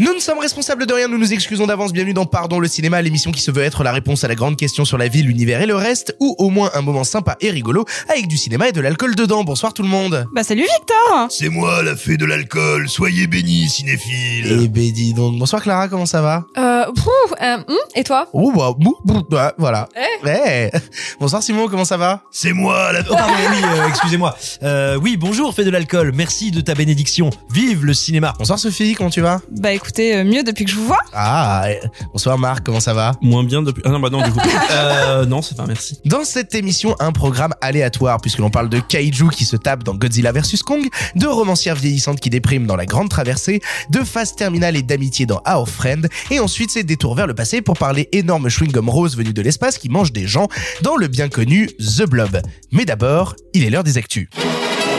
Nous ne sommes responsables de rien, nous nous excusons d'avance. Bienvenue dans Pardon le cinéma, l'émission qui se veut être la réponse à la grande question sur la vie, l'univers et le reste, ou au moins un moment sympa et rigolo avec du cinéma et de l'alcool dedans. Bonsoir tout le monde. Bah salut Victor C'est moi la fée de l'alcool, soyez bénis cinéphile. Eh ben dis donc. Bonsoir Clara, comment ça va? Euh, pouf, euh, hum, et toi? Oh bah, bou, bou, bah, voilà. Eh. Eh. Bonsoir Simon, comment ça va? C'est moi la... Oh pardon, oui, euh, excusez-moi. Euh, oui, bonjour, fait de l'alcool. Merci de ta bénédiction. Vive le cinéma. Bonsoir Sophie, comment tu vas? Bah écoutez, euh, mieux depuis que je vous vois. Ah, bonsoir Marc, comment ça va? Moins bien depuis. Ah non, bah non, du coup. euh, non, c'est pas merci. Dans cette émission, un programme aléatoire, puisque l'on parle de kaiju qui se tape dans Godzilla vs Kong, de romancières vieillissantes qui dépriment dans La Grande Traversée, de phase terminale et d'amitié dans Our Friend, et ensuite c'est détour vers le passé pour parler énorme chewing-gum rose venu de l'espace qui mange des gens dans le bien connu The Blob. Mais d'abord, il est l'heure des actus.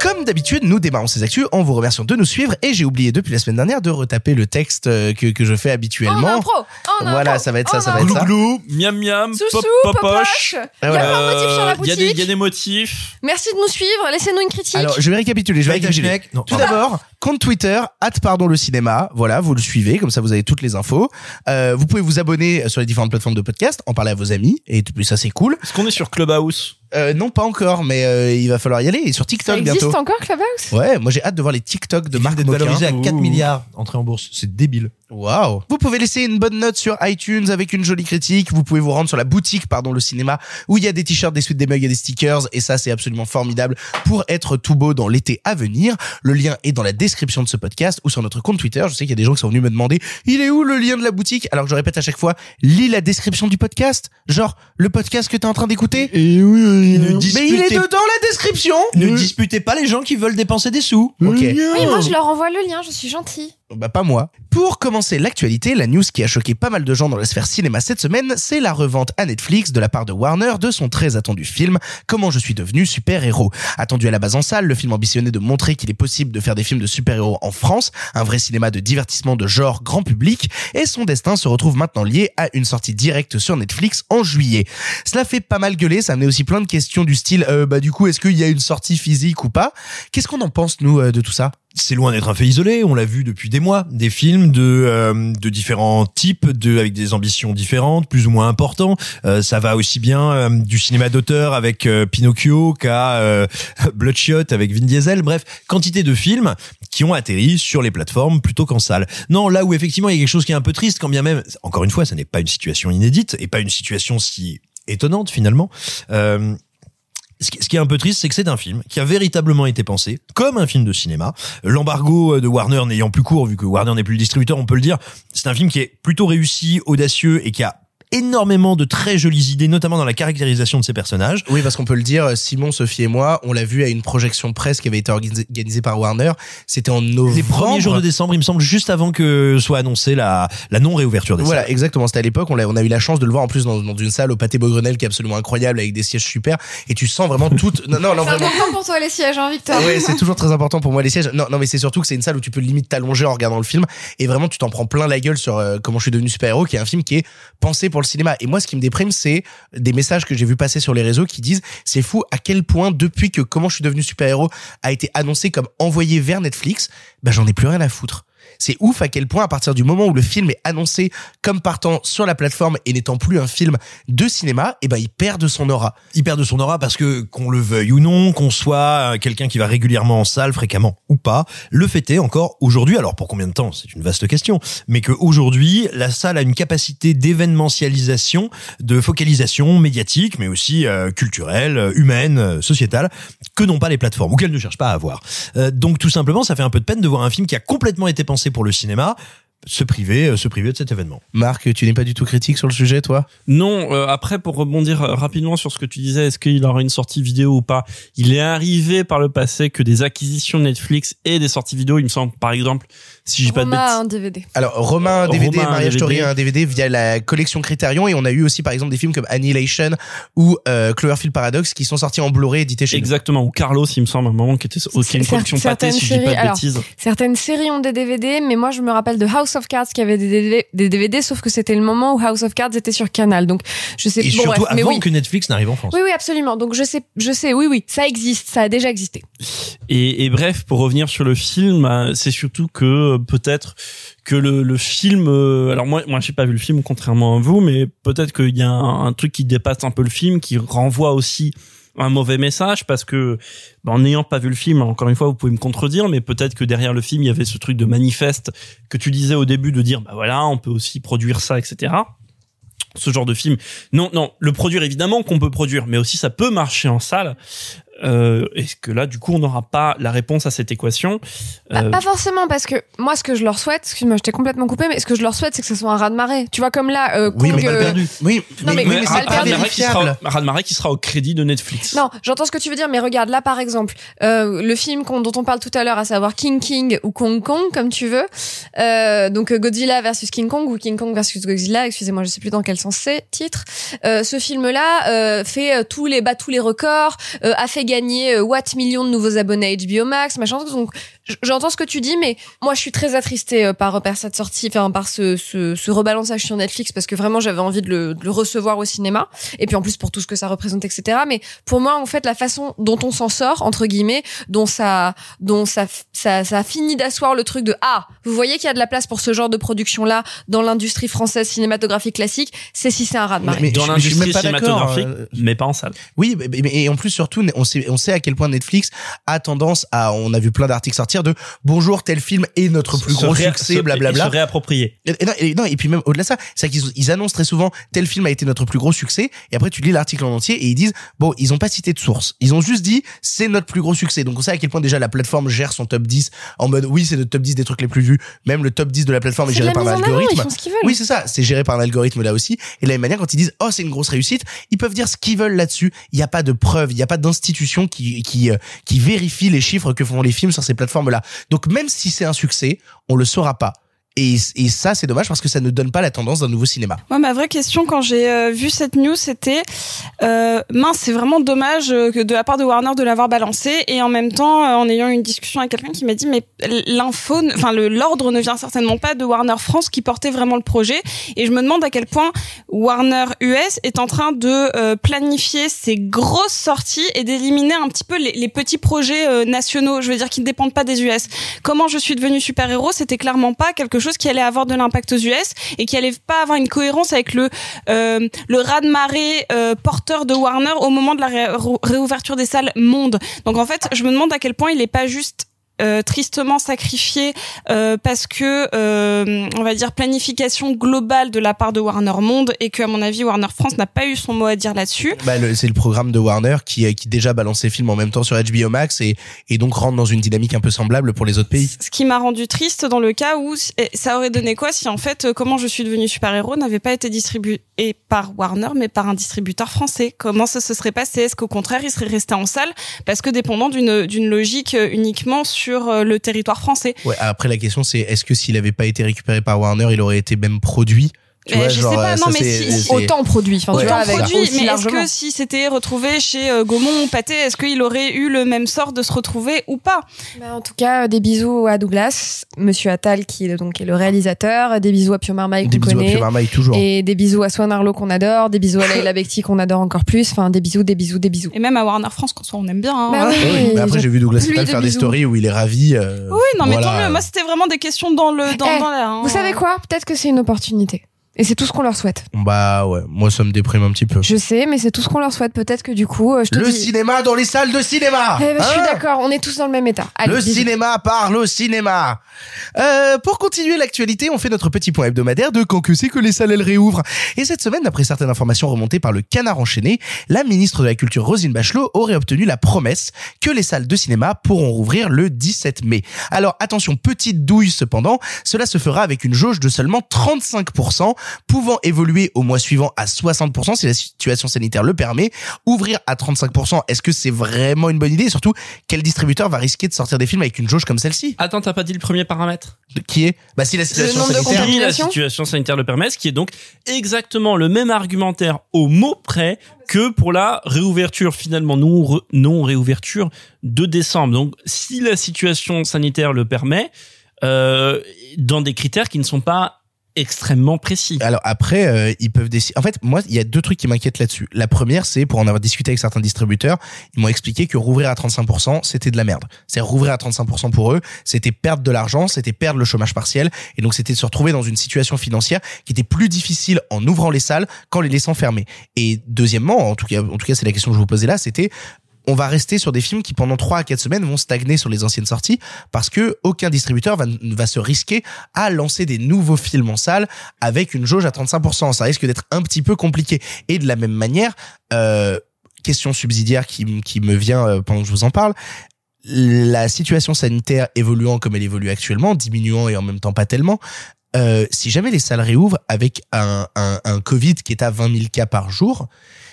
Comme d'habitude, nous démarrons ces actus en vous remerciant de nous suivre et j'ai oublié depuis la semaine dernière de retaper le texte euh, que, que je fais En habituellement. impro En Voilà, impro, ça va être ça, en ça va être ça. Glou, miam miam, Soussou, pop popoche. popoche Il y a voilà. plein de motifs sur la Il y, a des- boutique. y a des motifs. Merci de nous suivre, laissez-nous une critique. Alors, je vais récapituler, je vais récapituler. non, Tout d'abord, compte Twitter, at pardon le cinéma. Voilà, vous le suivez, comme ça vous avez toutes les infos. Euh, vous pouvez vous abonner sur les différentes plateformes de podcast, en parler à vos amis, et ça c'est cool. Est-ce qu'on est sur Clubhouse? Euh, non, pas encore, mais euh, il va falloir y aller. Et sur ça TikTok existe bientôt. encore Clubhouse? Ouais, moi j'ai hâte de voir les TikTok de Marc d'être Moquin. valorisé à 4 Ouh. milliards entrée en bourse. C'est débile. Waouh Vous pouvez laisser une bonne note sur iTunes avec une jolie critique. Vous pouvez vous rendre sur la boutique, pardon, le cinéma, où il y a des t-shirts, des suites, des mugs et des stickers. Et ça, c'est absolument formidable pour être tout beau dans l'été à venir. Le lien est dans la description de ce podcast ou sur notre compte Twitter. Je sais qu'il y a des gens qui sont venus me demander, il est où le lien de la boutique? Alors que je répète à chaque fois, lis la description du podcast. Genre, le podcast que t'es en train d'écouter. Et oui, Mais il est dedans la description ne disputez pas les gens qui veulent dépenser des sous. Ok. Oui, moi je leur envoie le lien, je suis gentille. Bah pas moi. Pour commencer l'actualité, la news qui a choqué pas mal de gens dans la sphère cinéma cette semaine, c'est la revente à Netflix de la part de Warner de son très attendu film Comment je suis devenu super-héros. Attendu à la base en salle, le film ambitionnait de montrer qu'il est possible de faire des films de super-héros en France, un vrai cinéma de divertissement de genre grand public, et son destin se retrouve maintenant lié à une sortie directe sur Netflix en juillet. Cela fait pas mal gueuler, ça amenait aussi plein de questions du style euh, bah du coup est-ce qu'il y a une sortie physique ou pas? Qu'est-ce qu'on en pense nous euh, de tout ça? C'est loin d'être un fait isolé. On l'a vu depuis des mois, des films de euh, de différents types, de avec des ambitions différentes, plus ou moins importants. Euh, ça va aussi bien euh, du cinéma d'auteur avec euh, Pinocchio qu'à euh, Bloodshot avec Vin Diesel. Bref, quantité de films qui ont atterri sur les plateformes plutôt qu'en salle. Non, là où effectivement il y a quelque chose qui est un peu triste, quand bien même, encore une fois, ça n'est pas une situation inédite et pas une situation si étonnante finalement. Euh, ce qui est un peu triste, c'est que c'est un film qui a véritablement été pensé comme un film de cinéma. L'embargo de Warner n'ayant plus cours, vu que Warner n'est plus le distributeur, on peut le dire, c'est un film qui est plutôt réussi, audacieux et qui a énormément de très jolies idées, notamment dans la caractérisation de ses personnages. Oui, parce qu'on peut le dire, Simon, Sophie et moi, on l'a vu à une projection presse qui avait été organisée, par Warner. C'était en novembre. Les premiers jours de décembre, il me semble, juste avant que soit annoncée la, la non-réouverture des Voilà, salles. exactement. C'était à l'époque. On a, on a eu la chance de le voir en plus dans, dans une salle au pâté Beaugrenelle qui est absolument incroyable avec des sièges super. Et tu sens vraiment toute. Non, non, non, C'est vraiment. important pour toi les sièges, hein, Victor Ouais, c'est toujours très important pour moi les sièges. Non, non, mais c'est surtout que c'est une salle où tu peux limite t'allonger en regardant le film et vraiment tu t'en prends plein la gueule sur euh, comment je suis devenu super-héros, qui est un film qui est pensé pour le cinéma. Et moi, ce qui me déprime, c'est des messages que j'ai vu passer sur les réseaux qui disent c'est fou à quel point depuis que comment je suis devenu super-héros a été annoncé comme envoyé vers Netflix, ben j'en ai plus rien à foutre. C'est ouf à quel point à partir du moment où le film est annoncé comme partant sur la plateforme et n'étant plus un film de cinéma, et ben il perd de son aura. Il perd de son aura parce que qu'on le veuille ou non, qu'on soit euh, quelqu'un qui va régulièrement en salle, fréquemment ou pas, le fait est encore aujourd'hui, alors pour combien de temps, c'est une vaste question, mais que aujourd'hui la salle a une capacité d'événementialisation, de focalisation médiatique, mais aussi euh, culturelle, humaine, euh, sociétale, que n'ont pas les plateformes ou qu'elles ne cherchent pas à avoir. Donc tout simplement, ça fait un peu de peine de voir un film qui a complètement été pensé pour le cinéma se priver, euh, se priver de cet événement. Marc, tu n'es pas du tout critique sur le sujet, toi? Non, euh, après pour rebondir euh, rapidement sur ce que tu disais, est-ce qu'il aura une sortie vidéo ou pas? Il est arrivé par le passé que des acquisitions Netflix et des sorties vidéo, il me semble par exemple, si j'ai pas de a bêtises. un DVD. Alors Romain un DVD, Romain, un Mariage Story DVD. un DVD via la collection Criterion et on a eu aussi par exemple des films comme Annihilation ou euh, Cloverfield Paradox qui sont sortis en Blu-ray édités chez nous. Exactement, ou Carlos, il me semble, à un moment qui était est une collection pâtée, certaines si je dis pas séries- de alors, bêtises. Certaines séries ont des DVD, mais moi je me rappelle de House of Cards qui avait des DVD, des DVD sauf que c'était le moment où House of Cards était sur Canal. Donc je sais Et bon, surtout bref, mais avant oui. que Netflix n'arrive en France. Oui, oui, absolument. Donc je sais, je sais, oui, oui, ça existe, ça a déjà existé. Et, et bref, pour revenir sur le film, euh, c'est surtout que euh, peut-être que le, film, euh, alors moi, moi, j'ai pas vu le film contrairement à vous, mais peut-être qu'il y a un, un truc qui dépasse un peu le film, qui renvoie aussi un mauvais message parce que bah, en n'ayant pas vu le film, encore une fois, vous pouvez me contredire, mais peut-être que derrière le film, il y avait ce truc de manifeste que tu disais au début de dire, bah voilà, on peut aussi produire ça, etc. Ce genre de film. Non, non, le produire évidemment qu'on peut produire, mais aussi ça peut marcher en salle. Euh, Est-ce que là, du coup, on n'aura pas la réponse à cette équation Bah, Euh, Pas forcément, parce que moi, ce que je leur souhaite, excuse-moi, je t'ai complètement coupé, mais ce que je leur souhaite, c'est que ce soit un raz-de-marée. Tu vois, comme là, euh, Oui, Kong, mais euh, Oui, Non, mais- mais mal perdu. Raz-de-marée qui sera, Raz-de-marée qui sera au crédit de Netflix. Non, j'entends ce que tu veux dire, mais regarde, là par exemple, euh, le film dont on parle tout à l'heure, à savoir King King ou Kong Kong, comme tu veux, euh, donc euh, Godzilla versus King Kong ou King Kong versus Godzilla, excusez-moi, je sais plus dans quel sens c'est, titre. Euh, ce film-là euh, fait tous les bat tous les records, euh, a fait gagner euh, what millions de nouveaux abonnés à HBO Max, machin. Donc j'entends ce que tu dis, mais moi je suis très attristée euh, par par cette sortie, enfin par ce, ce ce rebalançage sur Netflix parce que vraiment j'avais envie de le, de le recevoir au cinéma et puis en plus pour tout ce que ça représente, etc. Mais pour moi, en fait, la façon dont on s'en sort, entre guillemets, dont ça, dont ça, ça, ça a fini d'asseoir le truc de ah, vous voyez qu'il y a de la place pour ce genre de production là dans l'industrie française cinématographique classique, c'est si c'est un rat de marée. Mais- Dans l'industrie cinématographique, euh, mais pas en salle. Oui, mais, mais- et en plus surtout, on sait, on sait à quel point Netflix a tendance à, on a vu plein d'articles sortir de bonjour tel film est notre plus Se gros ré- succès, se- blablabla. Se réapproprier. Et, et non, et, non, et puis même au-delà de ça, c'est qu'ils ils annoncent très souvent tel film a été notre plus gros succès, et après tu lis l'article en entier et ils disent bon, ils ont pas cité de source, ils ont juste dit c'est notre plus gros succès. Donc on sait à quel point déjà la plateforme gère son top 10 en mode oui c'est notre top 10 des trucs les plus vus, même le top 10 de la plateforme est, géré par un mise en avant, algorithme. ils font ce. Oui c'est ça, c'est géré par un algorithme là aussi. Et de la même manière quand ils disent oh c'est une grosse réussite, ils peuvent dire ce qu'ils veulent là-dessus. Il n'y a pas de preuves, il n'y a pas d'institution qui qui euh, qui vérifie les chiffres que font les films sur ces plateformes là. Donc même si c'est un succès, on le saura pas. Et, ça, c'est dommage parce que ça ne donne pas la tendance d'un nouveau cinéma. Moi, ma vraie question quand j'ai euh, vu cette news, c'était euh, mince, c'est vraiment dommage euh, que de la part de Warner de l'avoir balancé. Et en même temps, en ayant une discussion avec quelqu'un qui m'a dit, mais l'info, enfin l'ordre ne vient certainement pas de Warner France qui portait vraiment le projet. Et je me demande à quel point Warner US est en train de planifier ses grosses sorties et d'éliminer un petit peu les, les petits projets nationaux. Je veux dire qui ne dépendent pas des US. Comment je suis devenu super héros, c'était clairement pas quelque chose qui allait avoir de l'impact aux US et qui allait pas avoir une cohérence avec le euh, le raz de marée euh, porteur de Warner au moment de la ré- réouverture des salles monde. Donc en fait, je me demande à quel point il est pas juste euh, tristement sacrifié euh, parce que euh, on va dire planification globale de la part de Warner Monde et que à mon avis Warner France n'a pas eu son mot à dire là-dessus. Bah, c'est le programme de Warner qui, qui déjà balance ses films en même temps sur HBO Max et, et donc rentre dans une dynamique un peu semblable pour les autres pays. Ce qui m'a rendu triste dans le cas où ça aurait donné quoi si en fait comment je suis devenu super-héros n'avait pas été distribué par Warner mais par un distributeur français. Comment ça se serait passé? Est-ce qu'au contraire il serait resté en salle? Parce que dépendant d'une d'une logique uniquement sur euh, le territoire français. Après la question c'est est-ce que s'il avait pas été récupéré par Warner, il aurait été même produit tu vois, je sais pas, euh, non, ça, mais si- Autant produit, enfin, Ouais, ça. produit, mais est-ce que si c'était retrouvé chez euh, Gaumont ou Pathé, est-ce qu'il aurait eu le même sort de se retrouver ou pas? Bah, en tout cas, euh, des bisous à Douglas, Monsieur Attal qui est donc est le réalisateur, des bisous à Pio Marmaille Des qu'on bisous à connaît, Pio Marmaille, toujours. et des bisous à Swan Arlo qu'on adore, des bisous à Leila Bekti qu'on adore encore plus, enfin des bisous, des bisous, des bisous. Et même à Warner France, qu'en soit on aime bien. hein. Bah oui, Oui, ils mais après j'ai vu Douglas Attal faire des stories où il est ravi. euh, Oui, non, mais voilà. tant mieux. Moi, c'était vraiment des questions dans le dans, Eh, dans la. hein. Vous savez quoi? Peut-être que c'est une opportunité. Et c'est tout ce qu'on leur souhaite. Bah ouais, moi ça me déprime un petit peu. Je sais, mais c'est tout ce qu'on leur souhaite. Peut-être que du coup, euh, je te Le dis... cinéma dans les salles de cinéma Eh ben, je suis Hein d'accord, on est tous dans le même état. Allez, le bisous. cinéma parle au cinéma. Euh, pour continuer l'actualité, on fait notre petit point hebdomadaire de quand que c'est que les salles elles réouvrent. Et cette semaine, d'après certaines informations remontées par le Canard enchaîné, la ministre de la Culture Rosine Bachelot aurait obtenu la promesse que les salles de cinéma pourront rouvrir le 17 mai. Alors attention, petite douille cependant, cela se fera avec une jauge de seulement 35%, pouvant évoluer au mois suivant à 60% si la situation sanitaire le permet. Ouvrir à 35%, est-ce que c'est vraiment une bonne idée? Et surtout, quel distributeur va risquer de sortir des films avec une jauge comme celle-ci? Attends, t'as pas dit le premier paramètre? Qui est? Bah si la situation de sanitaire... La situation sanitaire le permet, ce qui est donc exactement le même argumentaire au mot près que pour la réouverture finalement non re- non réouverture de décembre. Donc si la situation sanitaire le permet, euh, dans des critères qui ne sont pas extrêmement précis. Alors après, euh, ils peuvent décider. En fait, moi, il y a deux trucs qui m'inquiètent là-dessus. La première, c'est pour en avoir discuté avec certains distributeurs, ils m'ont expliqué que rouvrir à 35%, c'était de la merde. C'est rouvrir à 35% pour eux, c'était perdre de l'argent, c'était perdre le chômage partiel, et donc c'était se retrouver dans une situation financière qui était plus difficile en ouvrant les salles qu'en les laissant fermer. Et deuxièmement, en tout cas, en tout cas, c'est la question que je vous posais là, c'était on va rester sur des films qui pendant 3 à 4 semaines vont stagner sur les anciennes sorties parce que aucun distributeur va, va se risquer à lancer des nouveaux films en salle avec une jauge à 35%. Ça risque d'être un petit peu compliqué. Et de la même manière, euh, question subsidiaire qui, me vient euh, pendant que je vous en parle, la situation sanitaire évoluant comme elle évolue actuellement, diminuant et en même temps pas tellement, euh, si jamais les salles réouvrent avec un Covid qui est à 20 000 cas par jour,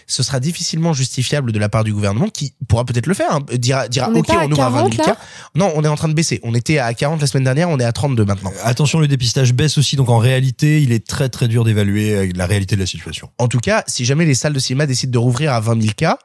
ce sera difficilement justifiable de la part du gouvernement qui pourra peut-être le faire, hein, dira, dira On ok on ouvre à 20 000 40 là cas. Non, on est en train de baisser. On était à 40 la semaine dernière, on est à 32 maintenant. Attention, le dépistage baisse aussi, donc en réalité, il est très très dur d'évaluer euh, la réalité de la situation. En tout cas, si jamais les salles de cinéma décident de rouvrir à 20 000 cas,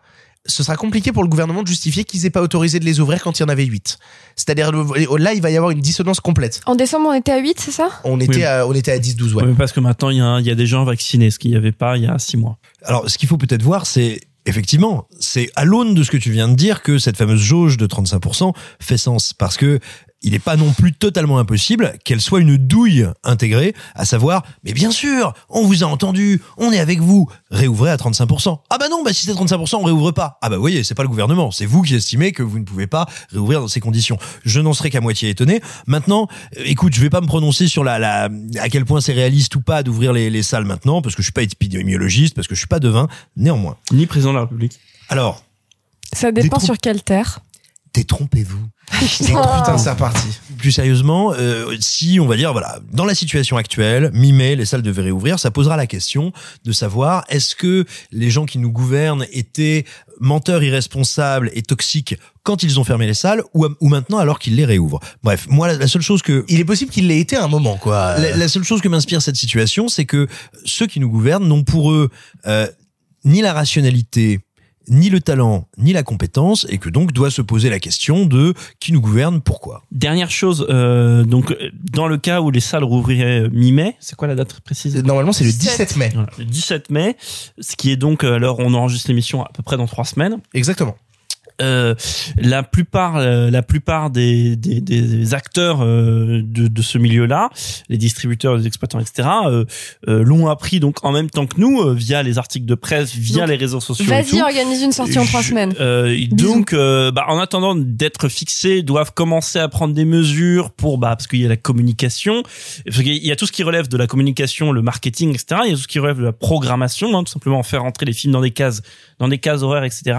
ce sera compliqué pour le gouvernement de justifier qu'ils aient pas autorisé de les ouvrir quand il y en avait 8. C'est-à-dire là, il va y avoir une dissonance complète. En décembre, on était à 8, c'est ça? On était Oui. à, on était à 10 12 ouais. Parce que maintenant il y, a, il y a des gens vaccinés, ce qu'il n'y avait pas il y a six mois. Alors, ce qu'il faut peut-être voir, c'est effectivement, c'est à l'aune de ce que tu viens de dire que cette fameuse jauge de 35% fait sens parce que il n'est pas non plus totalement impossible qu'elle soit une douille intégrée, à savoir, mais bien sûr, on vous a entendu, on est avec vous, réouvrez à 35%. Ah bah non, bah si c'est 35%, on réouvre pas. Ah bah vous voyez, c'est pas le gouvernement, c'est vous qui estimez que vous ne pouvez pas réouvrir dans ces conditions. Je n'en serais qu'à moitié étonné. Maintenant, euh, écoute, je vais pas me prononcer sur la, la à quel point c'est réaliste ou pas d'ouvrir les, les salles maintenant, parce que je suis pas épidémiologiste, parce que je suis pas devin, néanmoins. Ni président de la République. Alors, Ça dépend sur quelle terre. Détrompez-vous. Oh, putain, c'est reparti. Plus sérieusement, euh, si on va dire voilà, dans la situation actuelle, mi-mai, les salles devraient réouvrir, ça posera la question de savoir est-ce que les gens qui nous gouvernent étaient menteurs irresponsables et toxiques quand ils ont fermé les salles ou, ou maintenant alors qu'ils les réouvrent? Bref, moi la, la seule chose que Il est possible qu'il l'ait été à un moment, quoi. la, la seule chose que m'inspire cette situation, c'est que ceux qui nous gouvernent n'ont pour eux euh, ni la rationalité, ni le talent, ni la compétence, et que donc doit se poser la question de qui nous gouverne, pourquoi. Dernière chose, euh, donc dans le cas où les salles rouvriraient mi-mai, c'est quoi la date précise? Normalement, c'est le 17. 17 mai. Voilà, le 17 mai, ce qui est donc, euh, alors on enregistre l'émission à peu près dans trois semaines. Exactement. Euh, la plupart, euh, la plupart des, des, des acteurs euh, de, de ce milieu-là, les distributeurs, les exploitants, etc., euh, l'ont appris donc en même temps que nous via les articles de presse, via Donc, les réseaux sociaux. Vas-y, organise une sortie en trois semaines. euh, donc, euh, bah, en attendant d'être fixés, doivent commencer à prendre des mesures pour, bah, parce qu'il y a la communication, parce qu'il y a tout ce qui relève de la communication, le marketing, etc. Il y a tout ce qui relève de la programmation, hein, tout simplement faire entrer les films dans des cases, dans des cases horaires, etc.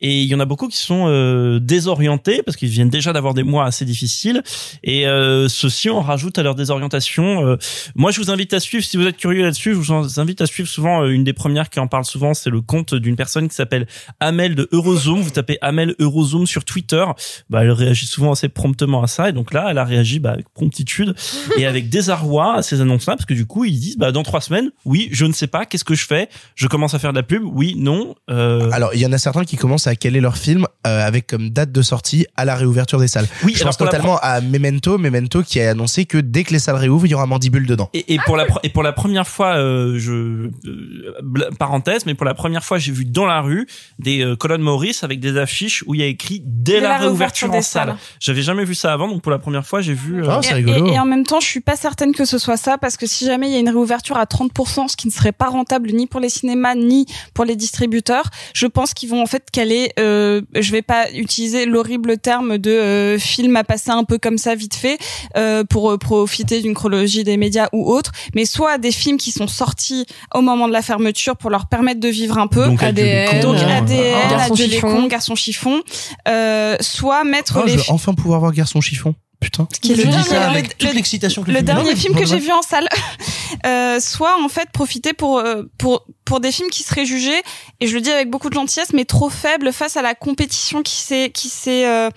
Et il y en a beaucoup qui sont euh, désorientés parce qu'ils viennent déjà d'avoir des mois assez difficiles. Et euh, ceci, on rajoute à leur désorientation. euh, moi, je vous invite à suivre, si vous êtes curieux là-dessus, je vous invite à suivre souvent euh, une des premières qui en parle souvent, c'est le compte d'une personne qui s'appelle Amel de Eurozoom. Vous tapez Amel Eurozoom sur Twitter. Bah, elle réagit souvent assez promptement à ça. Et donc là, elle a réagi bah, avec promptitude et avec désarroi à ces annonces-là parce que du coup, ils disent bah, dans trois semaines, oui, je ne sais pas, qu'est-ce que je fais? Je commence à faire de la pub? Oui, non. Euh, Alors, il y en a certains qui commencent caler leur film euh, avec comme date de sortie à la réouverture des salles. Oui, je alors pense totalement à Memento, Memento qui a annoncé que dès que les salles réouvrent, il y aura Mandibule dedans. Et, et pour la pre- et pour la première fois, euh, je euh, parenthèse, mais pour la première fois, j'ai vu dans la rue des euh, colonnes Maurice avec des affiches où il y a écrit dès, la, réouverture en salle. salles. J'avais jamais vu ça avant, donc pour la première fois, j'ai vu. euh, et, et- et en même temps, je suis pas certaine que ce soit ça parce que si jamais il y a une réouverture à 30%, ce qui ne serait pas rentable ni pour les cinémas ni pour les distributeurs, je pense qu'ils vont en fait caler. Euh, je vais pas utiliser l'horrible terme de euh, film à passer un peu comme ça vite fait euh, pour euh, profiter d'une chronologie des médias ou autre, mais soit des films qui sont sortis au moment de la fermeture pour leur permettre de vivre un peu. Donc, ADN, donc euh, ADN, Garçon chiffon. garçon chiffon, euh, soit mettre Oh, les je vais enfin pouvoir voir Garçon Chiffon. Putain. qui est le dis ça le- avec le- toute l'excitation que le le film dernier film que j'ai vu en salle, euh, soit en fait profiter pour euh, pour pour des films qui seraient jugés et je le dis avec beaucoup de gentillesse mais trop faibles face à la compétition qui s'est qui s'est euh,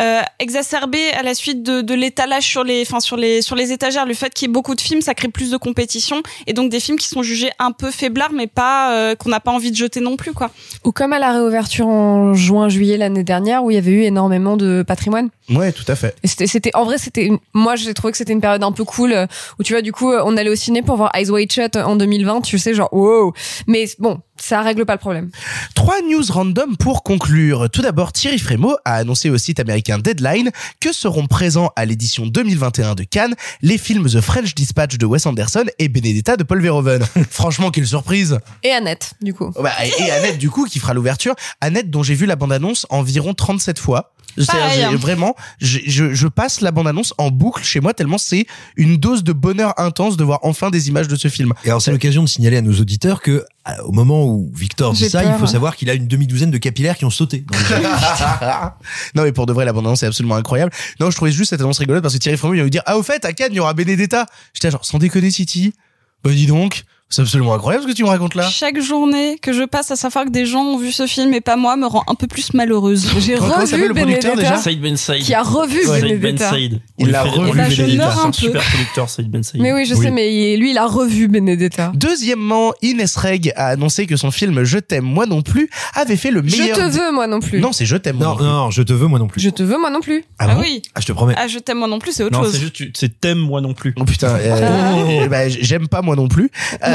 euh, exacerbée à la suite de, de l'étalage sur les enfin sur les sur les étagères le fait qu'il y ait beaucoup de films ça crée plus de compétition et donc des films qui sont jugés un peu faiblards mais pas euh, qu'on n'a pas envie de jeter non plus quoi Ou comme à la réouverture en juin-juillet l'année dernière où il y avait eu énormément de patrimoine. Ouais, tout à fait. C'était, c'était, en vrai, c'était, moi, j'ai trouvé que c'était une période un peu cool où tu vois, du coup, on allait au ciné pour voir Eyes Wide Shut en 2020, tu sais, genre, wow. Mais bon, ça règle pas le problème. Trois news random pour conclure. Tout d'abord, Thierry Frémaux a annoncé au site américain Deadline que seront présents à l'édition 2021 de Cannes les films The French Dispatch de Wes Anderson et Benedetta de Paul Verhoeven. Franchement, quelle surprise Et Annette, du coup. Bah, et Annette, du coup, qui fera l'ouverture. Annette, dont j'ai vu la bande-annonce environ 37 fois. Hein. Vraiment, je, je, je passe la bande-annonce en boucle chez moi tellement c'est une dose de bonheur intense de voir enfin des images de ce film. Et alors c'est l'occasion de signaler à nos auditeurs que au moment où Victor dit ça, il faut savoir qu'il a une demi-douzaine de capillaires qui ont sauté. non mais pour de vrai la bande-annonce est absolument incroyable. Non, je trouvais juste cette annonce rigolote parce que Thierry Frémaux vient nous dire "Ah au fait, à Cannes, il y aura Benedetta." J'étais genre sans déconner City. Bah dis donc, c'est absolument incroyable ce que tu me racontes là. chaque journée que je passe à savoir que des gens ont vu ce film et pas moi me rend un peu plus malheureuse J'ai revu s'appelle le producteur, Benedetta. déjà Saïd Ben Saïd. Qui a revu Saïd Benedetta. Ben Saïd. Il l'a revu, Eh ben, je Benedetta. C'est un peu. super producteur, Saïd Ben Saïd. Mais oui, je Oui. sais, mais lui, il a revu Benedetta. Deuxièmement, Inès Reg a annoncé que son film Je t'aime moi non plus avait fait le Je meilleur te veux, moi non plus. Non, c'est Je t'aime moi non, non plus. non, non, je te veux moi non plus. Je te veux, moi non plus. Ah, ah bon oui Ah, je te promets. ah je t'aime moi non plus c'est autre Non, chose c'est juste, c'est thème moi non plus. Oh putain, euh, bah, j'aime pas moi non plus.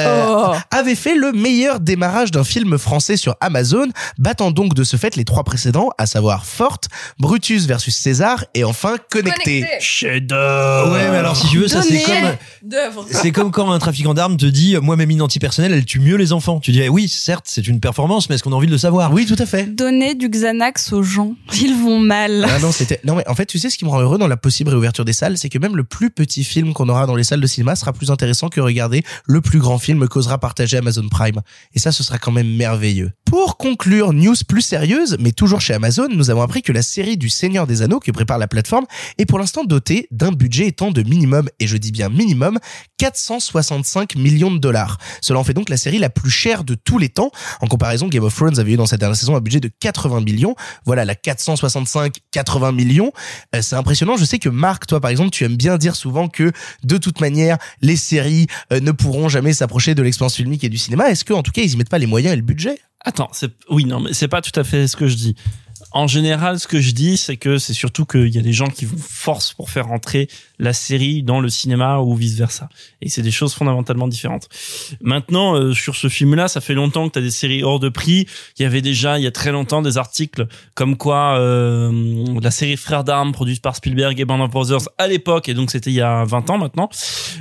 Euh, Oh. avait fait le meilleur démarrage d'un film français sur Amazon, battant donc de ce fait les trois précédents, à savoir Forte, Brutus versus César et enfin Connecté. Chef-d'œuvre. Ouais, mais alors si tu veux, ça c'est comme c'est comme quand un trafiquant d'armes te dit moi mes mines antipersonnelles elles tuent mieux les enfants. Tu dis oui, certes, c'est une performance mais est-ce qu'on a envie de le savoir? Oui, tout à fait. donner du Xanax aux gens ils vont mal Ah non, c'était non mais en fait, tu sais ce qui me rend heureux dans la possible réouverture des salles, c'est que même le plus petit film qu'on aura dans les salles de cinéma sera plus intéressant que regarder le plus grand film causera partager Amazon Prime. Et ça, ce sera quand même merveilleux. Pour conclure, news plus sérieuse, mais toujours chez Amazon, nous avons appris que la série du Seigneur des Anneaux que prépare la plateforme est pour l'instant dotée d'un budget étant de minimum, et je dis bien minimum, 465 millions de dollars. Cela en fait donc la série la plus chère de tous les temps. En comparaison, Game of Thrones avait eu dans cette dernière saison un budget de 80 millions. Voilà, la 465, 80 millions. Euh, c'est impressionnant. Je sais que Marc, toi par exemple, tu aimes bien dire souvent que de toute manière, les séries euh, ne pourront jamais s'approcher de l'expérience filmique et du cinéma. Est-ce que en tout cas, ils y mettent pas les moyens et le budget? Attends, oui non mais c'est pas tout à fait ce que je dis. En général, ce que je dis, c'est que c'est surtout qu'il y a des gens qui vous forcent pour faire rentrer la série dans le cinéma ou vice versa. Et c'est des choses fondamentalement différentes. Maintenant, euh, sur ce film-là, ça fait longtemps que tu as des séries hors de prix. Il y avait déjà, il y a très longtemps, des articles comme quoi euh, la série Frères d'armes produite par Spielberg et Band of Brothers à l'époque, et donc c'était il y a 20 ans maintenant.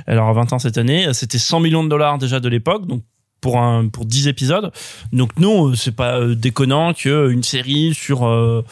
Alors 20 ans cette année, c'était 100 millions de dollars déjà de l'époque, donc pour un pour 10 épisodes. Donc non, euh, c'est pas euh, déconnant que une série sur euh,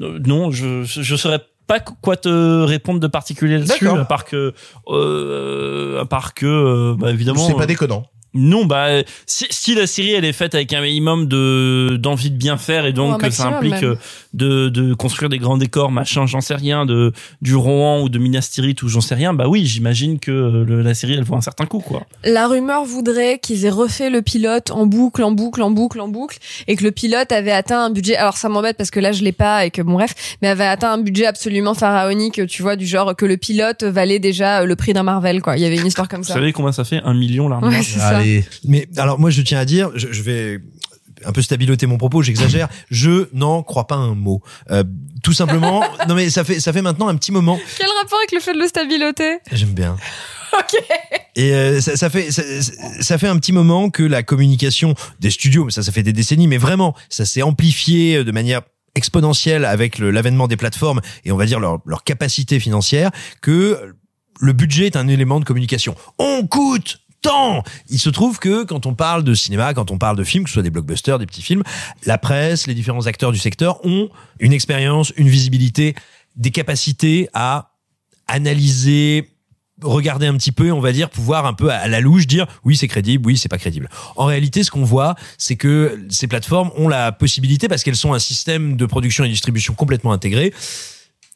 euh, non, je je saurais pas quoi te répondre de particulier là-dessus à part que euh, à part que euh, bah évidemment C'est pas euh, déconnant. non, bah si, si la série elle est faite avec un minimum de d'envie de bien faire et donc ça implique même. Euh, de de construire des grands décors, machin, j'en sais rien, de du Rohan ou de Minas Tirith ou j'en sais rien, bah oui, j'imagine que euh, le- la série elle vaut un certain coup quoi. La rumeur voudrait qu'ils aient refait le pilote en boucle, en boucle, en boucle, en boucle, et que le pilote avait atteint un budget. Alors ça m'embête parce que là je l'ai pas et que bon bref, mais avait atteint un budget absolument pharaonique, tu vois, du genre que le pilote valait déjà le prix d'un Marvel, quoi. Il y avait une histoire comme Vous ça. savez combien ça fait? Un million là Ouais. Mais alors moi je tiens à dire, je, je vais un peu stabiloter mon propos, j'exagère. Je n'en crois pas un mot. Euh, tout simplement. non mais ça fait ça fait maintenant un petit moment. Quel rapport avec le fait de le stabiloter? J'aime bien. Ok. Et euh, ça, ça fait ça, ça fait un petit moment que la communication des studios, mais ça ça fait des décennies, mais vraiment ça s'est amplifié de manière exponentielle avec l'avènement des plateformes et on va dire leur, leur capacité financière que le budget est un élément de communication. On coûte tant Il se trouve que quand on parle de cinéma, quand on parle de films, que ce soit des blockbusters, des petits films, la presse, les différents acteurs du secteur ont une expérience, une visibilité, des capacités à analyser, regarder un petit peu, on va dire, pouvoir un peu à la louche dire oui c'est crédible, oui c'est pas crédible. En réalité, ce qu'on voit, c'est que ces plateformes ont la possibilité, parce qu'elles sont un système de production et distribution complètement intégré,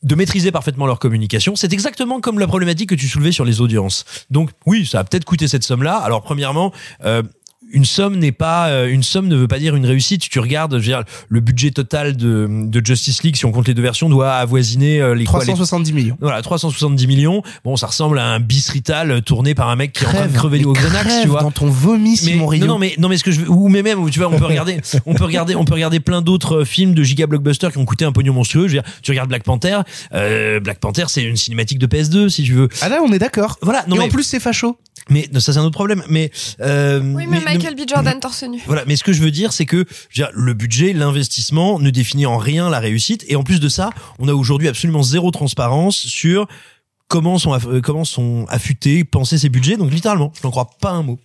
de maîtriser parfaitement leur communication. C'est exactement comme la problématique que tu soulevais sur les audiences. Donc oui, ça a peut-être coûté cette somme-là. Alors premièrement, euh, une somme n'est pas euh, une somme ne veut pas dire une réussite. Tu regardes, je veux dire, le budget total de, de Justice League, si on compte les deux versions, doit avoisiner euh, les quoi, les- 370 millions. voilà, 370 millions. Bon, ça ressemble à un bisrital tourné par un mec qui est en train de crever au Xanax, tu vois. dans ton vomi, Simon Rio. non, non, mais, non, mais ce que je veux, ou mais même, tu vois, on peut regarder, on peut regarder, on peut regarder plein d'autres euh, films de giga blockbusters qui ont coûté un pognon monstrueux. Je veux dire, tu regardes Black Panther, euh, Black Panther, c'est une cinématique de PS2, si tu veux. Ah là, on est d'accord. Voilà, non, Et mais, en plus, c'est facho. mais non, ça c'est un autre problème. Mais, euh, Oui, mais, mais- Michael B. Jordan torse nu. voilà, mais ce que je veux dire, c'est que je veux dire, le budget, l'investissement ne définit en rien la réussite. Et en plus de ça, on a aujourd'hui absolument zéro transparence sur comment sont euh, comment sont affûtés, pensés ces budgets. Donc littéralement, je n'en crois pas un mot.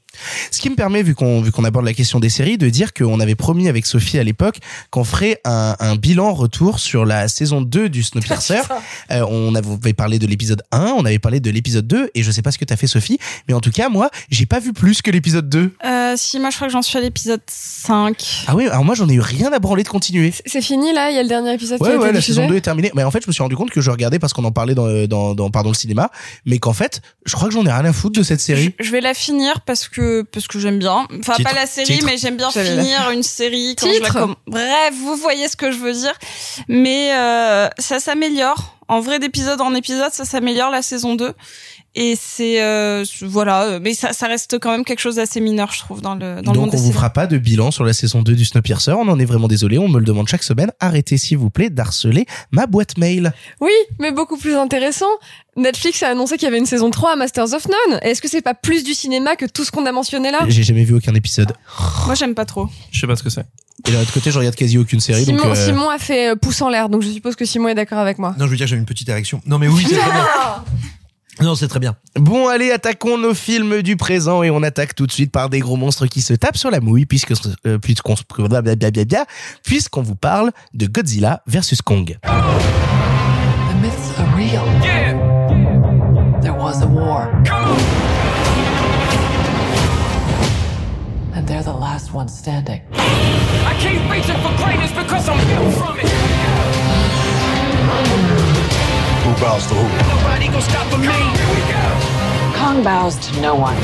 Ce qui me permet, vu qu'on vu qu'on aborde la question des séries, de dire qu'on avait promis avec Sophie à l'époque qu'on ferait un, un bilan retour sur la saison 2 du Snowpiercer. Euh, on avait parlé de l'épisode 1, on avait parlé de l'épisode 2, et je sais pas ce que t'as fait Sophie, mais en tout cas, moi, j'ai pas vu plus que l'épisode 2. Euh, si, moi je crois que j'en suis à l'épisode 5. Ah oui, alors moi j'en ai eu rien à branler de continuer. C'est fini là, il y a le dernier épisode qui Ouais, a été ouais, la diffusé. saison 2 est terminée. Mais en fait, je me suis rendu compte que je regardais parce qu'on en parlait dans, dans, dans, pardon, le cinéma, mais qu'en fait, je crois que j'en ai rien à foutre de cette série. Je vais la finir parce que parce que j'aime bien. Enfin Titre, pas la série, titre. mais j'aime bien finir une série quand je la Bref, vous voyez ce que je veux dire. Mais euh, ça s'améliore. En vrai, d'épisode en épisode, ça s'améliore la saison 2. Et c'est euh, voilà, euh, mais ça, ça reste quand même quelque chose d'assez mineur, je trouve, dans le dans le Donc monde on des vous séries. fera pas de bilan sur la saison 2 du Snowpiercer, on en est vraiment désolé, on me le demande chaque semaine. Arrêtez s'il vous plaît d'harceler ma boîte mail. Oui, mais beaucoup plus intéressant. Netflix a annoncé qu'il y avait une saison 3 à Masters of None. Est-ce que c'est pas plus du cinéma que tout ce qu'on a mentionné là? J'ai jamais vu aucun épisode. Moi, j'aime pas trop. Je sais pas ce que c'est. Et de l'autre côté, je regarde quasi aucune série. Simon, donc, euh, Simon a fait euh, pouce en l'air, donc je suppose que Simon est d'accord avec moi. Non, je veux dire, j'ai une petite érection. Non, mais oui, c'est bien. Non, c'est très bien. Bon, allez, attaquons nos films du présent et on attaque tout de suite par des gros monstres qui se tapent sur la mouille puisque euh, puisqu'on blablabla, puisqu'on vous parle de Godzilla versus Kong. The myths are real. There was a war. And they're the last ones standing. I keep reaching for greatness because I'm built from it. Who bows to who? Nobody gonna stop for me. Here we go. Kong bows to no one.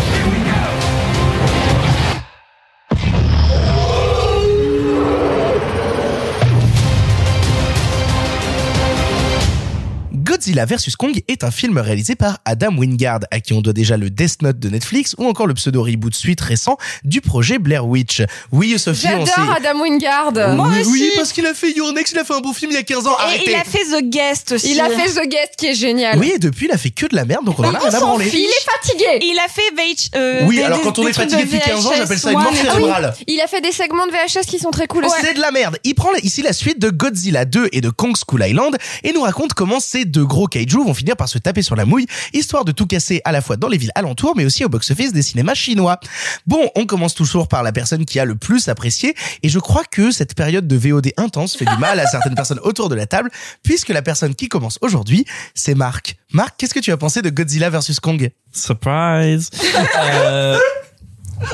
Godzilla vs Kong est un film réalisé par Adam Wingard, à qui on doit déjà le Death Note de Netflix ou encore le pseudo reboot suite récent du projet Blair Witch. Oui, Sophie, on sait. J'adore Adam Wingard. oui, oui, parce qu'il a fait Your Next, il a fait un beau film il y a 15 ans. Et Arrêtez. il a fait The Guest aussi. Il a fait The Guest qui est génial. Oui, et depuis, il a fait que de la merde, donc on en a rien à s'en branler. fiche. Il est fatigué. Il a fait VH, euh, Oui, des- alors des- quand on est fatigué de depuis 15 ans, VHS j'appelle ça une mort cérébrale. Il a fait des segments de VHS qui sont très cool aussi. C'est de la merde. Il prend ici la suite de Godzilla 2 et de Kong School Island et nous raconte comment ces deux gros kaiju vont finir par se taper sur la mouille, histoire de tout casser à la fois dans les villes alentours, mais aussi au box-office des cinémas chinois. Bon, on commence toujours par la personne qui a le plus apprécié, et je crois que cette période de VOD intense fait du mal à certaines personnes autour de la table, puisque la personne qui commence aujourd'hui, c'est Marc. Marc, qu'est-ce que tu as pensé de Godzilla versus Kong? Surprise. Euh,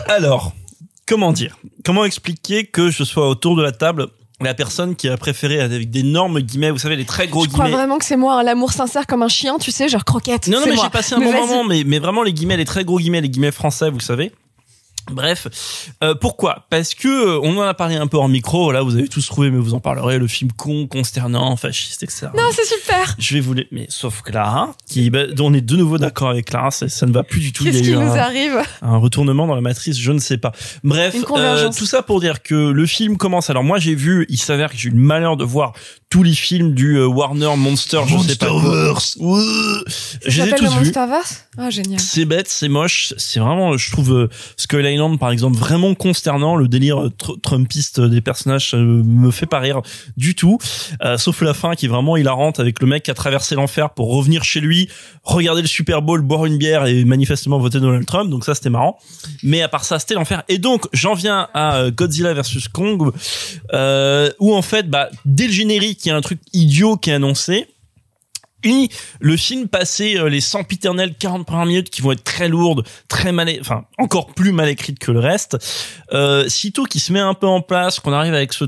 alors, comment dire? Comment expliquer que je sois autour de la table la personne qui a préféré avec d'énormes guillemets, vous savez les très gros Je crois guillemets. vraiment que c'est moi, hein, l'amour sincère comme un chien, tu sais, genre croquette. Non, non, mais j'ai passé un Mais bon moment, mais, mais vraiment les guillemets, les très gros guillemets, les guillemets français, vous savez. Bref, euh, pourquoi? Parce que euh, on en a parlé un peu en micro. Là, vous avez tous trouvé, mais vous en parlerez. Le film con, consternant, fasciste, etc. Non, c'est super. Je vais vous les, mais sauf Clara, qui, bah, on est de nouveau d'accord avec Clara, ça, ça ne va plus du tout. Qu'est-ce qui nous un- arrive? un retournement dans la matrice, je ne sais pas. Bref, euh, tout ça pour dire que le film commence. Alors moi j'ai vu, il s'avère que j'ai eu le malheur de voir tous les films du euh, Warner Monster, je sais pas quoi. Je les ai s'appelle tous le vus. Monsterverse? Ah, génial. C'est bête, c'est moche, c'est vraiment, je trouve euh, Skull Island par exemple vraiment consternant. Le délire euh, tr- trumpiste des personnages euh, me fait pas rire du tout, Euh, sauf la fin qui est vraiment hilarante avec le mec qui a traversé l'enfer pour revenir chez lui, regarder le Super Bowl, boire une bière et manifestement voter Donald Trump. Donc ça c'était marrant. Mais à part ça c'était l'enfer. Et donc j'en viens à Godzilla versus Kong, euh, où en fait bah dès le générique il y a un truc idiot qui est annoncé. Et le film passait euh, les sempiternelles 40 premières minutes qui vont être très lourdes, très mal, enfin encore plus mal écrites que le reste. Euh, sitôt qu'il se met un peu en place, qu'on arrive avec ce,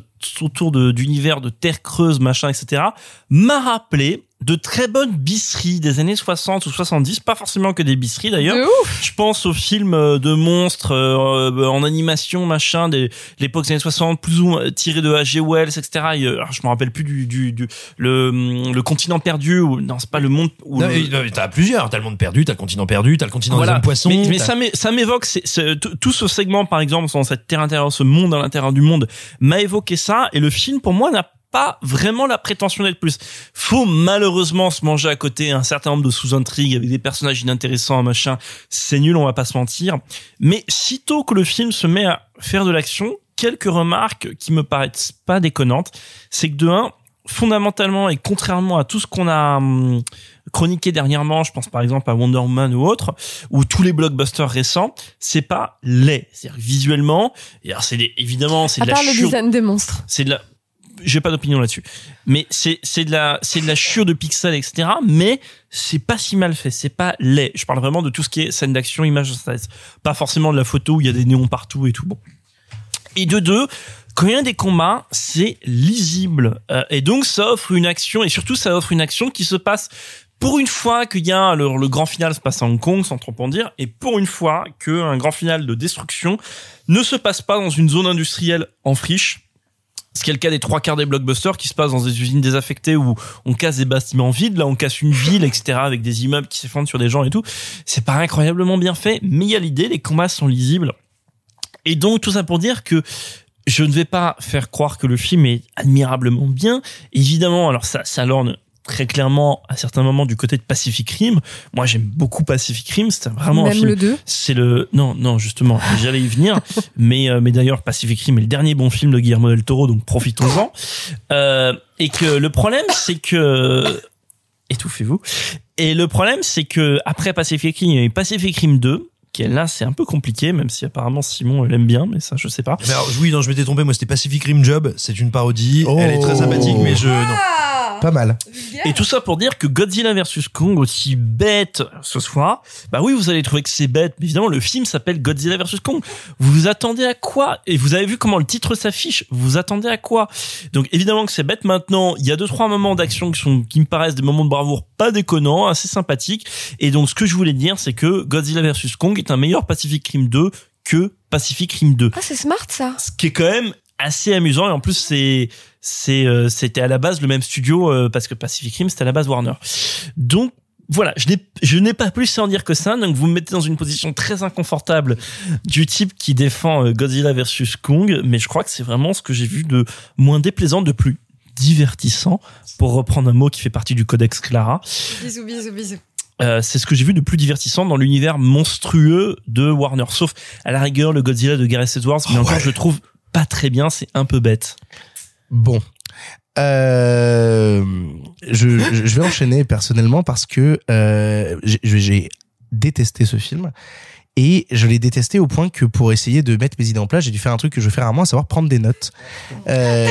tour d'univers de terre creuse, machin, etc., m'a rappelé de très bonnes bisseries des années 60 ou 70, pas forcément que des bisseries d'ailleurs. Je pense aux films euh, de monstres euh, en animation, machin, des l'époque des années 60, plus ou moins tirés de H.G. Wells, etc. Et, euh, alors, je me rappelle plus du, du, du le, hum, le continent perdu ou non, c'est pas le monde. Ou Non, le- t'as plusieurs. T'as le monde perdu, t'as le continent perdu, t'as le continent voilà. des hommes poissons. Mais, mais ça m'é- ça m'évoque c'est- c'est- tout tout ce segment, par exemple, dans cette terre intérieure, ce monde à l'intérieur du monde, m'a évoqué ça. Et le film, pour moi, n'a pas vraiment la prétention d'être plus. Faut malheureusement se manger à côté un certain nombre de sous-intrigues avec des personnages inintéressants, machin. C'est nul, on va pas se mentir. Mais sitôt que le film se met à faire de l'action, quelques remarques qui me paraissent pas déconnantes, c'est que de un, fondamentalement et contrairement à tout ce qu'on a hum, chroniqué dernièrement, je pense par exemple à Wonder Woman ou autre, ou tous les blockbusters récents, c'est pas laid. C'est-à-dire visuellement, et alors c'est évidemment c'est de la le design des monstres. c'est de la j'ai pas d'opinion là-dessus. Mais c'est c'est de la c'est de la chure de pixels etc mais c'est pas si mal fait c'est pas laid. Je parle vraiment de tout ce qui est scène d'action image pas forcément de la photo où il y a des néons partout et tout bon. Et de deux quand il y a des combats, c'est lisible. Euh, et donc, ça offre une action, et surtout, ça offre une action qui se passe pour une fois qu'il y a le, le grand final se passe à Hong Kong, sans trop en dire, et pour une fois qu'un grand final de destruction ne se passe pas dans une zone industrielle en friche, ce qui est le cas des trois quarts des blockbusters qui se passent dans des usines désaffectées où on casse des bâtiments vides, là on casse une ville, etc., avec des immeubles qui s'effondrent sur des gens et tout. C'est pas incroyablement bien fait, mais il y a l'idée, les combats sont lisibles. Et donc tout ça pour dire que je ne vais pas faire croire que le film est admirablement bien. Évidemment, alors ça, ça lorne très clairement à certains moments du côté de Pacific Rim. Moi, j'aime beaucoup Pacific Rim. C'est vraiment un Même film. le 2. C'est le non, non, justement, j'allais y venir. mais euh, mais d'ailleurs, Pacific Rim est le dernier bon film de Guillermo del Toro, donc profitons-en. Euh, et que le problème, c'est que étouffez-vous. Et le problème, c'est que après Pacific Rim, il y a eu Pacific Rim 2 qui est là, c'est un peu compliqué, même si apparemment Simon l'aime bien, mais ça, je sais pas. Mais alors, oui, non, je m'étais trompé. Moi, c'était Pacific Rim Job. C'est une parodie. Oh. Elle est très sympathique, mais je non. Pas mal. Et tout ça pour dire que Godzilla vs Kong, aussi bête ce soir, bah oui, vous allez trouver que c'est bête, mais évidemment, le film s'appelle Godzilla vs Kong. Vous vous attendez à quoi? Et vous avez vu comment le titre s'affiche? Vous vous attendez à quoi? Donc évidemment que c'est bête maintenant. Il y a deux trois moments d'action qui sont qui me paraissent des moments de bravoure pas déconnants, assez sympathiques. Et donc ce que je voulais dire, c'est que Godzilla vs Kong est un meilleur Pacific Rim 2 que Pacific Rim 2 Ah, c'est smart ça. ce qui est quand même assez amusant et en plus c'est c'est euh, c'était à la base le même studio euh, parce que Pacific Rim c'était à la base Warner donc voilà, je n'ai je n'ai pas plus à en dire que ça. Donc vous me mettez dans une position très inconfortable du type qui défend euh, Godzilla versus Kong, mais je crois que c'est vraiment ce que j'ai vu de moins déplaisant, de plus divertissant, pour reprendre un mot qui fait partie du codex Clara. Bisous, bisous, bisous. Euh, c'est ce que j'ai vu de plus divertissant dans l'univers monstrueux de Warner. Sauf à la rigueur le Godzilla de Gareth Edwards, mais encore je le trouve pas très bien, c'est un peu bête. Bon. Euh, je, vais enchaîner personnellement parce que euh, j'ai- détesté ce film et je l'ai détesté au point que pour essayer de mettre mes idées en place, j'ai dû faire un truc que je fais rarement, à savoir prendre des notes. Euh,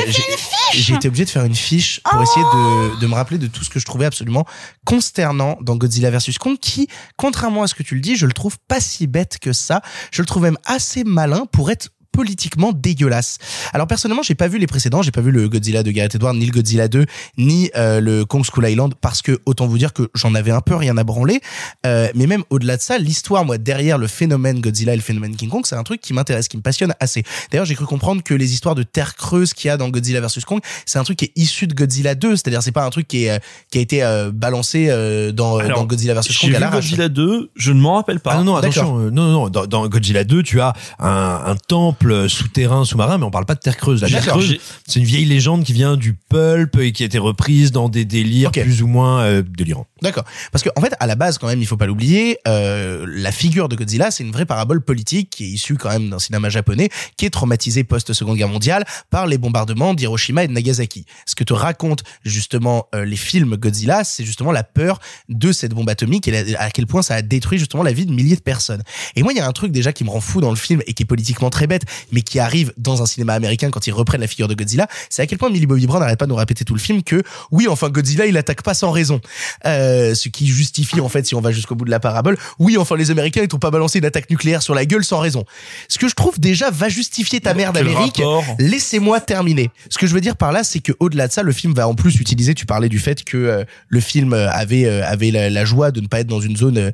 j'ai- été obligé de faire une fiche pour essayer de, de me rappeler de tout ce que je trouvais absolument consternant dans Godzilla vs Kong, qui, contrairement à ce que tu le dis, je le trouve pas si bête que ça. Je le trouve même assez malin pour être politiquement dégueulasse. Alors personnellement, j'ai pas vu les précédents, j'ai pas vu le Godzilla de Gareth Edwards, ni le Godzilla 2, ni euh, le Kong School Island, parce que autant vous dire que j'en avais un peu rien à branler. Euh, mais même au-delà de ça, l'histoire, moi, derrière le phénomène Godzilla et le phénomène King Kong, c'est un truc qui m'intéresse, qui me passionne assez. D'ailleurs, j'ai cru comprendre que les histoires de terre creuse qu'il y a dans Godzilla vs Kong, c'est un truc qui est issu de Godzilla 2, c'est-à-dire c'est pas un truc qui est euh, qui a été euh, balancé euh, dans, Alors, dans Godzilla vs Kong vu à l'arrache. Godzilla 2, je ne m'en rappelle pas. Ah non, non, attention, euh, non, non, non, dans, dans Godzilla 2, tu as un, un temple souterrain, sous-marin, mais on parle pas de terre creuse. La terre creuse, c'est une vieille légende qui vient du pulp et qui a été reprise dans des délires plus ou moins euh, délirants. D'accord. Parce que en fait, à la base, quand même, il faut pas l'oublier, euh, la figure de Godzilla, c'est une vraie parabole politique qui est issue quand même d'un cinéma japonais qui est traumatisé post-seconde guerre mondiale par les bombardements d'Hiroshima et de Nagasaki. Ce que te racontent justement euh, les films Godzilla, c'est justement la peur de cette bombe atomique et la- à quel point ça a détruit justement la vie de milliers de personnes. Et moi, il y a un truc déjà qui me rend fou dans le film et qui est politiquement très bête, mais qui arrive dans un cinéma américain quand ils reprennent la figure de Godzilla, c'est à quel point Millie Bobby Brown n'arrête pas de nous répéter tout le film que oui, enfin Godzilla, il attaque pas sans raison. Euh, ce qui justifie en fait, si on va jusqu'au bout de la parabole, oui, enfin les Américains ils t'ont pas balancé une attaque nucléaire sur la gueule sans raison. Ce que je trouve déjà va justifier ta d'Amérique. rapport Laissez-moi terminer. Ce que je veux dire par là, c'est que au-delà de ça, le film va en plus utiliser. Tu parlais du fait que euh, le film euh, avait euh, avait la, la joie de ne pas être dans une zone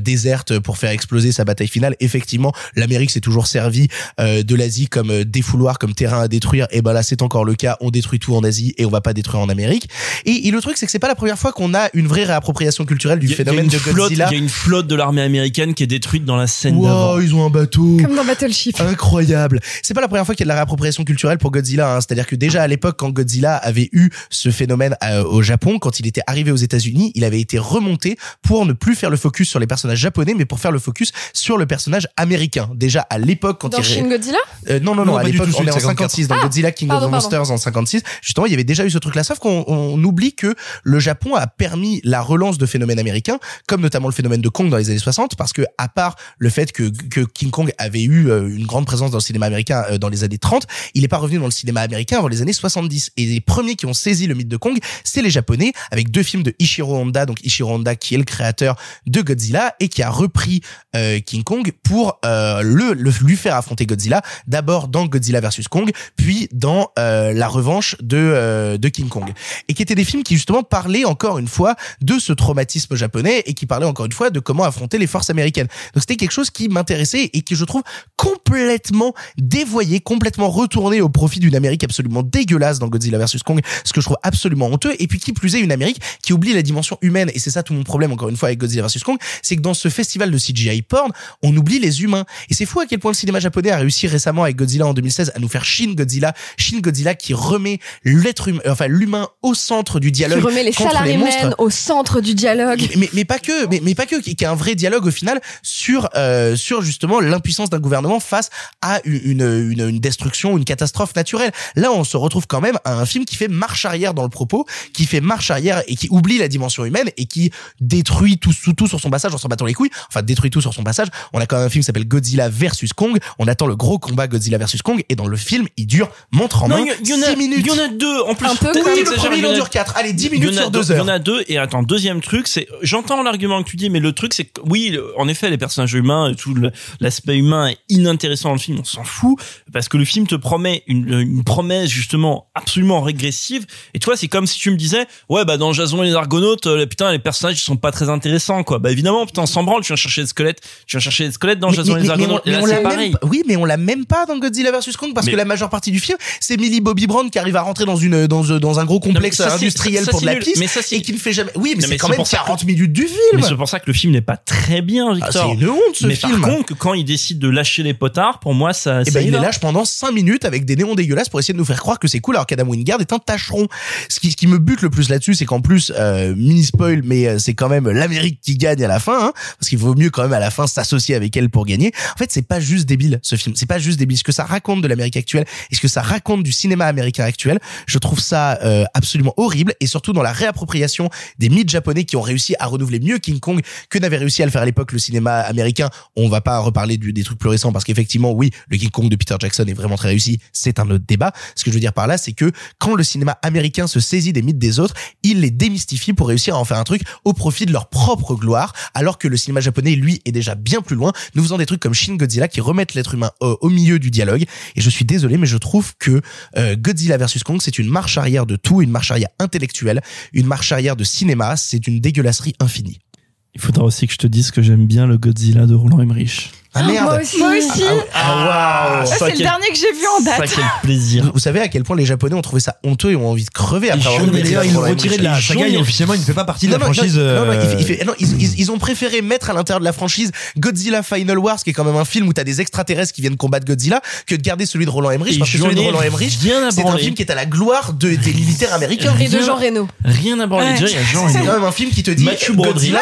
déserte pour faire exploser sa bataille finale. Effectivement, l'Amérique s'est toujours servi euh, de l'Asie comme euh, défouloir, comme terrain à détruire. Et ben là, c'est encore le cas. On détruit tout en Asie et on va pas détruire en Amérique. Et, et le truc, c'est que c'est pas la première fois qu'on a une vraie réappropriation culturelle du Il y a- il y a phénomène une de flotte- Godzilla. Il y a une flotte de l'armée américaine qui est détruite dans la scène d'avant. Wow, ils ont un bateau. Comme dans Battleship. Incroyable. C'est pas la première fois qu'il y a de la réappropriation culturelle pour Godzilla. Hein. C'est-à-dire que déjà à l'époque, quand Godzilla avait eu ce phénomène euh, au Japon, quand il était arrivé aux États-Unis, il avait été remonté pour ne plus faire le focus sur les personnages japonais, mais pour faire le focus sur le personnage américain. Déjà à l'époque, quand Dans il Shin Godzilla euh, non, non, Non, non, à l'époque, on est en de 54. 56, dans Ah, Godzilla King pardon, of the pardon. Monsters en 56. Justement, il y avait déjà eu ce truc-là, sauf qu'on on oublie que le Japon a permis la relance de phénomènes américains, comme notamment le phénomène de Kong dans les années 60, parce que à part le fait que, que King Kong avait eu euh, une grande présence dans le cinéma américain euh, dans les années 30, il n'est pas revenu dans le cinéma américain avant les années 70. Et les premiers qui ont saisi le mythe de Kong, c'est les Japonais, avec deux films de Ishiro Honda, donc Ishiro Honda qui est le créateur de Godzilla et qui a repris euh, King Kong pour euh, le, le lui faire affronter Godzilla d'abord dans Godzilla vs Kong puis dans euh, la revanche de euh, de King Kong. Et qui étaient des films qui justement parlaient encore une fois de ce traumatisme japonais et qui parlaient encore une fois de comment affronter les forces américaines. Donc c'était quelque chose qui m'intéressait et qui je trouve complètement dévoyé complètement retourné au profit d'une Amérique absolument dégueulasse dans Godzilla vs Kong ce que je trouve absolument honteux. Et puis qui plus est une Amérique qui oublie la dimension humaine. Et c'est ça tout mon problème encore une fois avec Godzilla vs Kong. C'est que dans ce festival de CGI porn on oublie les humains. Et c'est fou à quel point le cinéma japonais a réussi récemment avec Godzilla en 2016 à nous faire Shin Godzilla Shin Godzilla qui remet l'être humain enfin l'humain au centre du Qui dialogue remet les salariés au centre du dialogue. mais, mais, mais pas que, mais, mais pas que, qui, qui est un vrai dialogue au final sur euh, sur justement l'impuissance d'un gouvernement face à une, une une destruction, une catastrophe naturelle. Là, on se retrouve quand même à un film qui fait marche arrière dans le propos, qui fait marche arrière et qui oublie la dimension humaine et qui détruit tout, tout, tout sur son passage en s'en battant les couilles. Enfin, détruit tout sur son passage. On a quand même un film qui s'appelle Godzilla versus Kong. On attend le gros combat Godzilla versus Kong et dans le film, il dure montre en Non, main il y a- il y en a- 6 minutes. Il y en a deux. En plus, Un peu oui, le premier, il en dure 4. Allez, 10 Il y minutes sur deux- 2 Il y heures. en a deux. Et attends, deuxième truc, c'est, j'entends l'argument que tu dis, mais le truc, c'est que oui, en effet, les personnages humains et tout l'aspect humain est inintéressant dans le film. On s'en fout parce que le film te promet une, une promesse justement absolument régressive. Et toi, c'est comme si tu me disais, ouais, bah dans Jason et les Argonautes, euh, putain, les personnages ils sont pas très intéressants, quoi. Bah évidemment, putain, on s'en branle. Tu viens chercher des squelettes, tu viens chercher des squelettes dans Mais- Jason mais- et les mais- mais on- Argonautes. Et mais là, on c'est l'a pareil. même pas- oui, mais on l'a même pas dans Godzilla vs Kong parce Mais- que la majeure partie du film, c'est Millie Bobby Brown qui arrive à rentrer dans une dans dans un gros complexe ça, industriel ça, pour de la piste Mais ça, et qui ne fait jamais. Oui, mais c'est quand même pour ça que- 40 minutes du Mais film. c'est pour ça que le film n'est pas très bien, Ah, Victor. c'est une honte ce mais film. par contre, quand il décide de lâcher les potards, pour moi, ça, Et ça ben il les lâche pendant 5 minutes avec des néons dégueulasses pour essayer de nous faire croire que c'est cool alors qu'Adam Wingard est un tâcheron. Ce qui, ce qui me bute le plus là-dessus, c'est qu'en plus, euh, mini spoil, mais euh, c'est quand même l'Amérique qui gagne à la fin, hein, parce qu'il vaut mieux quand même à la fin s'associer avec elle pour gagner. En fait, c'est pas juste débile ce film, c'est pas juste débile. Ce que ça raconte de l'Amérique actuelle et ce que ça raconte du cinéma américain actuel, je trouve ça euh, absolument horrible et surtout dans la réappropriation des mythes japonais qui ont réussi à renouveler mieux King Kong que n'avait réussi à le faire à l'époque le cinéma américain. On va pas reparler du, des trucs plus récents parce qu'effectivement, oui, le King Kong de Peter Jackson est vraiment très réussi. C'est un autre débat. Ce que je veux dire par là, c'est que quand le cinéma américain se saisit des mythes des autres, il les démystifie pour réussir à en faire un truc au profit de leur propre gloire, alors que le cinéma japonais, lui, est déjà bien plus loin, nous faisant des trucs comme Shin Godzilla qui remettent l'être humain au, au milieu du dialogue. Et je suis désolé, mais je trouve que euh, Godzilla vs Kong, c'est une marche arrière de tout, une marche arrière intellectuelle, une marche arrière de cinéma. C'est une dégueulasserie infinie. Il faudra aussi que je te dise que j'aime bien le Godzilla de Roland Emmerich. Ah merde Moi aussi. Moi aussi. Ah waouh Ça, c'est le dernier que j'ai vu en date. Ça, quel plaisir. Vous, savez à quel point les Japonais ont trouvé ça honteux et ont envie de crever après avoir vu ils l'ont retiré de la saga et officiellement, il ne fait pas partie de la franchise. euh, ils, ont préféré mettre à l'intérieur de la franchise Godzilla Final Wars, qui est quand même un film où t'as des extraterrestres qui viennent combattre Godzilla, que de garder celui de Roland Emmerich, Et parce que celui de Roland Emmerich, c'est un film qui est à la gloire de- des militaires américains. Et de Jean Reno. Rien à branler. Ouais. Déjà, il y a Jean C'est quand même un film qui te dit. Godzilla.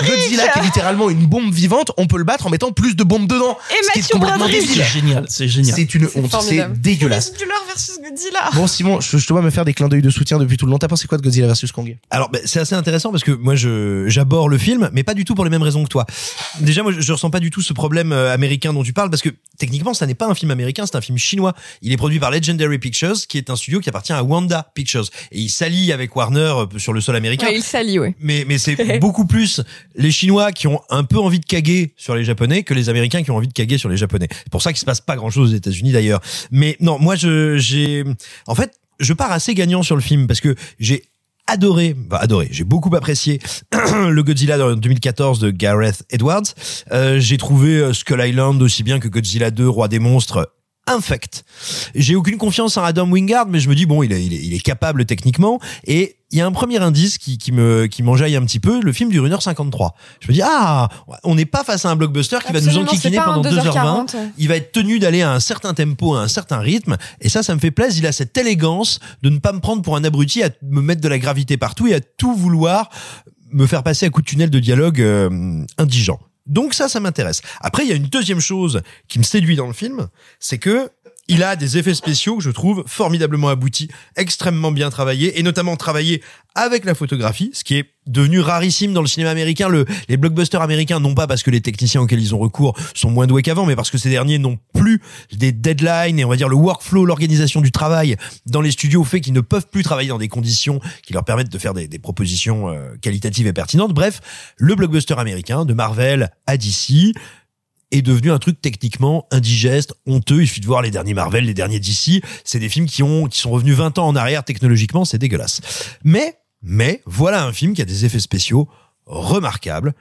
Godzilla qui est littéralement une bombe vivante, on peut le battre en mettant plus de bombes dedans. Et Mathieu complètement Broderick. débile. C'est génial, c'est génial. C'est une honte, c'est dégueulasse. Duller versus Godzilla. Bon Simon, je, je te vois me faire des clins d'œil de soutien depuis tout le long. T'as pensé quoi de Godzilla vs Kong? Alors, ben, c'est assez intéressant parce que moi, je j'aborde le film, mais pas du tout pour les mêmes raisons que toi. Déjà, moi, je, je ressens pas du tout ce problème euh, américain dont tu parles parce que techniquement, ça n'est pas un film américain, c'est un film chinois. Il est produit par Legendary Pictures, qui est un studio qui appartient à Wanda Pictures, et il s'allie avec Warner euh, sur le sol américain. Ouais, il s'allie, ouais. Mais, mais c'est beaucoup plus les Chinois qui ont un peu envie de caguer sur les Japonais que les Américains qui ont envie de caguer sur les Japonais. C'est pour ça qu'il se passe pas grand chose aux États-Unis d'ailleurs. Mais non, moi je, j'ai, en fait, je pars assez gagnant sur le film parce que j'ai adoré, bah adoré, j'ai beaucoup apprécié le Godzilla de 2014 de Gareth Edwards. Euh, j'ai trouvé euh, Skull Island aussi bien que Godzilla 2, Roi des monstres infect. J'ai aucune confiance en Adam Wingard, mais je me dis bon, il est, il est, il est capable techniquement. Et il y a un premier indice qui, qui me qui m'enjaille un petit peu, le film dure 1h53. Je me dis ah, on n'est pas face à un blockbuster qui va nous enquiquiner pendant 2h20. 2h40. Il va être tenu d'aller à un certain tempo, à un certain rythme. Et ça, ça me fait plaisir. Il a cette élégance de ne pas me prendre pour un abruti, à me mettre de la gravité partout et à tout vouloir me faire passer à coup de tunnel de dialogue euh, indigent. Donc ça, ça m'intéresse. Après, il y a une deuxième chose qui me séduit dans le film, c'est que il a des effets spéciaux que je trouve formidablement aboutis, extrêmement bien travaillés, et notamment travaillés avec la photographie, ce qui est devenu rarissime dans le cinéma américain. Le, les blockbusters américains, non pas parce que les techniciens auxquels ils ont recours sont moins doués qu'avant, mais parce que ces derniers n'ont plus des deadlines et on va dire le workflow, l'organisation du travail dans les studios fait qu'ils ne peuvent plus travailler dans des conditions qui leur permettent de faire des, des propositions euh, qualitatives et pertinentes. Bref, le blockbuster américain de Marvel à DC est devenu un truc techniquement indigeste, honteux. Il suffit de voir les derniers Marvel, les derniers DC. C'est des films qui ont, qui sont revenus 20 ans en arrière technologiquement. C'est dégueulasse. Mais, mais, voilà un film qui a des effets spéciaux remarquables,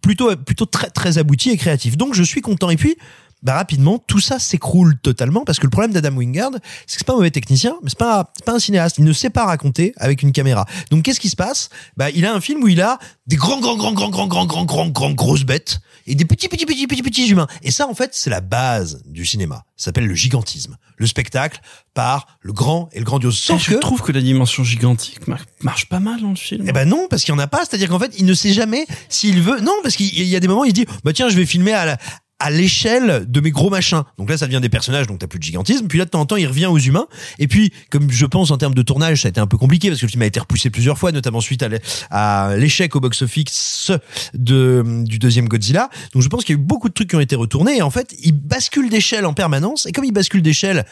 plutôt, plutôt très, très aboutis et créatifs. Donc, je suis content. Et puis, bah, rapidement, tout ça s'écroule totalement parce que le problème d'Adam Wingard, c'est que c'est pas un mauvais technicien, mais c'est pas, c'est pas un cinéaste. Il ne sait pas raconter avec une caméra. Donc, qu'est-ce qui se passe? Bah, il a un film où il a des grands, grands, grands, grands, grands, grands, grands, grands, grands, grosses bêtes et des petits, petits, petits, petits, petits humains. Et ça, en fait, c'est la base du cinéma. Ça s'appelle le gigantisme. Le spectacle par le grand et le grandiose. Sauf je que, trouve que la dimension gigantique mar- marche pas mal dans le film? eh ben non, parce qu'il y en a pas. C'est-à-dire qu'en fait, il ne sait jamais s'il veut. Non, parce qu'il y a des moments, il se dit, bah tiens, je vais filmer à la à l'échelle de mes gros machins. Donc là, ça devient des personnages, donc t'as plus de gigantisme. Puis là, de temps en temps, il revient aux humains. Et puis, comme je pense en termes de tournage, ça a été un peu compliqué parce que le film a été repoussé plusieurs fois, notamment suite à l'é- à l'échec au box-office de, du deuxième Godzilla. Donc je pense qu'il y a eu beaucoup de trucs qui ont été retournés. Et en fait, il bascule d'échelle en permanence. Et comme il bascule d'échelle,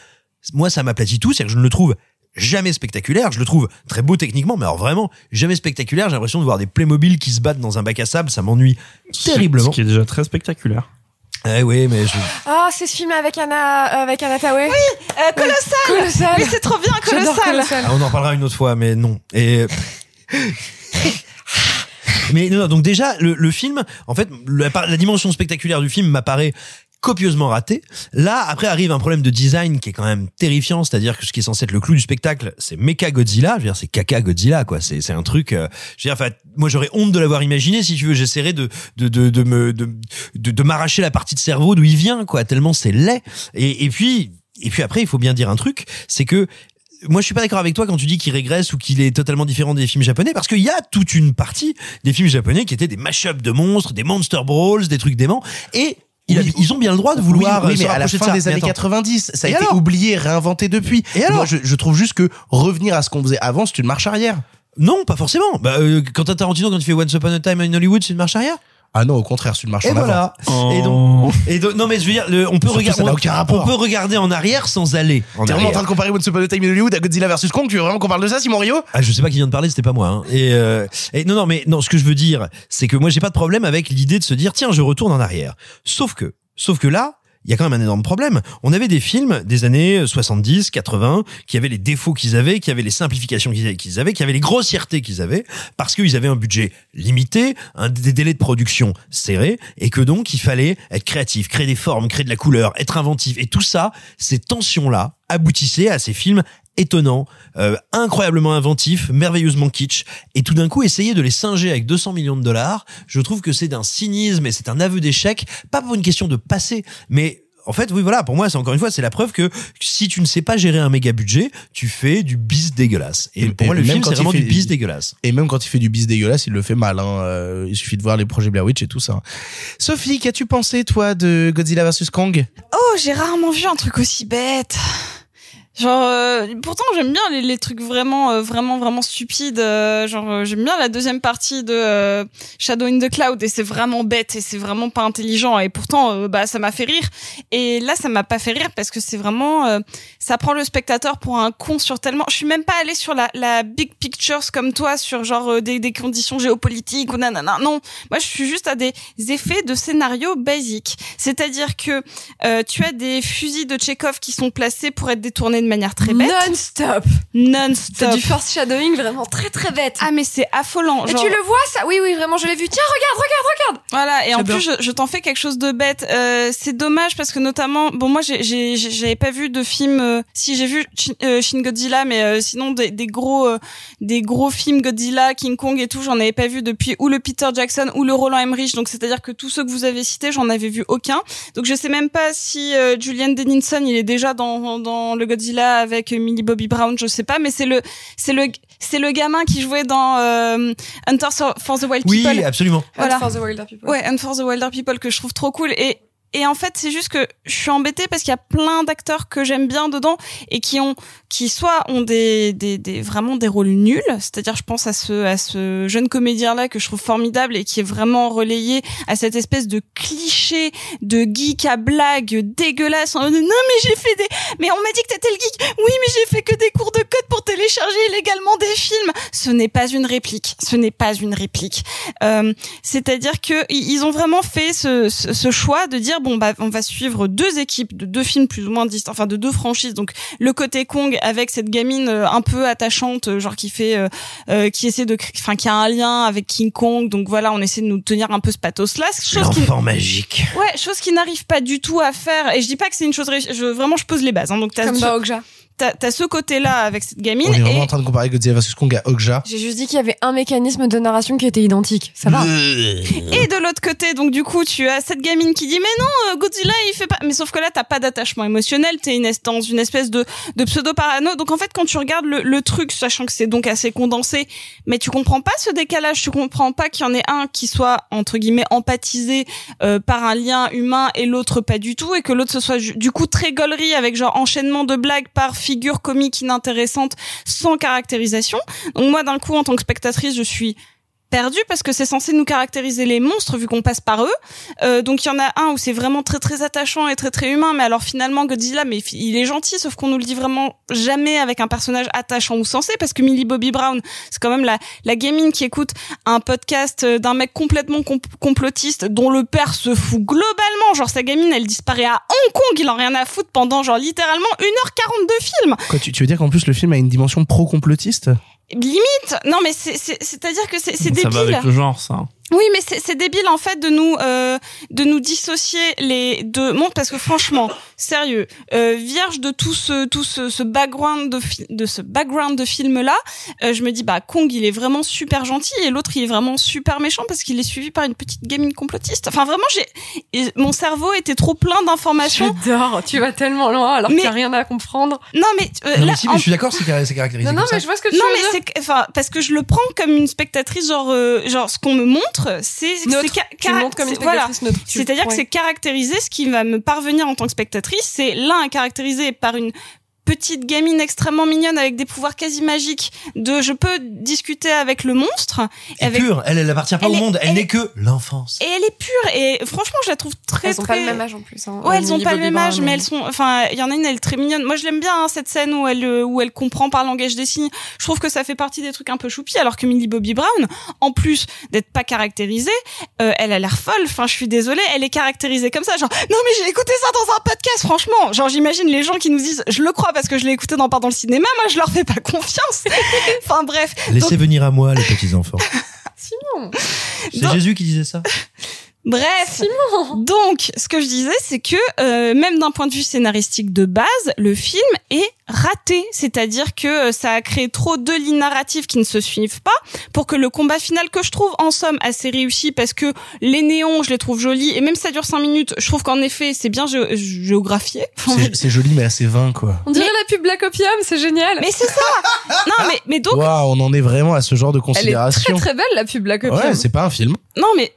moi, ça m'aplatit tout. C'est-à-dire que je ne le trouve jamais spectaculaire. Je le trouve très beau techniquement, mais alors vraiment jamais spectaculaire. J'ai l'impression de voir des Playmobil qui se battent dans un bac à sable. Ça m'ennuie terriblement. Ce qui est déjà très spectaculaire. Eh oui, mais je... Ah, c'est ce film avec Anna, avec Anna Tawai. Oui, euh, Colossal. Colossal. Oui, c'est trop bien, Colossal. Colossal. Ah, on en parlera une autre fois, mais non. Et mais non, non, donc déjà le, le film, en fait, la, la dimension spectaculaire du film m'apparaît copieusement ratée. Là, après arrive un problème de design qui est quand même terrifiant, c'est-à-dire que ce qui est censé être le clou du spectacle, c'est Mecha Godzilla. Je veux dire, c'est caca Godzilla, quoi. C'est c'est un truc. euh, je veux dire, moi j'aurais honte de l'avoir imaginé. Si tu veux, j'essaierais de de de de me de de, de m'arracher la partie de cerveau d'où il vient, quoi. Tellement c'est laid. Et et puis et puis après, il faut bien dire un truc, c'est que moi, je suis pas d'accord avec toi quand tu dis qu'il régresse ou qu'il est totalement différent des films japonais, parce qu'il y a toute une partie des films japonais qui étaient des mash-ups de monstres, des monster brawls, des trucs déments, et Oui. ils ont bien le droit de vouloir oui, se mais à la fin de des années attends. 90, ça a Et été oublié, réinventé depuis. Et alors Moi, je, je trouve juste que revenir à ce qu'on faisait avant, c'est une marche arrière. Non, pas forcément. Bah, euh, quand t'as Tarantino, quand il fait Once Upon a Time in Hollywood, c'est une marche arrière. Ah non, au contraire, c'est une marche Et en avant. voilà. Oh. Et donc, et donc- non mais je veux dire, le- on peut regarder, on, peut regarder en arrière sans aller T'es vraiment en train de comparer Once Upon a Time in Hollywood à Godzilla vs Kong Tu veux vraiment qu'on parle de ça, Simon Rio? Ah, je sais pas qui vient de parler, c'était pas moi. Hein. Et, euh, et non, non, mais non, ce que je veux dire, c'est que moi, j'ai pas de problème avec l'idée de se dire, tiens, je retourne en arrière. Sauf que, sauf que là, il y a quand même un énorme problème. On avait des films des années 70, 80 qui avaient les défauts qu'ils avaient, qui avaient les simplifications qu'ils avaient, qui avaient les grossièretés qu'ils avaient parce qu'ils avaient un budget limité, des délais de production serrés et que donc il fallait être créatif, créer des formes, créer de la couleur, être inventif et tout ça, ces tensions là aboutissaient à ces films étonnants, euh, incroyablement inventifs, merveilleusement kitsch, et tout d'un coup essayer de les singer avec 200 millions de dollars, je trouve que c'est d'un cynisme et c'est un aveu d'échec, pas pour une question de passé, mais en fait, oui, voilà, pour moi, c'est encore une fois, c'est la preuve que si tu ne sais pas gérer un méga budget, tu fais du bis dégueulasse. Et, pour moi, le même film, quand c'est il vraiment fait- du bis dégueulasse. Et même quand il fait du bis dégueulasse, il le fait mal. Hein. Euh, il suffit de voir les projets Blair Witch et tout ça. Sophie, qu'as-tu pensé, toi, de Godzilla vs. Kong? Oh, j'ai rarement vu un truc aussi bête. Genre, euh, pourtant j'aime bien les, les trucs vraiment, euh, vraiment, vraiment stupides. euh, genre, euh, j'aime bien la deuxième partie de euh, Shadow in the Cloud et c'est vraiment bête et c'est vraiment pas intelligent et pourtant, euh, bah, ça m'a fait rire. Et là, ça m'a pas fait rire parce que c'est vraiment, ça prend le spectateur pour un con sur tellement. Je suis même pas allée sur la, la big pictures comme toi sur genre des, des conditions géopolitiques ou nanana. Non, moi je suis juste à des effets de scénario basique. C'est-à-dire que tu as des fusils de Chekhov qui sont placés pour être détournés de manière très bête. Non-stop. Non-stop. C'est du foreshadowing vraiment très très bête. Ah mais c'est affolant. Et genre- tu le vois ça? Oui oui vraiment je l'ai vu. Tiens regarde regarde regarde. Voilà, et en plus, je, je t'en fais quelque chose de bête. Euh, c'est dommage parce que notamment, bon, moi, j'ai- j'avais pas vu de film. euh, si j'ai vu Shin, euh, Shin Godzilla, mais euh, sinon des, des gros, euh, des gros films Godzilla, King Kong et tout, j'en avais pas vu depuis ou le Peter Jackson ou le Roland Emmerich. Donc c'est-à-dire que tous ceux que vous avez cités, j'en avais vu aucun. Donc je sais même pas si euh, Julian Dennison, il est déjà dans dans le Godzilla avec euh, Millie Bobby Brown, je sais pas, mais c'est le c'est le c'est le gamin qui jouait dans euh, Hunter for the Wild Oui, People. absolument. Voilà. Hunt for the Wilder People. Ouais, and for the Wilder People que je trouve trop cool et et en fait, c'est juste que je suis embêtée parce qu'il y a plein d'acteurs que j'aime bien dedans et qui ont, qui soit ont des, des, des vraiment des rôles nuls. C'est-à-dire, je pense à ce, à ce jeune comédien là que je trouve formidable et qui est vraiment relayé à cette espèce de cliché de geek à blague dégueulasse. Non, mais j'ai fait des, mais on m'a dit que t'étais le geek. Oui, mais j'ai fait que des cours de code pour télécharger illégalement des films. Ce n'est pas une réplique. Ce n'est pas une réplique. Euh, c'est-à-dire que ils ont vraiment fait ce, ce choix de dire bon bah on va suivre deux équipes de deux films plus ou moins distincts, enfin de deux franchises. Donc le côté Kong avec cette gamine euh, un peu attachante, euh, genre qui fait, euh, euh, qui essaie de, enfin qui a un lien avec King Kong. Donc voilà, on essaie de nous tenir un peu ce pathos là. Chose qui, L'enfant magique. ouais, chose qui n'arrive pas du tout à faire. Et je dis pas que c'est une chose réussie. Je, vraiment, je pose les bases. Hein. Donc t'as Comme ce, dans Okja. T'as, t'as ce côté-là avec cette gamine On est vraiment et en train de comparer Godzilla vs. Kong à Okja. J'ai juste dit qu'il y avait un mécanisme de narration qui était identique. Ça va. Et de l'autre côté, donc du coup, tu as cette gamine qui dit mais non, euh, Godzilla il fait pas. Mais sauf que là, t'as pas d'attachement émotionnel, t'es une, dans une espèce de, de pseudo parano. Donc en fait, quand tu regardes le, le truc, sachant que c'est donc assez condensé, mais tu comprends pas ce décalage, tu comprends pas qu'il y en ait un qui soit entre guillemets empathisé euh, par un lien humain et l'autre pas du tout, et que l'autre ce soit du coup très gaulerie avec genre enchaînement de blagues par figure comique inintéressante sans caractérisation. Donc moi, d'un coup, en tant que spectatrice, je suis perdu parce que c'est censé nous caractériser les monstres vu qu'on passe par eux. Euh, donc il y en a un où c'est vraiment très très attachant et très très humain, mais alors finalement Godzilla, mais il est gentil, sauf qu'on nous le dit vraiment jamais avec un personnage attachant ou sensé parce que Millie Bobby Brown, c'est quand même la gamine qui écoute un podcast d'un mec complètement com- complotiste dont le père se fout globalement, genre sa gamine elle disparaît à Hong Kong, il en rien à foutre pendant genre littéralement 1h40 de film. Tu, tu veux dire qu'en plus le film a une dimension pro-complotiste? Limite, non mais c'est c'est c'est-à-dire que c'est c'est Ça débile. va avec le genre, ça. Oui, mais c'est c'est débile en fait de nous euh, de nous dissocier les deux mondes parce que franchement, sérieux, euh, vierge de tout ce tout ce, ce background de de ce background de film là, je me dis bah Kong il est vraiment super gentil et l'autre il est vraiment super méchant parce qu'il est suivi par une petite gamine complotiste. Enfin vraiment j'ai et mon cerveau était trop plein d'informations. J'adore. Tu vas tellement loin alors Mais- qu'il n'y a rien à comprendre. Non mais euh, Non, là mais si, en mais je suis d'accord, c'est car- c'est caractérisé Non, non, comme ça. mais je vois ce que tu non veux mais dire. enfin parce que je le prends comme une spectatrice genre euh, genre ce qu'on me montre c'est voilà. Tu- C'est-à-dire que c'est caractérisé ce qui va me parvenir en tant que spectatrice, c'est l'un caractérisé par une petite gamine extrêmement mignonne avec des pouvoirs quasi magiques de je peux discuter avec le monstre Et avec pure, elle, elle appartient pas Elle au est- monde, elle, elle n'est est- que l'enfance. et elle est pure et franchement je la trouve très Elles ont très pas le même âge en plus. Hein. Ouais, elles ont Millie pas le Bobby même âge, Brown, mais elles sont. Enfin, il y en a une, elle est très mignonne. Moi, je l'aime bien hein, cette scène où elle où elle comprend par langage des signes. Je trouve que ça fait partie des trucs un peu choupis, alors que Millie Bobby Brown, en plus d'être pas caractérisée, euh, elle a l'air folle. Enfin, je suis désolée, elle est caractérisée comme ça. Genre, non mais j'ai écouté ça dans un podcast. Franchement, genre j'imagine les gens qui nous disent, je le crois parce que je l'ai écouté dans Pardon le cinéma. Moi, je leur fais pas confiance. enfin bref. Laissez venir à moi les petits enfants. Simon. C'est Donc- Jésus qui disait ça. Bref, donc ce que je disais, c'est que euh, même d'un point de vue scénaristique de base, le film est raté, c'est-à-dire que euh, ça a créé trop de lignes narratives qui ne se suivent pas pour que le combat final que je trouve en somme assez réussi parce que les néons, je les trouve jolis et même si ça dure 5 minutes, je trouve qu'en effet c'est bien gé- géographié. C'est- joli, mais assez vain, quoi. On dirait la pub Black Opium, c'est génial. Mais c'est ça. non mais mais donc Waouh, on en est vraiment à ce genre de Elle est très considération. très belle la pub Black Opium. Ouais, c'est pas un film. non mais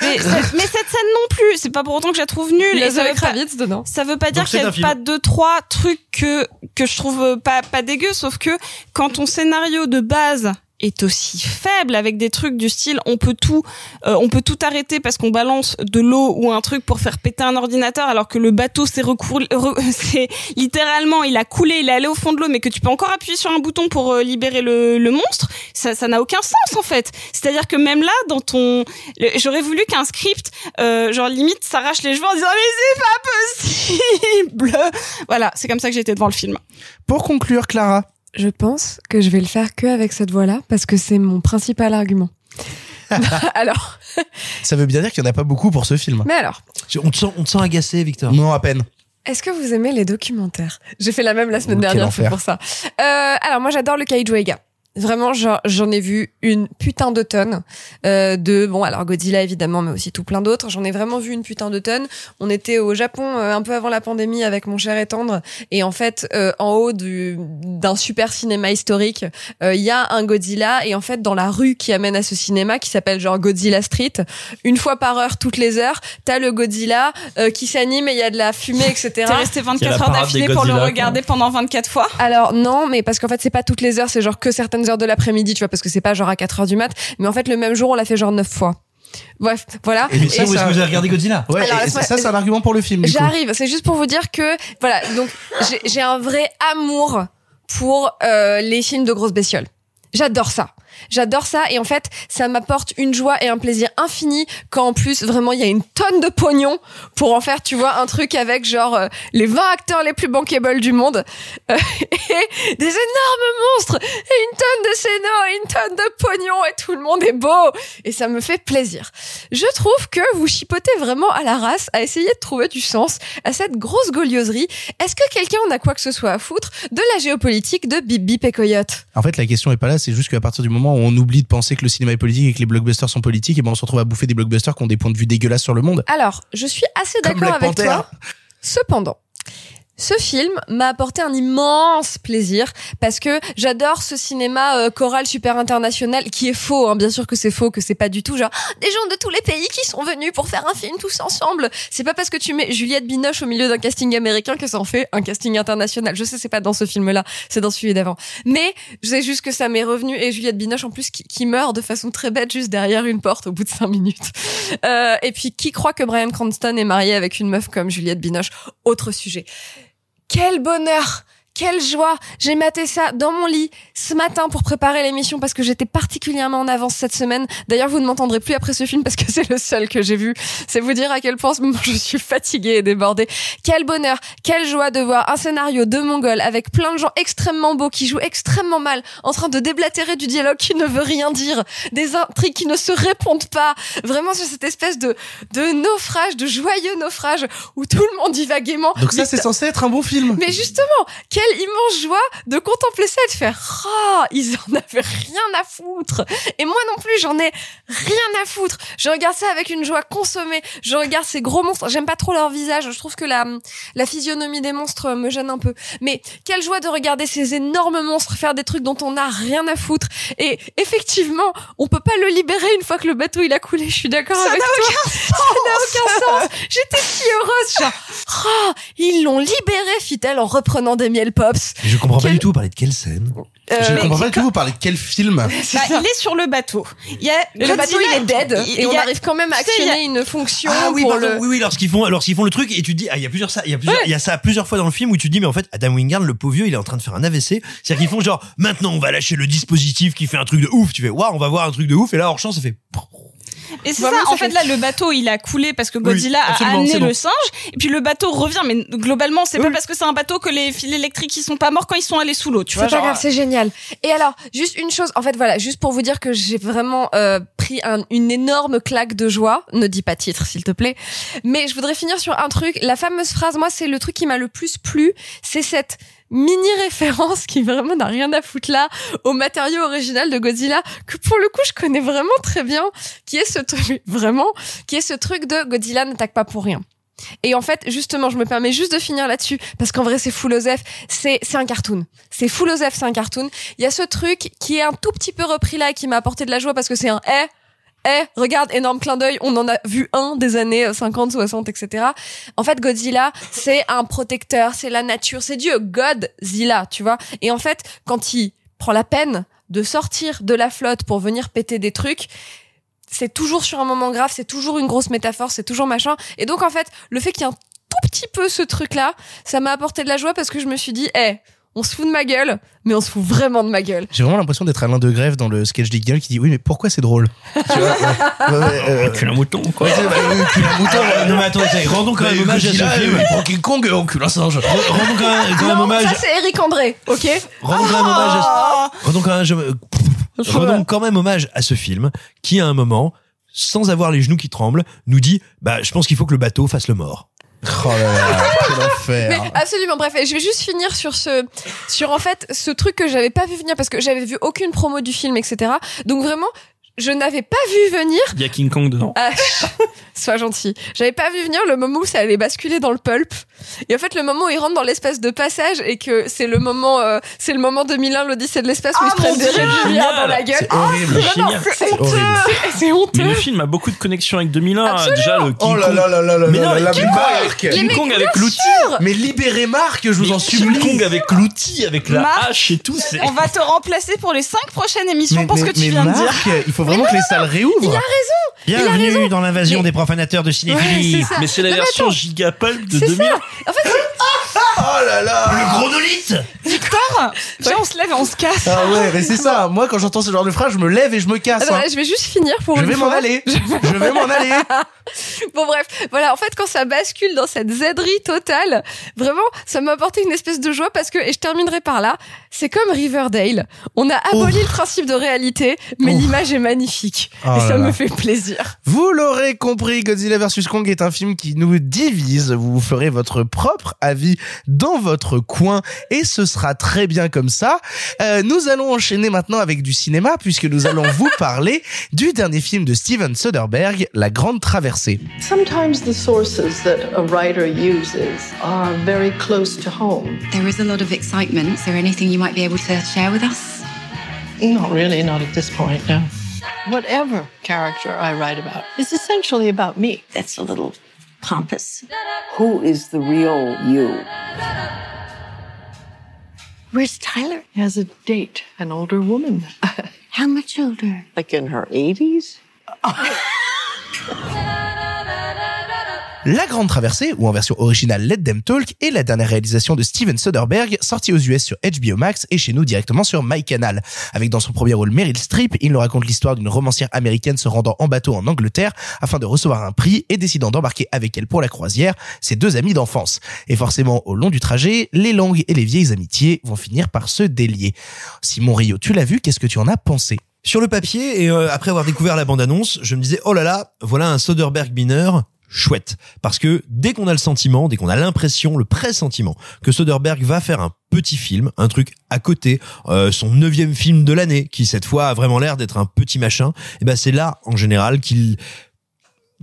mais, cette- mais cette scène non plus, c'est pas pour autant que je la trouve nulle. Il y a et ça Zoé veut pas- Kravitz dedans. Ça veut pas dire qu'il y c'est a pas deux trois trucs que que je trouve pas pas dégueu, sauf que quand ton scénario de base est aussi faible avec des trucs du style on peut tout euh, on peut tout arrêter parce qu'on balance de l'eau ou un truc pour faire péter un ordinateur alors que le bateau s'est recour re- c'est littéralement il a coulé il est allé au fond de l'eau mais que tu peux encore appuyer sur un bouton pour euh, libérer le, le monstre ça ça n'a aucun sens en fait. C'est-à-dire que même là dans ton j'aurais voulu qu'un script euh, genre limite s'arrache les cheveux en disant mais c'est pas possible! Voilà c'est comme ça que j'étais devant le film. Pour conclure, Clara. Je pense que je vais le faire que avec cette voix-là parce que c'est mon principal argument. alors, Ça veut bien dire qu'il y en a pas beaucoup pour ce film. mais alors, On te sent, on te sent agacé, Victor. Non, à peine. est-ce que vous aimez les documentaires? J'ai fait la même la semaine Oh, dernière, c'est pour ça. Euh, alors moi j'adore le Kaiju Eiga. Vraiment, j'en j'en ai vu une putain de tonne euh, de bon alors Godzilla évidemment, mais aussi tout plein d'autres. J'en ai vraiment vu une putain de tonne. On était au Japon euh, un peu avant la pandémie avec mon cher et tendre, et en fait euh, en haut du d'un super cinéma historique, euh, il y a un Godzilla et en fait dans la rue qui amène à ce cinéma qui s'appelle genre Godzilla Street, une fois par heure toutes les heures, t'as le Godzilla euh, qui s'anime et il y a de la fumée etc. t'es resté Il y a 24 la heures d'affilée pour le regarder pendant 24 fois Alors non, mais parce qu'en fait c'est pas toutes les heures, c'est genre que certaines heures de l'après-midi, tu vois, parce que c'est pas genre à 4 heures du mat, mais en fait le même jour on l'a fait genre 9 fois. Bref, voilà. Et mais ça, Et où est-ce ça- que vous avez regardé Godzilla Ouais, Alors, et laisse-moi- ça, c'est un argument pour le film. J'arrive, c'est juste pour vous dire que voilà, donc j'ai- j'ai un vrai amour pour euh, les films de grosses bestioles. J'adore ça. J'adore ça et en fait, ça m'apporte une joie et un plaisir infini quand en plus vraiment il y a une tonne de pognon pour en faire, tu vois, un truc avec genre euh, les 20 acteurs les plus bankable du monde euh, et des énormes monstres et une tonne de scénar et une tonne de pognon et tout le monde est beau et ça me fait plaisir. Je trouve que vous chipotez vraiment à la race à essayer de trouver du sens à cette grosse golioserie. Est-ce que quelqu'un en a quoi que ce soit à foutre de la géopolitique de Bip Bip et Coyote En fait, la question est pas là, c'est juste qu'à partir du moment où on oublie de penser que le cinéma est politique et que les blockbusters sont politiques, et ben on se retrouve à bouffer des blockbusters qui ont des points de vue dégueulasses sur le monde. Alors, je suis assez d'accord avec Panther. toi. Cependant, ce film m'a apporté un immense plaisir parce que j'adore ce cinéma euh, choral super international qui est faux, hein, bien sûr que c'est faux, que c'est pas du tout genre Ah, des gens de tous les pays qui sont venus pour faire un film tous ensemble. C'est pas parce que tu mets Juliette Binoche au milieu d'un casting américain que ça en fait un casting international. Je sais c'est pas dans ce film-là, c'est dans celui d'avant. Mais c'est juste que ça m'est revenu et Juliette Binoche en plus qui, qui meurt de façon très bête juste derrière une porte au bout de cinq minutes. Euh, et puis qui croit que Brian Cranston est marié avec une meuf comme Juliette Binoche? Autre sujet. Quel bonheur quelle joie J'ai maté ça dans mon lit ce matin pour préparer l'émission parce que j'étais particulièrement en avance cette semaine. D'ailleurs, vous ne m'entendrez plus après ce film parce que c'est le seul que j'ai vu. C'est vous dire à quel point en ce moment je suis fatiguée et débordée. Quel bonheur, quelle joie de voir un scénario de Mongol avec plein de gens extrêmement beaux qui jouent extrêmement mal, en train de déblatérer du dialogue qui ne veut rien dire, des intrigues qui ne se répondent pas. Vraiment sur cette espèce de, de naufrage, de joyeux naufrage où tout le monde y va gaiement. Donc ça, c'est censé être un bon film. mais justement, quelle immense joie de contempler ça et de faire ah ils en avaient rien à foutre. Et moi non plus j'en ai rien à foutre. Je regarde ça avec une joie consommée. Je regarde ces gros monstres. J'aime pas trop leur visage. Je trouve que la la physionomie des monstres me gêne un peu. Mais quelle joie de regarder ces énormes monstres faire des trucs dont on n'a rien à foutre. Et effectivement on peut pas le libérer une fois que le bateau il a coulé. Je suis d'accord avec toi. aucun ça n'a aucun sens. J'étais si heureuse. Genre ah ils l'ont libéré fit-elle en reprenant des miels pops. Je comprends pas du tout. Vous parlez de quelle scène Euh, Je comprends pas du tout, vous parlez de quel film Bah, il est sur le bateau. Il y a Le bateau, il est dead. il- Et il on y a- arrive quand même à y a- actionner une fonction Ah oui, pour pardon, le. oui, oui, lorsqu'ils font, lorsqu'ils font le truc et tu te dis, ah, il y a plusieurs, ça, il y a plusieurs, il y a ça, il y a ça plusieurs fois dans le film où tu te dis, mais en fait, Adam Wingard, le pauvre vieux, il est en train de faire un AVC. C'est-à-dire qu'ils font genre, maintenant, on va lâcher le dispositif qui fait un truc de ouf. Tu fais, waouh, on va voir un truc de ouf. Et là, hors champ, ça fait, Et c'est Vraiment, ça, en fait, fait- là, le bateau, il a coulé parce que Godzilla a absolument, amené bon. le singe, et puis le bateau revient, mais globalement, c'est pas parce que c'est un bateau que les fils électriques, ils sont pas morts quand ils sont allés sous l'eau, tu vois. C'est pas grave, c'est génial. Et alors, juste une chose, en fait, voilà, juste pour vous dire que j'ai vraiment euh, pris un- une énorme claque de joie. Ne dis pas titre, s'il te plaît. Mais je voudrais finir sur un truc. La fameuse phrase, moi, c'est le truc qui m'a le plus plu. C'est cette mini référence qui vraiment n'a rien à foutre là au matériau original de Godzilla que pour le coup je connais vraiment très bien qui est ce truc vraiment qui est ce truc de Godzilla n'attaque pas pour rien et en fait, justement, je me permets juste de finir là-dessus parce qu'en vrai, c'est full Osef. C'est c'est un cartoon. C'est full Osef, c'est un cartoon. Il y a ce truc qui est un tout petit peu repris là et qui m'a apporté de la joie parce que c'est un eh eh regarde énorme clin d'œil. On en a vu un des années euh, 50, 60, etc. En fait, Godzilla, c'est un protecteur, c'est la nature, c'est Dieu, Godzilla, tu vois. Et en fait, quand il prend la peine de sortir de la flotte pour venir péter des trucs, c'est toujours sur un moment grave, c'est toujours une grosse métaphore, c'est toujours machin. Et donc en fait, le fait qu'il y ait un tout petit peu ce truc-là, ça m'a apporté de la joie parce que je me suis dit, eh, on se fout de ma gueule, mais on se fout vraiment de ma gueule. J'ai vraiment l'impression d'être Alain de Grève dans le sketch d'Iggy qui dit oui mais pourquoi c'est drôle? Tu vois, ouais, ouais, ouais, euh, Cul un mouton, quoi. cul à mouton, ouais. non, mais attends, rendons quand même hommage à ce film. il prend King Kong et encule un singe. Rendons quand même, hommage. ça c'est Eric André, ok? Rendons quand même hommage à, rendons quand même, rendons quand même hommage à ce film qui, à un moment, sans avoir les genoux qui tremblent, nous dit, bah, je pense qu'il faut que le bateau fasse le mort. Oh là là, quel Mais absolument, bref, et je vais juste finir sur ce, sur en fait ce truc que j'avais pas vu venir parce que j'avais vu aucune promo du film, etc. Donc vraiment, je n'avais pas vu venir. Il y a King Kong dedans. Ah, sois gentil. J'avais pas vu venir le moment où ça allait basculer dans le pulp. Et en fait, le moment où ils rentrent dans l'espace de passage et que c'est le moment, euh, c'est le moment 2001, l'Odyssée de l'espace où oh ah, ils se prennent des dans la gueule. Oh, c'est oh, Mais le film a beaucoup de connexions avec 2001. Déjà, le King oh là là là là avec l'outil. Mais libérez Marc, je vous en supplie. Avec l'outil, avec la hache et tout. On va te remplacer pour les 5 prochaines émissions mais, que tu viens de dire. Il faut vraiment que les salles réouvrent. Il a raison. Bienvenue dans l'invasion des profanateurs de cinéphilie. Mais c'est la version de Eu falei assim, Oh là là. Le chronolithe Victor, viens, on se lève et on se casse. Ah ouais, mais c'est ça. Moi, quand j'entends ce genre de phrase, je me lève et je me casse. attends, hein. je vais juste finir pour Je une vais m'en fois. aller. Je vais m'en aller. Bon bref, voilà, en fait quand ça bascule dans cette zèderie totale, vraiment, ça m'a apporté une espèce de joie parce que, et je terminerai par là, c'est comme Riverdale. On a aboli le principe de réalité, mais Ouf. l'image est magnifique. Oh et ça là. me fait plaisir. Vous l'aurez compris, Godzilla vs Kong est un film qui nous divise. Vous vous ferez votre propre avis dans votre coin et ce sera très bien comme ça. Euh, nous allons enchaîner maintenant avec du cinéma puisque nous allons vous parler du dernier film de Steven Soderbergh, La Grande Traversée. Sometimes the sources that a writer uses are very close to home. There is a lot of excitement. Is there anything you might be able to share with us? Not really, not at this point, no. Whatever character I write about is essentially about me. That's a little pompous. Who is the real you? Where's Tyler? He has a date, an older woman. How much older? like in her 80s? La Grande Traversée, ou en version originale Let Them Talk, est la dernière réalisation de Steven Soderbergh, sortie aux US sur HBO Max et chez nous directement sur MyCanal. Avec dans son premier rôle Meryl Streep, il nous raconte l'histoire d'une romancière américaine se rendant en bateau en Angleterre afin de recevoir un prix et décidant d'embarquer avec elle pour la croisière ses deux amis d'enfance. Et forcément, au long du trajet, les longues et les vieilles amitiés vont finir par se délier. Simon Rio, tu l'as vu, qu'est-ce que tu en as pensé? Sur le papier, et euh, après avoir découvert la bande-annonce, je me disais, oh là là, voilà un Soderbergh mineur chouette. Parce que dès qu'on a le sentiment, dès qu'on a l'impression, le pressentiment que Soderbergh va faire un petit film, un truc à côté, euh, son neuvième film de l'année, qui cette fois a vraiment l'air d'être un petit machin, et ben c'est là, en général, qu'il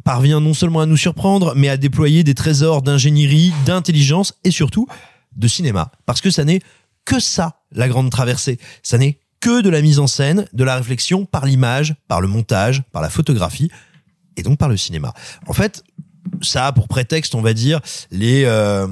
parvient non seulement à nous surprendre, mais à déployer des trésors d'ingénierie, d'intelligence et surtout de cinéma. Parce que ça n'est que ça, la grande traversée. Ça n'est que de la mise en scène, de la réflexion par l'image, par le montage, par la photographie et donc par le cinéma. En fait, ça a pour prétexte, on va dire, les euh,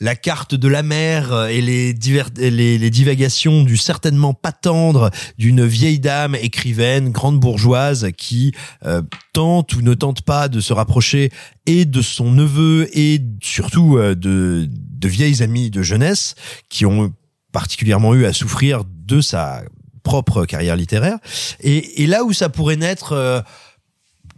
la carte de la mer et les, divers, les divagations du certainement pas tendre d'une vieille dame écrivaine, grande bourgeoise, qui euh, tente ou ne tente pas de se rapprocher et de son neveu et surtout euh, de de vieilles amies de jeunesse qui ont particulièrement eu à souffrir de sa propre carrière littéraire. Et, et là où ça pourrait naître euh,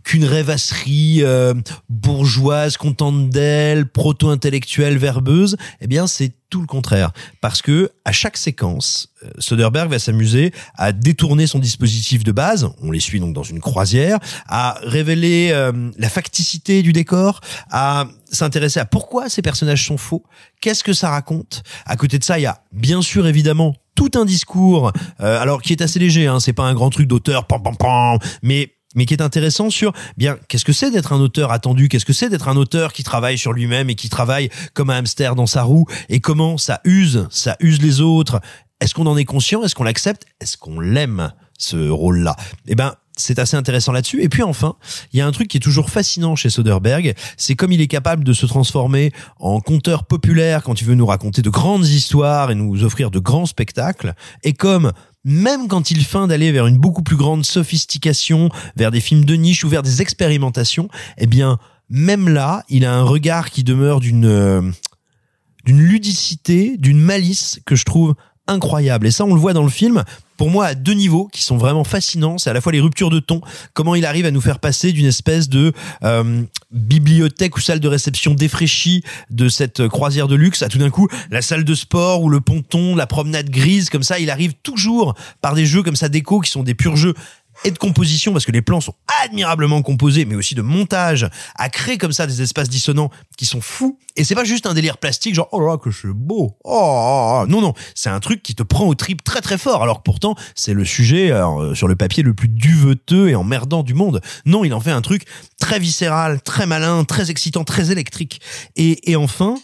qu'une rêvasserie euh, bourgeoise, contente d'elle, proto-intellectuelle, verbeuse, eh bien c'est tout le contraire. Parce que à chaque séquence, euh, Soderbergh va s'amuser à détourner son dispositif de base, on les suit donc dans une croisière, à révéler euh, la facticité du décor, à s'intéresser à pourquoi ces personnages sont faux, qu'est-ce que ça raconte. À côté de ça, il y a bien sûr évidemment tout un discours, euh, alors qui est assez léger, hein, c'est pas un grand truc d'auteur, pam pam pam, mais mais qui est intéressant sur bien qu'est-ce que c'est d'être un auteur attendu, qu'est-ce que c'est d'être un auteur qui travaille sur lui-même et qui travaille comme un hamster dans sa roue? Et comment ça use, ça use les autres? Est-ce qu'on en est conscient? Est-ce qu'on l'accepte? Est-ce qu'on l'aime ce rôle-là? Eh ben c'est assez intéressant là-dessus. Et puis enfin, il y a un truc qui est toujours fascinant chez Soderbergh, c'est comme il est capable de se transformer en conteur populaire quand il veut nous raconter de grandes histoires et nous offrir de grands spectacles, et comme même quand il feint d'aller vers une beaucoup plus grande sophistication, vers des films de niche ou vers des expérimentations, eh bien, même là, il a un regard qui demeure d'une euh, d'une ludicité, d'une malice que je trouve incroyable. Et ça, on le voit dans le film, pour moi, à deux niveaux qui sont vraiment fascinants. C'est à la fois les ruptures de ton, comment il arrive à nous faire passer d'une espèce de euh, bibliothèque ou salle de réception défraîchie de cette croisière de luxe à tout d'un coup la salle de sport ou le ponton, la promenade grise, comme ça, il arrive toujours par des jeux comme ça déco qui sont des purs jeux et de composition parce que les plans sont admirablement composés mais aussi de montage à créer comme ça des espaces dissonants qui sont fous. Et c'est pas juste un délire plastique genre oh là que c'est beau. Oh, oh, oh. non non. C'est un truc qui te prend au trip très très fort. Alors que pourtant c'est le sujet alors, euh, sur le papier le plus duveteux et emmerdant du monde. Non il en fait un truc très viscéral très malin très excitant très électrique. Et, et enfin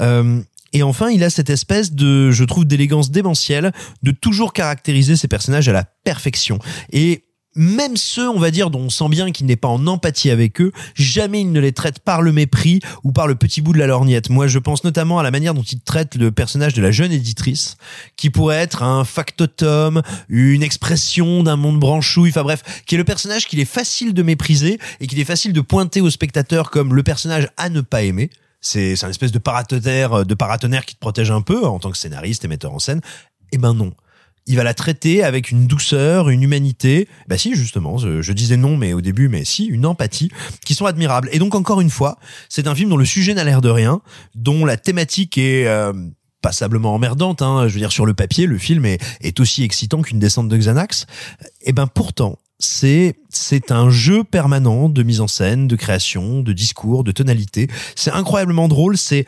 euh, et enfin, il a cette espèce de, je trouve, d'élégance démentielle, de toujours caractériser ses personnages à la perfection. Et même ceux, on va dire, dont on sent bien qu'il n'est pas en empathie avec eux, jamais il ne les traite par le mépris ou par le petit bout de la lorgnette. Moi, je pense notamment à la manière dont il traite le personnage de la jeune éditrice, qui pourrait être un factotum, une expression d'un monde branchouille, enfin bref, qui est le personnage qu'il est facile de mépriser et qu'il est facile de pointer au spectateur comme le personnage à ne pas aimer. C'est un espèce de paratonnerre, de paratonnerre qui te protège un peu en tant que scénariste et metteur en scène. Eh ben non il va la traiter avec une douceur, une humanité. Bah si, justement, je, disais non, mais au début, mais si, une empathie, qui sont admirables. Et donc, encore une fois, c'est un film dont le sujet n'a l'air de rien, dont la thématique est... Euh, passablement emmerdante, hein. je veux dire sur le papier, le film est, est aussi excitant qu'une descente de Xanax. Et ben pourtant, c'est c'est un jeu permanent de mise en scène, de création, de discours, de tonalité. C'est incroyablement drôle, c'est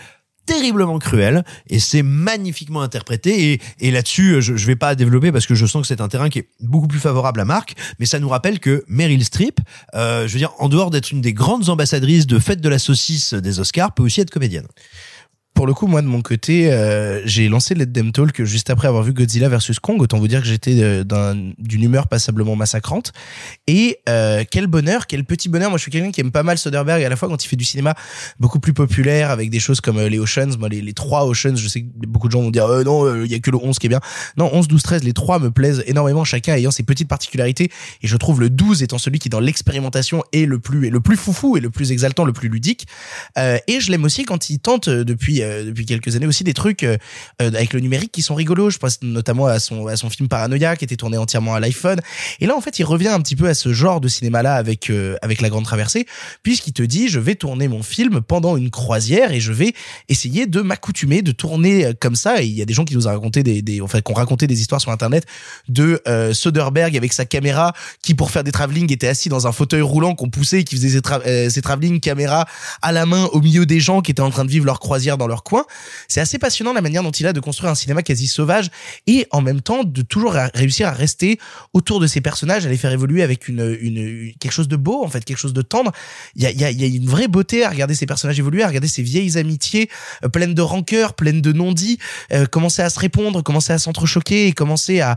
terriblement cruel et c'est magnifiquement interprété et, et là-dessus je, je vais pas développer parce que je sens que c'est un terrain qui est beaucoup plus favorable à Marc mais ça nous rappelle que Meryl Streep euh, je veux dire en dehors d'être une des grandes ambassadrices de fête de la saucisse des Oscars peut aussi être comédienne pour le coup, moi de mon côté, euh, j'ai lancé Let Them Talk juste après avoir vu Godzilla versus Kong. Autant vous dire que j'étais euh, d'une humeur passablement massacrante. Et euh, quel bonheur, quel petit bonheur. Moi, je suis quelqu'un qui aime pas mal Soderbergh à la fois quand il fait du cinéma beaucoup plus populaire avec des choses comme les Oceans. Moi, les, trois Oceans, je sais que beaucoup de gens vont dire non, il y a que le 11 qui est bien. Non, 11, 12, 13, les trois me plaisent énormément, chacun ayant ses petites particularités. Et je trouve le 12 étant celui qui dans l'expérimentation est le plus est le plus foufou et le plus exaltant, le plus ludique. et je l'aime aussi quand il tente depuis euh, depuis quelques années aussi des trucs euh, euh, avec le numérique qui sont rigolos. Je pense notamment à son à son film Paranoia qui était tourné entièrement à l'iPhone. Et là en fait, il revient un petit peu à ce genre de cinéma là avec avec La Grande Traversée puisqu'il te dit je vais tourner mon film pendant une croisière et je vais essayer de m'accoutumer de tourner comme ça et il y a des gens qui nous ont raconté des, des enfin qui ont des histoires sur internet de Soderbergh avec sa caméra qui pour faire des travelling était assis dans un fauteuil roulant qu'on poussait et qui faisait ses, tra ses caméra à la main au milieu des gens qui étaient en train de vivre leur croisière dans leur coin. C'est assez passionnant la manière dont il a de construire un cinéma quasi sauvage et en même temps de toujours réussir à rester autour de ses personnages, à les faire évoluer avec une, quelque chose de beau en fait, quelque chose de tendre. Il y a, une vraie beauté à regarder ces personnages évoluer, à regarder ces vieilles amitiés euh, pleines de rancœur, pleines de non-dits, euh, commencer à se répondre, commencer à s'entrechoquer et commencer à,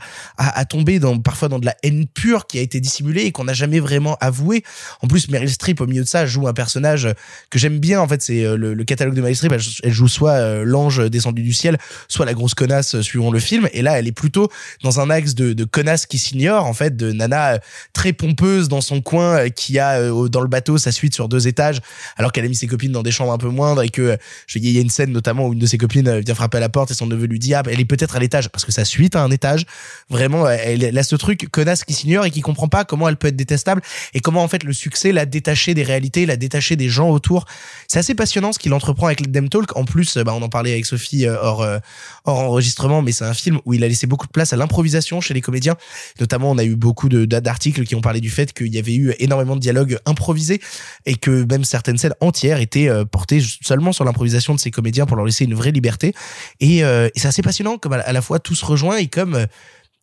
tomber parfois dans de la haine pure qui a été dissimulée et qu'on n'a jamais vraiment avoué. En plus, Meryl Streep au milieu de ça joue un personnage que j'aime bien. En fait, c'est euh, le, catalogue de Meryl Streep. Elle joue soit euh, l'ange descendu du ciel, soit la grosse connasse suivant le film. Et là, elle est plutôt dans un axe de, connasse qui s'ignore, en fait, de nana euh, très pompeuse dans son coin, euh, qui a dans le bateau sa suite sur deux étages, alors qu'elle a mis ses copines dans des chambres un peu moindres et que il y a une scène notamment où une de ses copines vient frapper à la porte et son neveu lui dit ah elle est peut-être à l'étage parce que sa suite a un étage. Vraiment, elle, a ce truc connasse qui s'ignore et qui comprend pas comment elle peut être détestable et comment en fait le succès l'a détaché des réalités, l'a détaché des gens autour. C'est assez passionnant ce qu'il entreprend avec Them Talk. Plus, bah, on en parlait avec Sophie euh, hors, euh, hors enregistrement, mais c'est un film où il a laissé beaucoup de place à l'improvisation chez les comédiens. Notamment, on a eu beaucoup d'articles qui ont parlé du fait qu'il y avait eu énormément de dialogues improvisés et que même certaines scènes entières étaient euh, portées seulement sur l'improvisation de ces comédiens pour leur laisser une vraie liberté. Et, c'est assez passionnant comme à, à la fois tout se rejoint et comme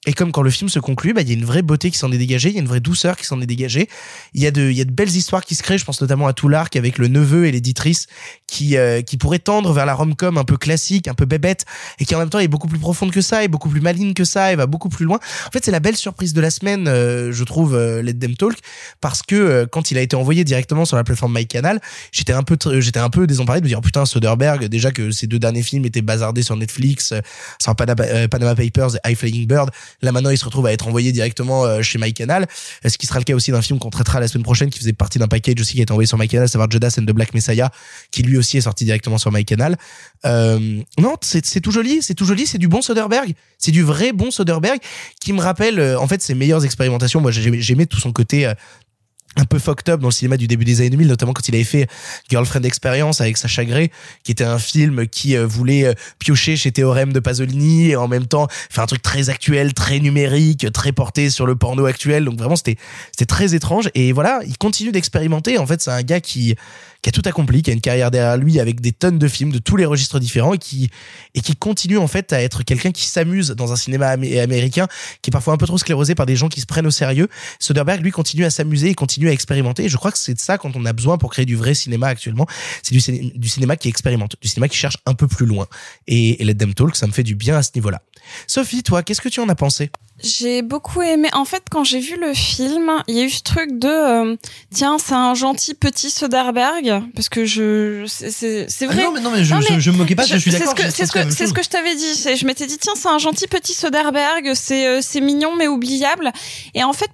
et comme quand le film se conclut, bah, il y a une vraie beauté qui s'en est dégagée, il y a une vraie douceur qui s'en est dégagée. Il y a de, il y a de belles histoires qui se créent. Je pense notamment à tout l'arc avec le neveu et l'éditrice qui, euh, qui pourrait tendre vers la rom-com un peu classique, un peu bébête, et qui en même temps est beaucoup plus profonde que ça, et beaucoup plus maligne que ça, et va beaucoup plus loin. En fait, c'est la belle surprise de la semaine, euh, je trouve, euh, Let Them Talk, parce que euh, quand il a été envoyé directement sur la plateforme MyCanal, j'étais un peu, tr- j'étais un peu désemparé de me dire, oh, putain, Soderbergh, déjà que ces deux derniers films étaient bazardés sur Netflix, euh, sur Panama, euh, Panama Papers et High Flying Bird, là maintenant il se retrouve à être envoyé directement euh, chez MyCanal, Euh, ce qui sera le cas aussi d'un film qu'on traitera la semaine prochaine, qui faisait partie d'un package aussi qui a été envoyé sur MyCanal, à savoir Judas and the Black Messiah, qui lui aussi est sorti directement sur MyCanal. Euh, non, c'est tout joli, c'est tout joli, c'est du bon Soderbergh, c'est du vrai bon Soderbergh qui me rappelle euh, en fait ses meilleures expérimentations. Moi, j'ai- j'aimais tout son côté un peu fucked up dans le cinéma du début des années 2000, notamment quand il avait fait Girlfriend Experience avec Sacha Gray, qui était un film qui euh, voulait euh, piocher chez Théorème de Pasolini et en même temps faire un truc très actuel, très numérique, très porté sur le porno actuel. Donc vraiment, c'était c'était très étrange. Et voilà, il continue d'expérimenter. En fait, c'est un gars qui qui a tout accompli, qui a une carrière derrière lui avec des tonnes de films de tous les registres différents et qui et qui continue en fait à être quelqu'un qui s'amuse dans un cinéma amé- américain qui est parfois un peu trop sclérosé par des gens qui se prennent au sérieux. Soderbergh lui continue à s'amuser et continue à expérimenter. Et je crois que c'est de ça quand on a besoin pour créer du vrai cinéma actuellement. C'est du cinéma qui expérimente, du cinéma qui cherche un peu plus loin. Et, et Let Them Talk, ça me fait du bien à ce niveau-là. Sophie, toi, qu'est-ce que tu en as pensé? J'ai beaucoup aimé. En fait, quand j'ai vu le film, il y a eu ce truc de euh, tiens, c'est un gentil petit Soderbergh parce que je c'est- Ah vrai. non, mais non, mais je- je- je me moquais pas, je suis d'accord, C'est ce que c'est ce que je t'avais dit. Je m'étais dit tiens, c'est un gentil petit Soderbergh. C'est euh, c'est mignon mais oubliable. Et en fait,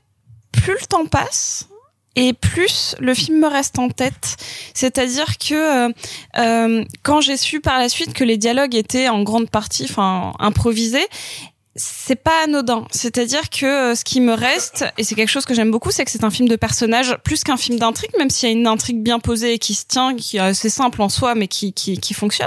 plus le temps passe. Et plus le film me reste en tête, c'est-à-dire que euh, euh, quand j'ai su par la suite que les dialogues étaient en grande partie, enfin improvisés, c'est pas anodin. C'est-à-dire que euh, ce qui me reste, et c'est quelque chose que j'aime beaucoup, c'est que c'est un film de personnages plus qu'un film d'intrigue, même s'il y a une intrigue bien posée et qui se tient, qui est simple en soi, mais qui, qui, qui fonctionne.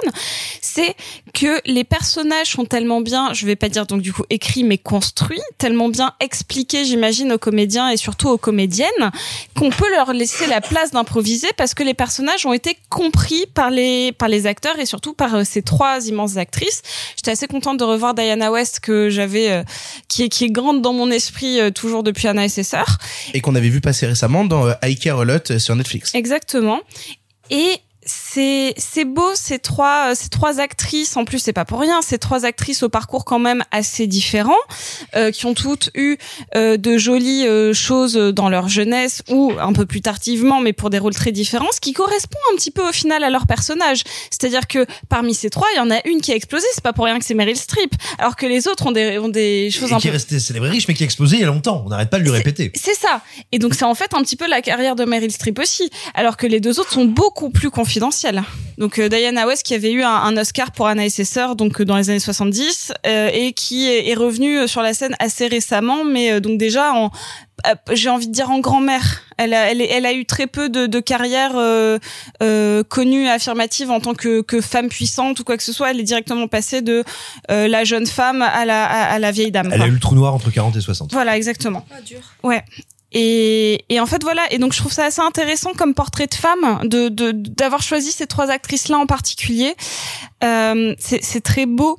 C'est que les personnages sont tellement bien, je vais pas dire donc du coup écrits, mais construits, tellement bien expliqués, j'imagine, aux comédiens et surtout aux comédiennes, qu'on peut leur laisser la place d'improviser parce que les personnages ont été compris par les, par les acteurs et surtout par euh, ces trois immenses actrices. J'étais assez contente de revoir Diana West que j'avais, euh, qui est, qui est grande dans mon esprit euh, toujours depuis Anna et ses sœurs. Et qu'on avait vu passer récemment dans euh, I Care a Lot sur Netflix. Exactement. Et c'est c'est beau ces trois euh, ces trois actrices. En plus c'est pas pour rien. Ces trois actrices au parcours quand même assez différent euh, qui ont toutes eu euh, de jolies euh, choses dans leur jeunesse ou un peu plus tardivement mais pour des rôles très différents ce qui correspond un petit peu au final à leur personnage. C'est-à-dire que parmi ces trois il y en a une qui a explosé. C'est pas pour rien que c'est Meryl Streep. Alors que les autres ont des ont des choses Et un qui peu est resté célèbre et riche, mais qui a explosé il y a longtemps. On n'arrête pas de lui répéter. c'est ça. Et donc c'est en fait un petit peu la carrière de Meryl Streep aussi, alors que les deux autres sont beaucoup plus Donc euh, Diana West qui avait eu un, un Oscar pour Anna et ses sœurs donc euh, dans les années 70 euh, et qui est, est revenue sur la scène assez récemment, mais euh, donc déjà en j'ai envie de dire en grand-mère. Elle a, elle, a eu très peu de, de carrière euh, euh, connue, affirmative en tant que, que femme puissante ou quoi que ce soit. Elle est directement passée de euh, la jeune femme à la, à, à la vieille dame. Elle quoi. a eu le trou noir entre 40 et 60. Voilà, exactement. Ouais. Et, et en fait voilà. Et donc je trouve ça assez intéressant comme portrait de femme de d'avoir choisi ces trois actrices là en particulier. Euh, c'est très beau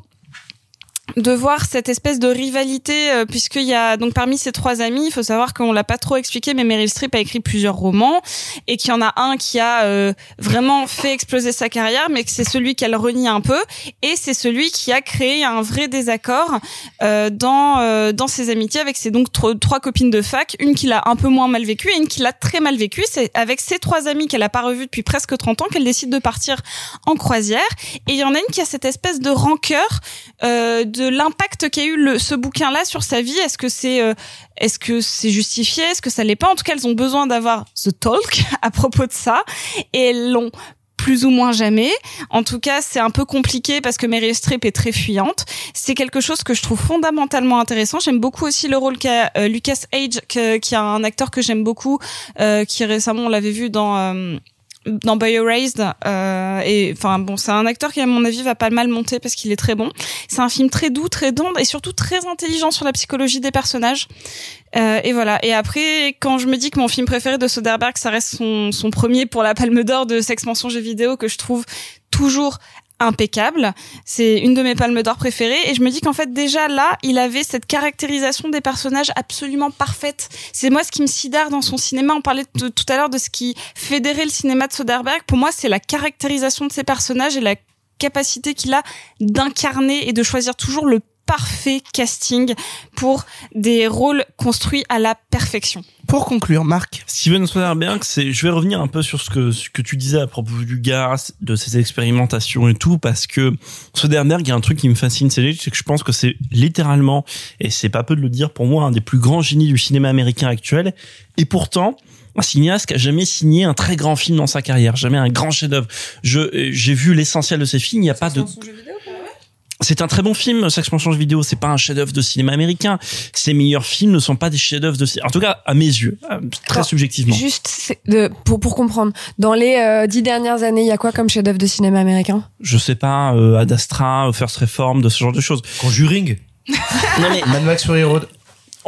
de voir cette espèce de rivalité euh, puisqu'il y a donc parmi ces trois amis il faut savoir qu'on l'a pas trop expliqué mais Meryl Streep a écrit plusieurs romans et qu'il y en a un qui a euh, vraiment fait exploser sa carrière mais que c'est celui qu'elle renie un peu et c'est celui qui a créé un vrai désaccord euh, dans euh, dans ses amitiés avec ses donc tro- trois copines de fac une qui l'a un peu moins mal vécu et une qui l'a très mal vécu c'est avec ces trois amis qu'elle a pas revues depuis presque 30 ans qu'elle décide de partir en croisière et il y en a une qui a cette espèce de rancœur euh, de l'impact qu'a eu le, ce bouquin-là sur sa vie. Est-ce que c'est euh, est-ce que c'est justifié? Est-ce que ça l'est pas? En tout cas, elles ont besoin d'avoir the talk à propos de ça et elles l'ont plus ou moins jamais. En tout cas, c'est un peu compliqué parce que Meryl Streep est très fuyante. C'est quelque chose que je trouve fondamentalement intéressant. J'aime beaucoup aussi le rôle qu'a euh, Lucas Age, que- qui est un acteur que j'aime beaucoup, euh, qui récemment on l'avait vu dans euh, dans Bio-Raised euh, et enfin bon c'est un acteur qui à mon avis va pas mal monter parce qu'il est très bon. C'est un film très doux très tendre et surtout très intelligent sur la psychologie des personnages. Euh, et voilà. Et après quand je me dis que mon film préféré de Soderbergh ça reste son, son premier pour la Palme d'Or de Sex Mention jeux vidéo que je trouve toujours impeccable. C'est une de mes palmes d'or préférées et je me dis qu'en fait déjà là, il avait cette caractérisation des personnages absolument parfaite. C'est moi ce qui me sidère dans son cinéma. On parlait tout à l'heure de ce qui fédérait le cinéma de Soderbergh. Pour moi, c'est la caractérisation de ces personnages et la capacité qu'il a d'incarner et de choisir toujours le parfait casting pour des rôles construits à la perfection. Pour conclure, Marc. Steven Soderbergh, c'est, je vais revenir un peu sur ce que, ce que tu disais à propos du gars, de ses expérimentations et tout, parce que Soderbergh, il y a un truc qui me fascine, c'est que je pense que c'est littéralement, et c'est pas peu de le dire pour moi, un des plus grands génies du cinéma américain actuel. Et pourtant, un cinéaste qui a jamais signé un très grand film dans sa carrière, jamais un grand chef-d'œuvre. Je, j'ai vu l'essentiel de ses films, il n'y a pas de, c'est un très bon film, Sex jeux vidéo. C'est pas un chef-d'œuvre de cinéma américain. Ses meilleurs films ne sont pas des chefs-d'œuvre de cinéma. En tout cas, à mes yeux, euh, très Alors, subjectivement. Juste de, pour, pour comprendre, dans les euh, dix dernières années, il y a quoi comme chef-d'œuvre de cinéma américain? Je sais pas, euh, Ad Astra, First Reform, de ce genre de choses. Conjuring? Non mais Mad Max Fury Road.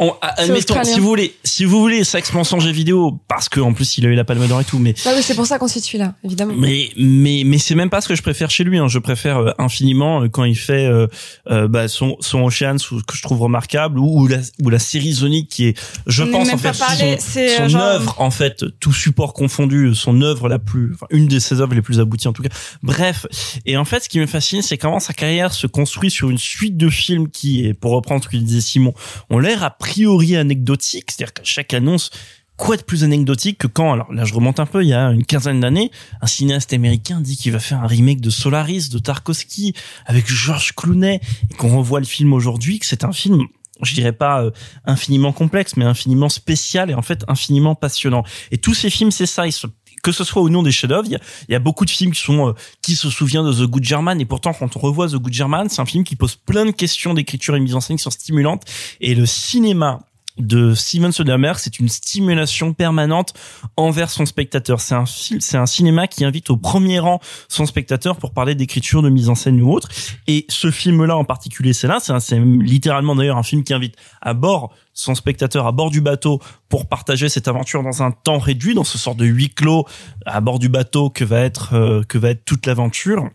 On, admettons, si vous voulez, si vous voulez, Sex Mention jeux vidéo, parce que en plus il a eu la Palme d'Or et tout, mais Non, mais c'est pour ça qu'on cite celui-là, évidemment. Mais mais mais c'est même pas ce que je préfère chez lui. Hein. Je préfère euh, infiniment euh, quand il fait euh, euh, bah, son son Oceans ou- que je trouve remarquable ou, ou la ou la série Zonic qui est, je On pense en fait parlé, son, son genre- œuvre en fait tout support confondu, son œuvre la plus, enfin, une de ses œuvres les plus abouties en tout cas. Bref, et en fait ce qui me fascine c'est comment sa carrière se construit sur une suite de films qui, pour reprendre ce que disait Simon, ont l'air a priori anecdotiques, c'est-à-dire qu'à chaque annonce quoi de plus anecdotique que quand, alors là je remonte un peu, il y a une quinzaine d'années, un cinéaste américain dit qu'il va faire un remake de Solaris, de Tarkovsky, avec George Clooney, et qu'on revoit le film aujourd'hui, que c'est un film je dirais pas euh, infiniment complexe, mais infiniment spécial et en fait infiniment passionnant. Et tous ces films, c'est ça. Ils sont que ce soit ou non des chefs-d'œuvre, il y a beaucoup de films qui sont euh, qui se souvient de The Good German. Et pourtant quand on revoit The Good German, c'est un film qui pose plein de questions d'écriture et de mise en scène qui sont stimulantes. Et le cinéma de Steven Soderbergh, c'est une stimulation permanente envers son spectateur. C'est un film, c'est un cinéma qui invite au premier rang son spectateur pour parler d'écriture, de mise en scène ou autre. Et ce film-là en particulier, c'est là, c'est littéralement d'ailleurs un film qui invite à bord son spectateur à bord du bateau pour partager cette aventure dans un temps réduit, dans ce sort de huis clos à bord du bateau que va être euh, que va être toute l'aventure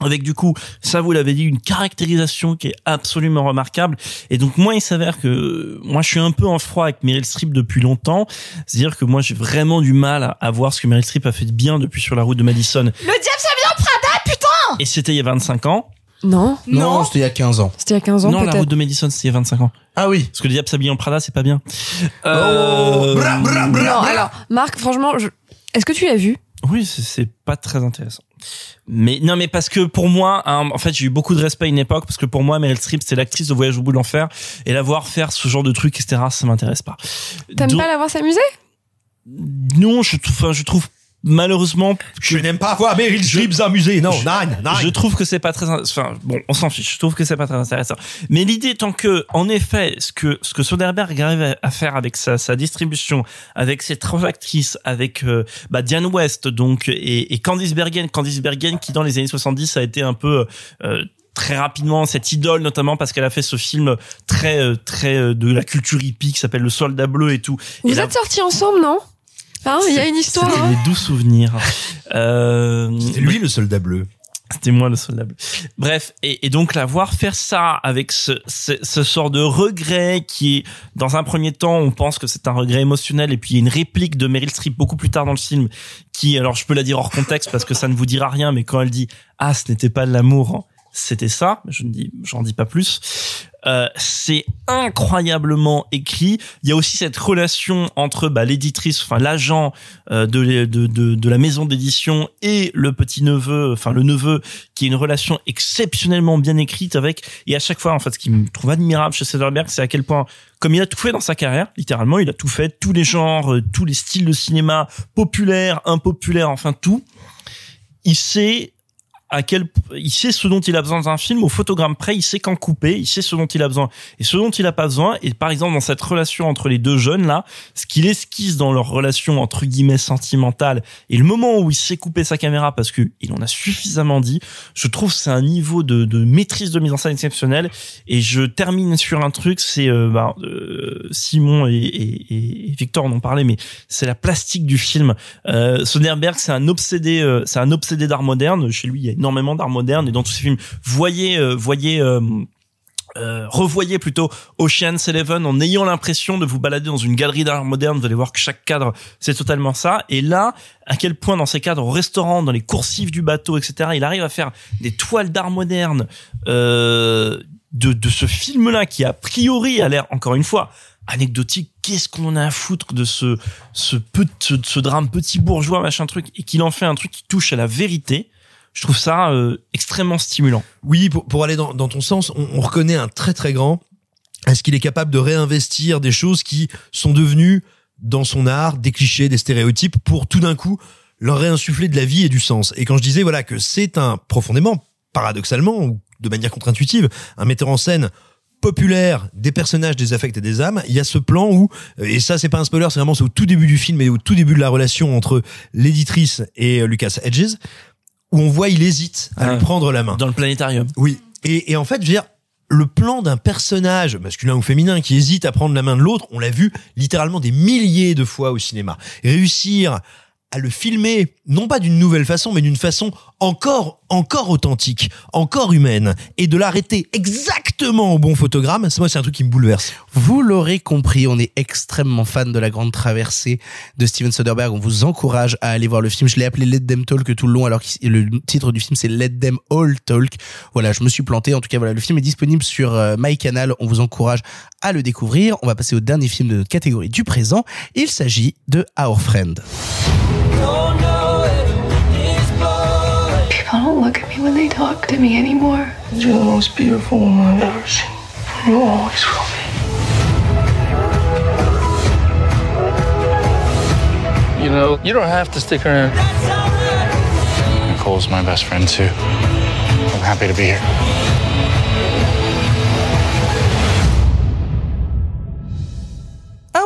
avec du coup, ça vous l'avez dit, une caractérisation qui est absolument remarquable. Et donc moi, il s'avère que moi, je suis un peu en froid avec Meryl Streep depuis longtemps. C'est-à-dire que moi, j'ai vraiment du mal à, à voir ce que Meryl Streep a fait de bien depuis sur la route de Madison. Le diable vient de Prada, putain Et c'était il y a 25 ans. Non. Non, c'était il y a 15 ans. C'était il y a 15 ans non, la route de Madison, c'était il y a 25 ans. Ah oui. Parce que le diable s'habille en Prada, c'est pas bien. Euh, Non, alors, Marc, franchement, je- est-ce que tu l'as vu? Oui, c'est- c'est pas très intéressant. Mais non, mais parce que pour moi, hein, en fait, j'ai eu beaucoup de respect à une époque parce que pour moi, Meryl Streep, c'est l'actrice de Voyage au bout de l'enfer et la voir faire ce genre de truc, etc., ça m'intéresse pas. T'aimes Donc- pas la voir s'amuser? Non, je trouve, enfin, je trouve malheureusement. Je n'aime pas voir Meryl Streep s'amuser. Non, je, nine, nine. je trouve que c'est pas très, enfin, bon, on s'en fiche. Je trouve que c'est pas très intéressant. Mais l'idée, tant que, en effet, ce que, ce que Soderbergh arrive à- faire avec sa, sa distribution, avec ses trois actrices, avec, euh, bah, Diane West, donc, et, et Candice Bergen, Candice Bergen, qui dans les années 70 a été un peu, euh, très rapidement cette idole notamment parce qu'elle a fait ce film très euh, très euh, de la culture hippie qui s'appelle le soldat bleu et tout Vous et là- êtes sortis ensemble, non? Hein, Il y a une histoire. c'était hein des doux souvenirs euh, C'était lui le soldat bleu. c'était moi le soldat bleu. Bref, et, et donc la voir faire ça avec ce, ce, ce sort de regret qui est, dans un premier temps, on pense que c'est un regret émotionnel, et puis il y a une réplique de Meryl Streep beaucoup plus tard dans le film, qui, alors je peux la dire hors contexte parce que ça ne vous dira rien, mais quand elle dit ah ce n'était pas de l'amour, hein, c'était ça, je ne dis, j'en dis pas plus. Euh, c'est incroyablement écrit. Il y a aussi cette relation entre bah, l'éditrice, enfin l'agent euh, de, de, de, de la maison d'édition et le petit neveu, enfin le neveu, qui est une relation exceptionnellement bien écrite avec. Et à chaque fois, en fait, ce qui me trouve admirable chez Soderbergh, c'est à quel point, comme il a tout fait dans sa carrière, littéralement, il a tout fait, tous les genres, euh, tous les styles de cinéma, populaire, impopulaire, enfin tout. Il sait à quel il sait ce dont il a besoin dans un film. Au photogramme près il sait quand couper il sait ce dont il a besoin. Et ce dont il a pas besoin et par exemple dans cette relation entre les deux jeunes là ce qu'il esquisse dans leur relation entre guillemets sentimentale et le moment où il sait couper sa caméra parce que il en a suffisamment dit je trouve c'est un niveau de, de maîtrise de mise en scène exceptionnel. Et je termine sur un truc c'est euh, bah, euh, Simon et, et, et Victor en ont parlé mais c'est la plastique du film. Euh, Soderbergh c'est un obsédé euh, c'est un obsédé d'art moderne. Chez lui il y a énormément d'art moderne et dans tous ses films voyez euh, voyez euh, euh, revoyez plutôt Ocean's Eleven en ayant l'impression de vous balader dans une galerie d'art moderne, vous allez voir que chaque cadre c'est totalement ça. Et là, à quel point dans ces cadres au restaurant, dans les coursives du bateau, etc., il arrive à faire des toiles d'art moderne de, de ce film-là qui a priori a l'air encore une fois anecdotique. Qu'est-ce qu'on en a à foutre de ce ce, peu, ce, ce drame petit bourgeois machin truc et qu'il en fait un truc qui touche à la vérité? Je trouve ça euh, extrêmement stimulant. Oui, pour, pour aller dans, dans ton sens, on, on reconnaît un très très grand. Est-ce qu'il est capable de réinvestir des choses qui sont devenues dans son art des clichés, des stéréotypes pour tout d'un coup leur réinsuffler de la vie et du sens? Et quand je disais voilà que c'est un profondément, paradoxalement ou de manière contre-intuitive, un metteur en scène populaire des personnages, des affects et des âmes, il y a ce plan où, et ça c'est pas un spoiler, c'est vraiment au tout début du film et au tout début de la relation entre l'éditrice et euh, Lucas Hedges, où on voit il hésite à Ah. lui prendre la main. Dans le planétarium. Oui. Et, et en fait, je veux dire, le plan d'un personnage, masculin ou féminin, qui hésite à prendre la main de l'autre, on l'a vu littéralement des milliers de fois au cinéma. Réussir à le filmer, non pas d'une nouvelle façon, mais d'une façon encore, encore authentique, encore humaine, et de l'arrêter exactement au bon photogramme, c'est moi, c'est un truc qui me bouleverse. Vous l'aurez compris, on est extrêmement fan de la grande traversée de Steven Soderbergh. On vous encourage à aller voir le film. Je l'ai appelé Let Them Talk tout le long, alors que le titre du film c'est Let Them All Talk. Voilà, je me suis planté. En tout cas, voilà, le film est disponible sur euh, MyCanal. On vous encourage à le découvrir. On va passer au dernier film de notre catégorie du présent. Il s'agit de Our Friend. Don't look at me when they talk to me anymore. You're the most beautiful woman I've ever seen. You always will be. You know, you don't have to stick around. Nicole's my best friend, too. I'm happy to be here.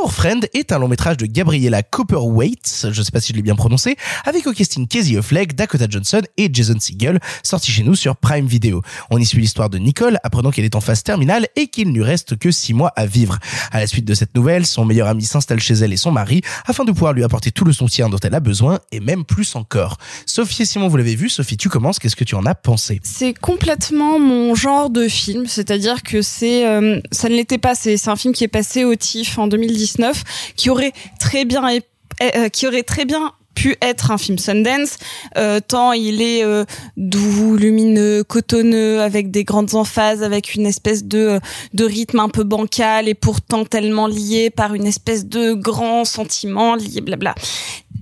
Our Friend est un long métrage de Gabriella Copperwaite, je sais pas si je l'ai bien prononcé, avec au casting Casey Affleck, Dakota Johnson et Jason Segel, sorti chez nous sur Prime Video. On y suit l'histoire de Nicole, apprenant qu'elle est en phase terminale et qu'il ne lui reste que six mois à vivre. À la suite de cette nouvelle, son meilleur ami s'installe chez elle et son mari, afin de pouvoir lui apporter tout le soutien dont elle a besoin, et même plus encore. Sophie et Simon, vous l'avez vu, Sophie, tu commences, qu'est-ce que tu en as pensé? C'est complètement mon genre de film, c'est-à-dire que c'est, euh, ça ne l'était pas. C'est un film qui est passé au TIFF en 2019, qui aurait très bien, ép- euh, qui aurait très bien pu être un film Sundance, euh, tant il est euh, doux, lumineux, cotonneux, avec des grandes emphases, avec une espèce de, rythme un peu bancal et pourtant tellement lié par une espèce de grand sentiment lié, blabla.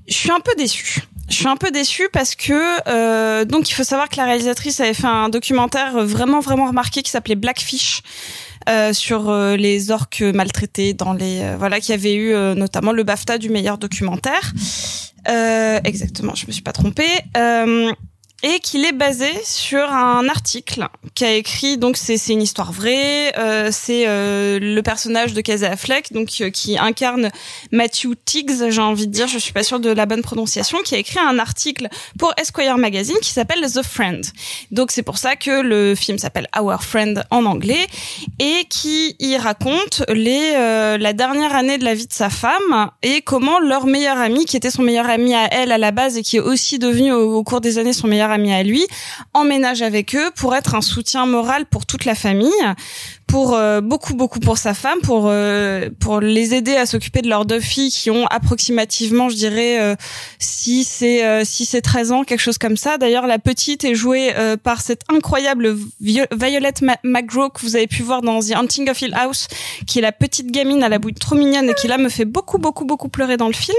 Je suis un peu déçue. Je suis un peu déçue parce que donc il faut savoir que la réalisatrice avait fait un documentaire vraiment vraiment remarqué qui s'appelait Blackfish euh, sur euh, les orques maltraités dans les euh, voilà qui avait eu euh, notamment le BAFTA du meilleur documentaire. Euh, exactement, je me suis pas trompée. Et qu'il est basé sur un article qu'a écrit donc c'est c'est une histoire vraie euh, c'est euh, le personnage de Casey Affleck donc euh, qui incarne Matthew Tiggs j'ai envie de dire je suis pas sûre de la bonne prononciation qui a écrit un article pour Esquire magazine qui s'appelle The Friend. Donc c'est pour ça que le film s'appelle Our Friend en anglais et qui y raconte les euh, la dernière année de la vie de sa femme et comment leur meilleur ami qui était son meilleur ami à elle à la base et qui est aussi devenu au, au cours des années son meilleur ami à lui, emménage avec eux pour être un soutien moral pour toute la famille, pour euh, beaucoup beaucoup pour sa femme, pour euh, pour les aider à s'occuper de leurs deux filles qui ont approximativement, je dirais, euh, 6 et euh, 6 et 13 ans, quelque chose comme ça. D'ailleurs, la petite est jouée euh, par cette incroyable Vi- Violet Ma- McGraw que vous avez pu voir dans The Hunting of Hill House, qui est la petite gamine à la bouille trop mignonne et qui là me fait beaucoup beaucoup beaucoup pleurer dans le film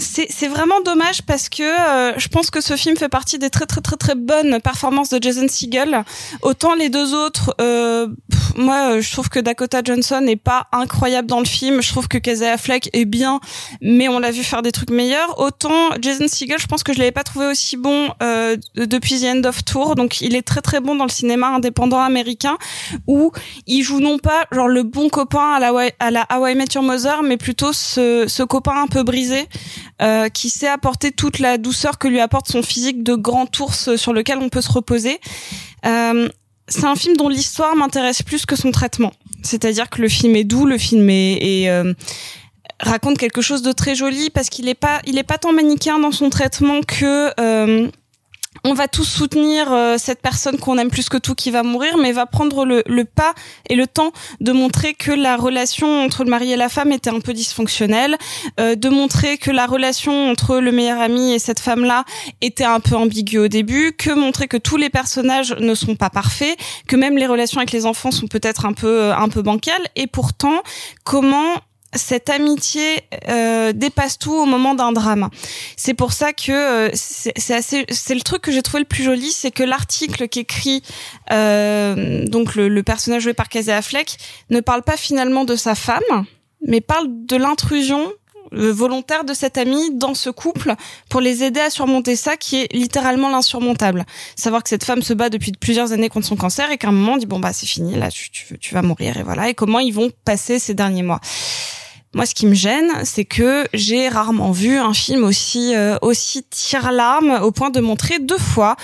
c'est vraiment dommage parce que euh, je pense que ce film fait partie des très très très très bonnes performances de Jason Segel. Autant les deux autres, euh, moi euh, je trouve que Dakota Johnson n'est pas incroyable dans le film. Je trouve que Casey Affleck est bien, mais on l'a vu faire des trucs meilleurs. Autant Jason Segel, je pense que je l'avais pas trouvé aussi bon euh, depuis The End of Tour. Donc il est très très bon dans le cinéma indépendant américain où il joue non pas genre le bon copain à la à la How Met Your Mother, mais plutôt ce, ce copain peu brisé euh, qui sait apporter toute la douceur que lui apporte son physique de grand ours sur lequel on peut se reposer. Euh, c'est un film dont l'histoire m'intéresse plus que son traitement. C'est-à-dire que le film est doux, le film est, euh, raconte quelque chose de très joli parce qu'il est pas il est pas tant manichéen dans son traitement que on va tous soutenir euh, cette personne qu'on aime plus que tout qui va mourir, mais va prendre le, pas et le temps de montrer que la relation entre le mari et la femme était un peu dysfonctionnelle, euh, de montrer que la relation entre le meilleur ami et cette femme-là était un peu ambiguë au début, que montrer que tous les personnages ne sont pas parfaits, que même les relations avec les enfants sont peut-être un peu un peu bancales, et pourtant comment cette amitié euh, dépasse tout au moment d'un drame. C'est pour ça que euh, c'est assez, c'est le truc que j'ai trouvé le plus joli, c'est que l'article qu'écrit euh, donc le, le personnage joué par Casey Affleck ne parle pas finalement de sa femme, mais parle de l'intrusion euh, volontaire de cet ami dans ce couple pour les aider à surmonter ça qui est littéralement l'insurmontable. Savoir que cette femme se bat depuis plusieurs années contre son cancer et qu'à un moment on dit bon bah c'est fini là tu, tu, tu vas mourir et voilà et comment ils vont passer ces derniers mois. Moi, ce qui me gêne, c'est que j'ai rarement vu un film aussi euh, aussi tire-larme au point de montrer deux fois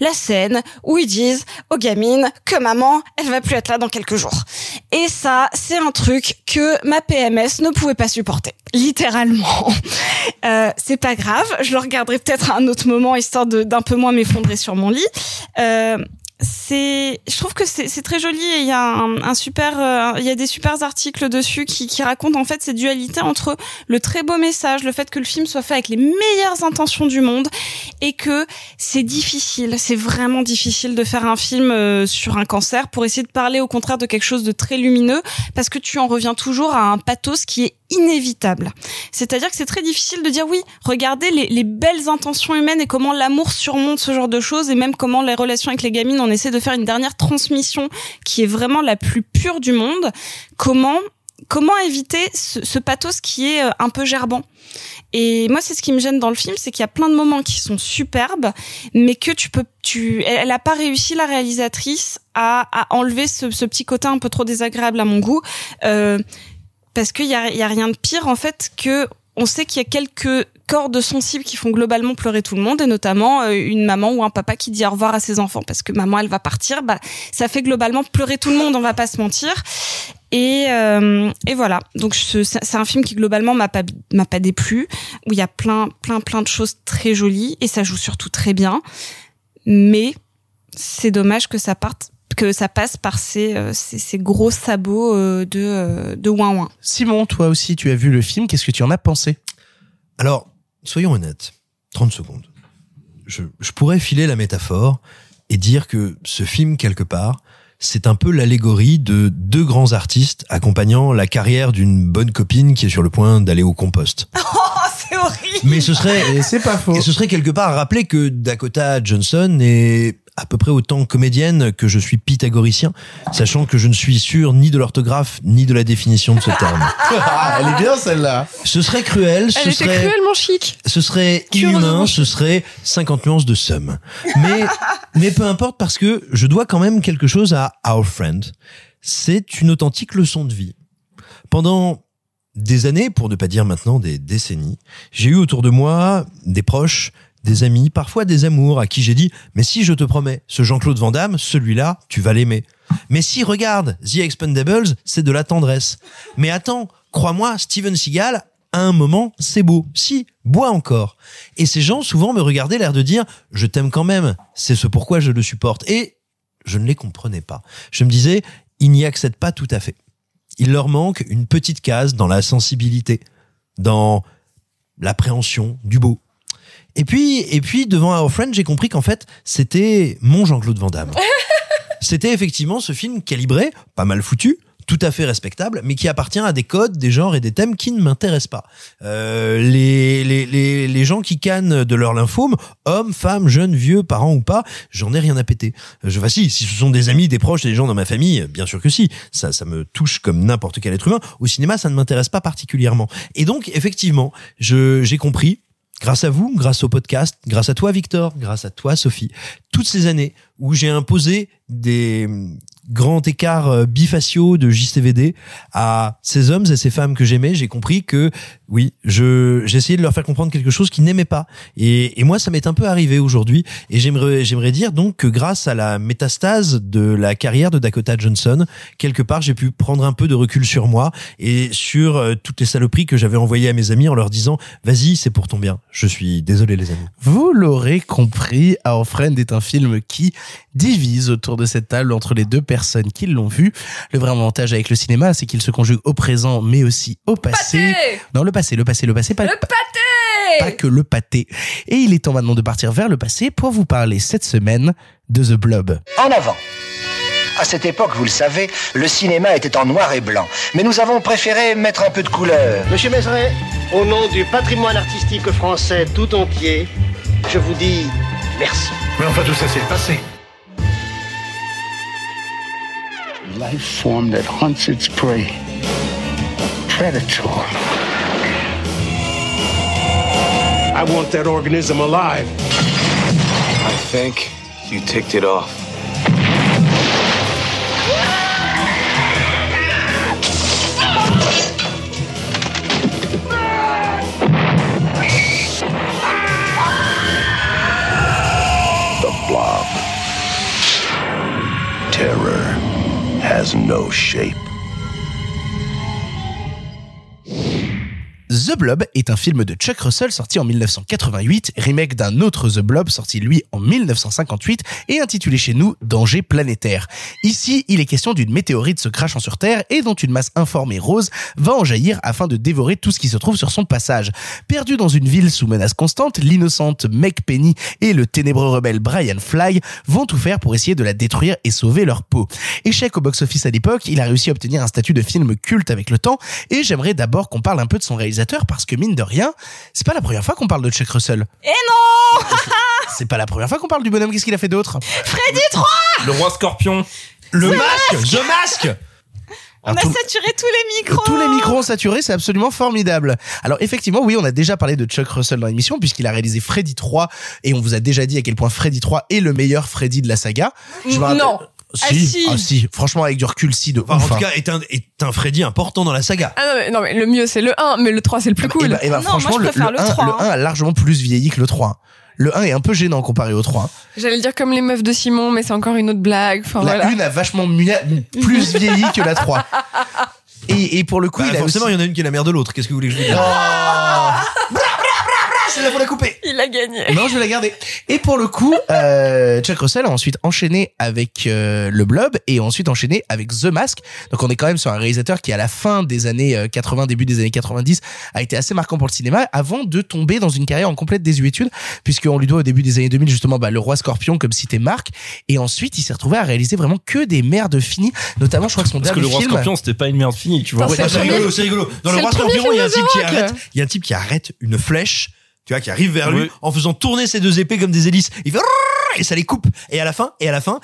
la scène où ils disent aux gamines que maman, elle va plus être là dans quelques jours. Et ça, c'est un truc que ma PMS ne pouvait pas supporter, littéralement. Euh, c'est pas grave, je le regarderai peut-être à un autre moment histoire d'un peu moins m'effondrer sur mon lit. Euh, c'est je trouve que c'est très joli et il y a un, un super euh, il y a des super articles dessus qui qui racontent en fait cette dualité entre le très beau message le fait que le film soit fait avec les meilleures intentions du monde et que c'est difficile c'est vraiment difficile de faire un film euh, sur un cancer pour essayer de parler au contraire de quelque chose de très lumineux parce que tu en reviens toujours à un pathos qui est inévitable. C'est-à-dire que c'est très difficile de dire oui, regardez les, les belles intentions humaines et comment l'amour surmonte ce genre de choses et même comment les relations avec les gamines, on essaie de faire une dernière transmission qui est vraiment la plus pure du monde. Comment comment éviter ce, ce pathos qui est euh, un peu gerbant? Et moi, c'est ce qui me gêne dans le film, c'est qu'il y a plein de moments qui sont superbes, mais que tu peux, tu, elle, elle a pas réussi la réalisatrice à, à enlever ce, ce petit côté un peu trop désagréable à mon goût. Euh, parce qu'il y a, y a rien de pire en fait que on sait qu'il y a quelques cordes sensibles qui font globalement pleurer tout le monde et notamment euh, une maman ou un papa qui dit au revoir à ses enfants parce que maman elle va partir bah ça fait globalement pleurer tout le monde on va pas se mentir. Et, euh, et voilà. Donc ce- c'est c'est un film qui globalement m'a pas m'a pas déplu où il y a plein plein plein de choses très jolies et ça joue surtout très bien. Mais c'est dommage que ça parte que ça passe par ces, euh, ces, ces gros sabots euh, de, euh, de ouin ouin. Simon, toi aussi, tu as vu le film. Qu'est-ce que tu en as pensé? Alors, soyons honnêtes. 30 secondes. Je, je pourrais filer la métaphore et dire que ce film, quelque part, c'est un peu l'allégorie de deux grands artistes accompagnant la carrière d'une bonne copine qui est sur le point d'aller au compost. Oh, c'est horrible Mais ce serait, Et c'est pas faux. et ce serait quelque part rappeler que Dakota Johnson est à peu près autant comédienne que je suis pythagoricien, sachant que je ne suis sûr ni de l'orthographe ni de la définition de ce terme. Ah, elle est bien celle-là. Ce serait cruel, ce Elle était serait cruellement chic. ce serait inhumain, ce serait 50 nuances de somme. Mais, mais peu importe parce que je dois quand même quelque chose à Our Friend. C'est une authentique leçon de vie. Pendant des années, pour ne pas dire maintenant des décennies, j'ai eu autour de moi des proches, des amis, parfois des amours à qui j'ai dit, mais si je te promets, ce Jean-Claude Van Damme, celui-là, tu vas l'aimer. Mais si, regarde, The Expendables, c'est de la tendresse. Mais attends, crois-moi, Steven Seagal, à un moment, c'est beau. Si, bois encore. Et ces gens souvent me regardaient l'air de dire, je t'aime quand même, c'est ce pourquoi je le supporte. Et je ne les comprenais pas. Je me disais, ils n'y accèdent pas tout à fait. Il leur manque une petite case dans la sensibilité, dans l'appréhension du beau. Et puis, et puis devant Our Friend, j'ai compris qu'en fait, c'était mon Jean-Claude Van Damme. c'était effectivement ce film calibré, pas mal foutu, tout à fait respectable, mais qui appartient à des codes, des genres et des thèmes qui ne m'intéressent pas. Euh, les, les, les, les gens qui cannent de leur lymphome, hommes, femmes, jeunes, vieux, parents ou pas, j'en ai rien à péter. Je vois si, si ce sont des amis, des proches, des gens dans ma famille, bien sûr que si. Ça, ça me touche comme n'importe quel être humain. Au cinéma, ça ne m'intéresse pas particulièrement. Et donc, effectivement, je, j'ai compris grâce à vous, grâce au podcast, grâce à toi Victor, grâce à toi Sophie, toutes ces années où j'ai imposé des hum, grands écarts euh, bifaciaux de JCVD à ces hommes et ces femmes que j'aimais, j'ai compris que oui, je j'ai essayé de leur faire comprendre quelque chose qu'ils n'aimaient pas. Et, et moi, ça m'est un peu arrivé aujourd'hui. Et j'aimerais j'aimerais dire donc que grâce à la métastase de la carrière de Dakota Johnson, quelque part, j'ai pu prendre un peu de recul sur moi et sur euh, toutes les saloperies que j'avais envoyées à mes amis en leur disant vas-y, c'est pour ton bien. Je suis désolé les amis. Vous l'aurez compris, Our Friend est un film qui divise autour de cette table entre les deux personnes qui l'ont vu. Le vrai avantage avec le cinéma, c'est qu'il se conjugue au présent, mais aussi au passé. Non, le passé, le passé, le passé, pas Le pâté pas que le pâté. Et il est temps maintenant de partir vers le passé pour vous parler cette semaine de The Blob. En avant. À cette époque, vous le savez, le cinéma était en noir et blanc. Mais nous avons préféré mettre un peu de couleur. Monsieur Mézeret, au nom du patrimoine artistique français tout entier, je vous dis merci. Mais enfin, tout ça, c'est le passé. Life form that hunts its prey. Predator. I want that organism alive. I think you ticked it off. The blob. Terror has no shape. The Blob est un film de Chuck Russell sorti en 1988, remake d'un autre The Blob sorti lui en 1958 et intitulé chez nous Danger planétaire. Ici, il est question d'une météorite se crachant sur Terre et dont une masse informée rose va en jaillir afin de dévorer tout ce qui se trouve sur son passage. Perdu dans une ville sous menace constante, l'innocente Meg Penny et le ténébreux rebelle Brian Fly vont tout faire pour essayer de la détruire et sauver leur peau. Échec au box-office à l'époque, il a réussi à obtenir un statut de film culte avec le temps et j'aimerais d'abord qu'on parle un peu de son réalisateur parce que mine de rien, c'est pas la première fois qu'on parle de Chuck Russell. Et non C'est pas la première fois qu'on parle du bonhomme, qu'est-ce qu'il a fait d'autre? Freddy 3 Le roi scorpion. Le The masque, The Mask On a tout- saturé tous les micros Tous les micros ont saturé, c'est absolument formidable. Alors effectivement, oui, on a déjà parlé de Chuck Russell dans l'émission puisqu'il a réalisé Freddy 3 et on vous a déjà dit à quel point Freddy 3 est le meilleur Freddy de la saga. Je Non. Si, Ah, si. ah, si. Franchement, avec du recul, si de Enfin, ouf, en tout hein. cas, est un, est un Freddy important dans la saga. Ah non mais, non, mais le mieux c'est le 1, mais le 3 c'est le plus cool. Et bah, et bah, Non, moi, franchement, je le, préfère le le 1, 3, le hein. 1 a largement plus vieilli que le 3. Le 1 est un peu gênant comparé au 3. J'allais le dire comme les meufs de Simon, mais c'est encore une autre blague. Enfin La voilà. 1 a vachement plus vieilli que la 3. Et, et pour le coup, Bah, il a forcément, aussi... il y en a une qui est la mère de l'autre. Qu'est-ce que vous voulez que je vous dise? C'est là pour la couper Il a gagné. Non, je vais la garder. Et pour le coup, euh, Chuck Russell a ensuite enchaîné avec euh, le Blob et ensuite enchaîné avec The Mask. Donc on est quand même sur un réalisateur qui à la fin des années euh, 80, début des années 90 a été assez marquant pour le cinéma avant de tomber dans une carrière en complète désuétude puisqu'on lui doit au début des années 2000 justement bah, le roi scorpion comme cité Marc et ensuite il s'est retrouvé à réaliser vraiment que des merdes finies notamment je crois que son Parce que dernier le roi film scorpion, c'était pas une merde finie, tu vois. Ouais, c'est rigolo, c'est rigolo. Dans le roi scorpion, il y a un film type qui arrête, il y a un type qui arrête une flèche, tu vois, qui arrive vers lui Oui. en faisant tourner ses deux épées comme des hélices. Il fait et ça les coupe. Et à la fin, et à la fin,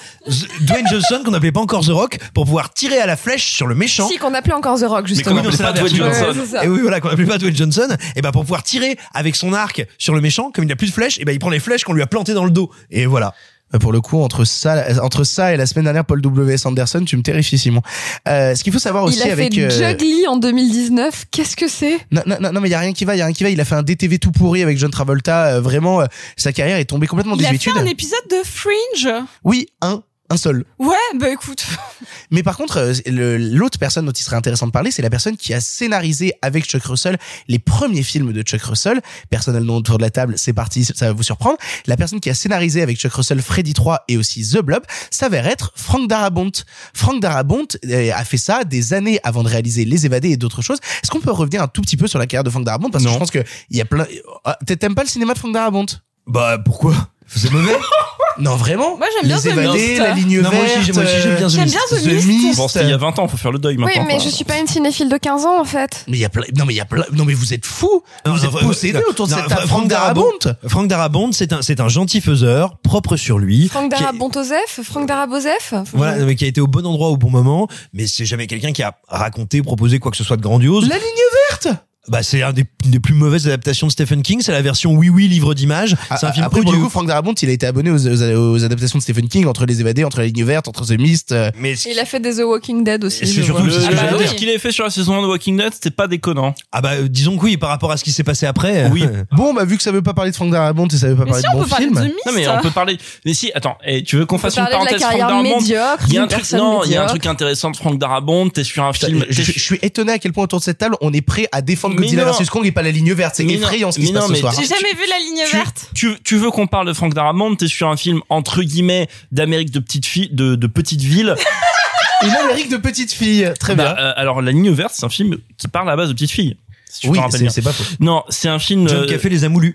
Dwayne Johnson qu'on n'appelait pas encore The Rock pour pouvoir tirer à la flèche sur le méchant. Si, qu'on appelait encore The Rock, justement. C'est la version. Ouais, c'est ça. Et oui, voilà, qu'on appelait pas Dwayne Johnson. Et ben pour pouvoir tirer avec son arc sur le méchant, comme il n'a plus de flèches, et ben il prend les flèches qu'on lui a plantées dans le dos. Et voilà. Bah, Pour le coup, entre ça, entre ça et la semaine dernière, Paul W.S. Anderson, tu me terrifies, Simon. Euh, ce qu'il faut savoir aussi Il a avec... fait euh, Juggly en 2019. Qu'est-ce que c'est? Non, non, non, non, mais il y a rien qui va, il y a rien qui va. Il a fait un DTV tout pourri avec John Travolta. euh, vraiment, euh, sa carrière est tombée complètement Il a fait désuétude. un épisode de Fringe. Oui, un, un seul. Ouais, bah écoute. Mais par contre, euh, l'autre personne dont il serait intéressant de parler, c'est la personne qui a scénarisé avec Chuck Russell les premiers films de Chuck Russell. Personne n'a le nom autour de la table, c'est parti, ça va vous surprendre. La personne qui a scénarisé avec Chuck Russell Freddy 3 et aussi The Blob s'avère être Frank Darabont. Frank Darabont euh, a fait ça des années avant de réaliser Les Évadés et d'autres choses. Est-ce qu'on peut revenir un tout petit peu sur la carrière de Frank Darabont? Parce que je pense que il y a plein... Ah, T'aimes pas le cinéma de Frank Darabont? Bah pourquoi? C'est mauvais Non, vraiment Moi, j'aime bien Les The évadés, Mist. la ligne Non, moi aussi, verte. j'aime- moi aussi, j'aime bien The J'aime Mist. bien The Mist. Bon, c'était il y a 20 ans, faut faire le deuil Oui, maintenant. mais quoi. je suis pas une cinéphile de 15 ans, en fait. Mais il y a plein, non mais il y a plein, non mais vous êtes fous, Non, vous non, êtes possédés non, autour de non, cette Fra- table. Frank Darabont. Franck Darabont, c'est un, c'est un gentil faiseur, propre sur lui. Franck qui est- Darabont-Osef? Franck Darabosef Voilà, mais qui a été au bon endroit au bon moment, mais c'est jamais quelqu'un qui a raconté, proposé quoi que ce soit de grandiose. La ligne verte. Bah, c'est un des, une des plus mauvaises adaptations de Stephen King. C'est la version oui oui livre d'images. C'est un film Après, pour le coup, Frank Darabont, il a été abonné aux, aux- aux adaptations de Stephen King, entre Les Évadés, entre La Ligne Verte, entre The Mist. euh. mais Il a fait des The Walking Dead aussi. C'est surtout- vois. c'est ce qu'il avait fait sur la saison 1 de Walking Dead, c'était pas déconnant. ah bah disons que oui, par rapport à ce qui s'est passé après. Oui. euh, Bon, bah, vu que ça veut pas parler de Frank Darabont et ça veut pas Mais parler si, de on bon peut parler de film. The Mist. Non mais on peut parler. Mais si, attends, eh, tu veux qu'on fasse une de parenthèse Frank Darabont médiocre Il y a un truc, non, il y a un truc intéressant de Frank Darabont. T'es sur un film. je, suis étonné à quel point autour de cette table on est prêt à défendre Godzilla vs Kong et pas la ligne verte. C'est effrayant ce qui mais se passe non, ce mais soir. J'ai jamais vu la ligne verte. tu, tu veux qu'on parle de Frank Darabont T'es sur un film entre guillemets d'Amérique de petite fille, de, de petite ville. Une Amérique de petite fille. Très Bah, bien. euh, alors la ligne verte, c'est un film qui parle à la base de petites filles. Si oui, c'est pas faux. Non, c'est un film. John euh, qui a fait les Amoulus.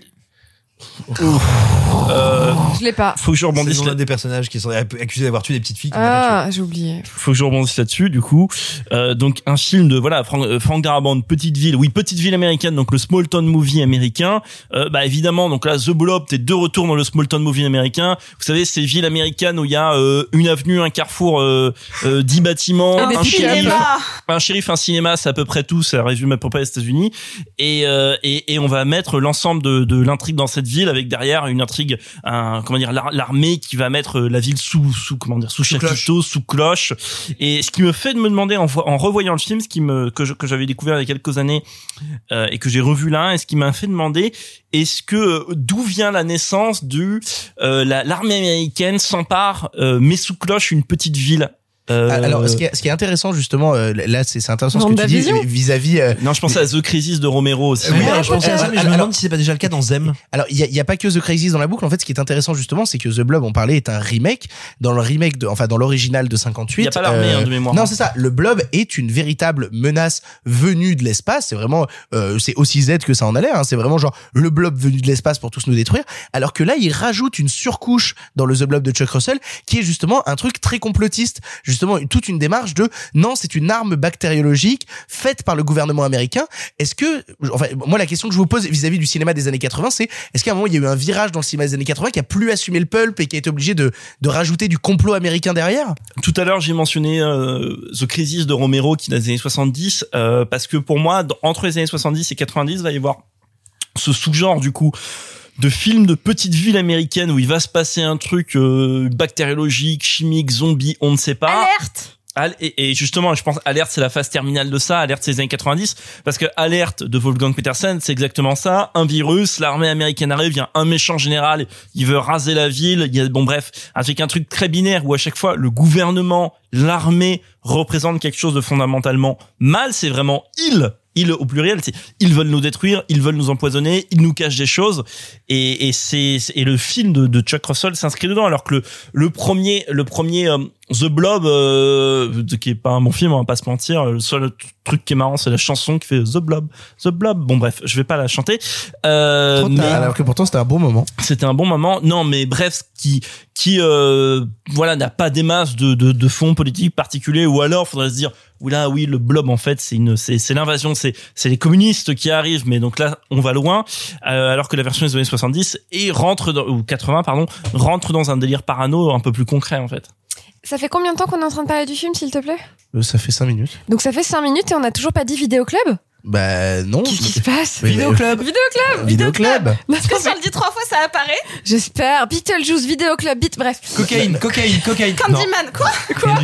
Euh, Je l'ai pas. faut que je C'est rebondisse l'un là. des personnages qui sont accusés d'avoir tué des petites filles. pas Ah, j'ai oublié. Faut que je rebondisse là-dessus. Du coup, euh, donc un film de voilà Frank, euh, Frank Darabont, petite ville, oui petite ville américaine, donc le small town movie américain. Euh, bah évidemment, donc là The Blob, t'es de retour dans le small town movie américain. Vous savez ces villes américaines où il y a euh, une avenue, un carrefour, euh, euh, dix bâtiments, Un un shérif, un shérif, un cinéma, c'est à peu près tout, ça résume à peu près les États-Unis. Et, euh, et et on va mettre l'ensemble de, de l'intrigue dans cette ville avec derrière une intrigue, un comment dire, l'ar- l'armée qui va mettre la ville sous sous comment dire, sous chapiteau, sous cloche. Et ce qui me fait de me demander en, en revoyant le film, ce qui me que je- que j'avais découvert il y a quelques années euh, et que j'ai revu là, et ce qui m'a fait demander est-ce que euh, d'où vient la naissance du euh, la- l'armée américaine s'empare euh, met sous cloche une petite ville? Euh, Alors, ce qui, est, ce qui est intéressant justement, euh, là, c'est c'est intéressant ce que tu dis vis-à-vis. euh, non, je pensais à The Crisis de Romero aussi. Oui, Ouais, je pensais à ça, mais je me alors- demande si c'est pas déjà le cas dans Zem. Alors, il y a, y a pas que The Crisis dans la boucle. En fait, ce qui est intéressant justement, c'est que The Blob, on parlait, est un remake. Dans le remake, de, enfin dans l'original de 58. Il y a pas l'armée, hein, de mémoire. Non, c'est ça. Le Blob est une véritable menace venue de l'espace. C'est vraiment, euh, c'est aussi Z que ça en a l'air. Hein. C'est vraiment genre le Blob venu de l'espace pour tous nous détruire. Alors que là, il rajoute une surcouche dans le The Blob de Chuck Russell, qui est justement un truc très complotiste. Justement, toute une démarche de non, c'est une arme bactériologique faite par le gouvernement américain. Est-ce que, enfin, moi, la question que je vous pose vis-à-vis du cinéma des années 80, c'est est-ce qu'à un moment, il y a eu un virage dans le cinéma des années 80 qui a plus assumé le pulp et qui a été obligé de, de rajouter du complot américain derrière? Tout à l'heure, j'ai mentionné euh, The Crisis de Romero qui date des années 70 euh, parce que pour moi, entre les années 70 et 90, il va y avoir ce sous-genre du coup de films de petites villes américaines où il va se passer un truc euh, bactériologique, chimique, zombie, on ne sait pas. Alerte Al- Et, et justement, je pense Alerte, c'est la phase terminale de ça. Alerte, c'est les années 90. Parce que Alerte de Wolfgang Petersen, c'est exactement ça. Un virus, l'armée américaine arrive, il y a un méchant général, il veut raser la ville. Il y a, bon bref, avec un truc très binaire où à chaque fois, le gouvernement, l'armée représente quelque chose de fondamentalement mal. C'est vraiment il. Ils au pluriel, c'est ils veulent nous détruire, ils veulent nous empoisonner, ils nous cachent des choses et, et c'est et le film de, de Chuck Russell s'inscrit dedans alors que le, le premier le premier euh, The Blob, euh, qui est pas un bon film, on va pas se mentir. Le seul truc qui est marrant, c'est la chanson qui fait The Blob, The Blob. Bon bref, je vais pas la chanter. Euh, Trop tard, mais- alors que pourtant c'était un bon moment. c'était un bon moment. Non, mais bref, qui qui euh, voilà n'a pas des masses de de, de fonds politiques particuliers, ou alors faudrait se dire oula oui le blob en fait c'est une c'est c'est l'invasion, c'est c'est les communistes qui arrivent, mais donc là on va loin, euh, alors que la version des années 70 et rentre dans, ou 80 pardon rentre dans un délire parano un peu plus concret en fait. Ça fait combien de temps qu'on est en train de parler du film, s'il te plaît? Euh, ça fait 5 minutes. Donc ça fait 5 minutes et on n'a toujours pas dit vidéo club? Bah non. Qu'est-ce qui se passe Oui, mais- Vidéo club Vidéo club. Parce que si on le dit trois fois, ça apparaît. J'espère. Beetlejuice, vidéo club, beat, bref. Cocaïne, cocaïne, cocaïne. Non. Candyman, quoi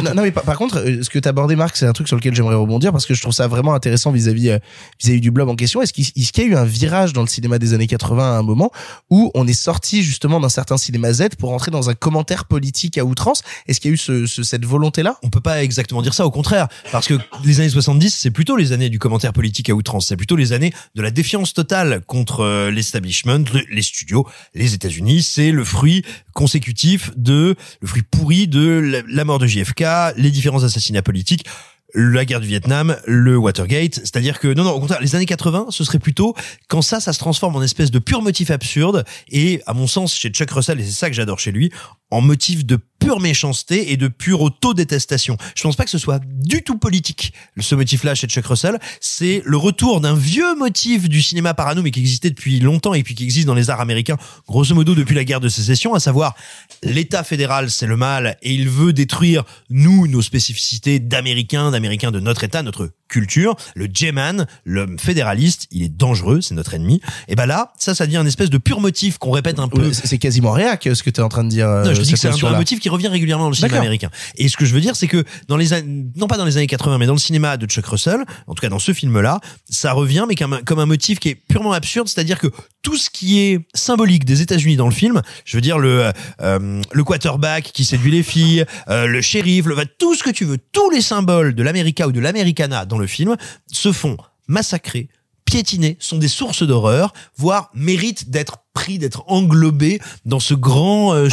non, non, mais par, par contre, euh, ce que t'as abordé, Marc, c'est un truc sur lequel j'aimerais rebondir parce que je trouve ça vraiment intéressant vis-à-vis euh, vis-à-vis du blob en question. Est-ce qu'il y a eu un virage dans le cinéma des années 80 à un moment où on est sorti justement d'un certain cinéma Z pour entrer dans un commentaire politique à outrance? Est-ce qu'il y a eu ce, ce- cette volonté-là? On peut pas exactement dire ça, au contraire, parce que les années 70, c'est plutôt les années du commentaire politique à outrance, c'est plutôt les années de la défiance totale contre euh, l'establishment, le- les studios, les États-Unis. C'est le fruit consécutif de, le fruit pourri de la mort de JFK, les différents assassinats politiques la guerre du Vietnam, le Watergate, c'est-à-dire que non non au contraire les années 80 ce serait plutôt quand ça ça se transforme en espèce de pur motif absurde. Et à mon sens chez Chuck Russell et c'est ça que j'adore chez lui en motif de pure méchanceté et de pure auto-détestation. Je pense pas que ce soit du tout politique ce motif-là chez Chuck Russell, c'est le retour d'un vieux motif du cinéma parano mais qui existait depuis longtemps et puis qui existe dans les arts américains grosso modo depuis la guerre de sécession, à savoir l'État fédéral c'est le mal et il veut détruire nous nos spécificités d'Américains, d'Américains de notre État, notre culture. Le J-Man, l'homme fédéraliste, il est dangereux, c'est notre ennemi. Et ben là, ça, ça devient un espèce de pur motif qu'on répète un peu. C'est quasiment réac ce que t'es en train de dire. euh, Non, je dis que c'est un, un motif qui revient régulièrement dans le cinéma américain. Et ce que je veux dire, c'est que dans les non pas dans les années 80, mais dans le cinéma de Chuck Russell, en tout cas dans ce film-là, ça revient, mais comme un, comme un motif qui est purement absurde, c'est-à-dire que tout ce qui est symbolique des États-Unis dans le film, je veux dire le euh, le quarterback qui séduit les filles, euh, le shérif, le, tout ce que tu veux, tous les symboles de l'America ou de l'Americana dans le film se font massacrer piétinés sont des sources d'horreur, voire méritent d'être pris, d'être englobés dans ce grand euh,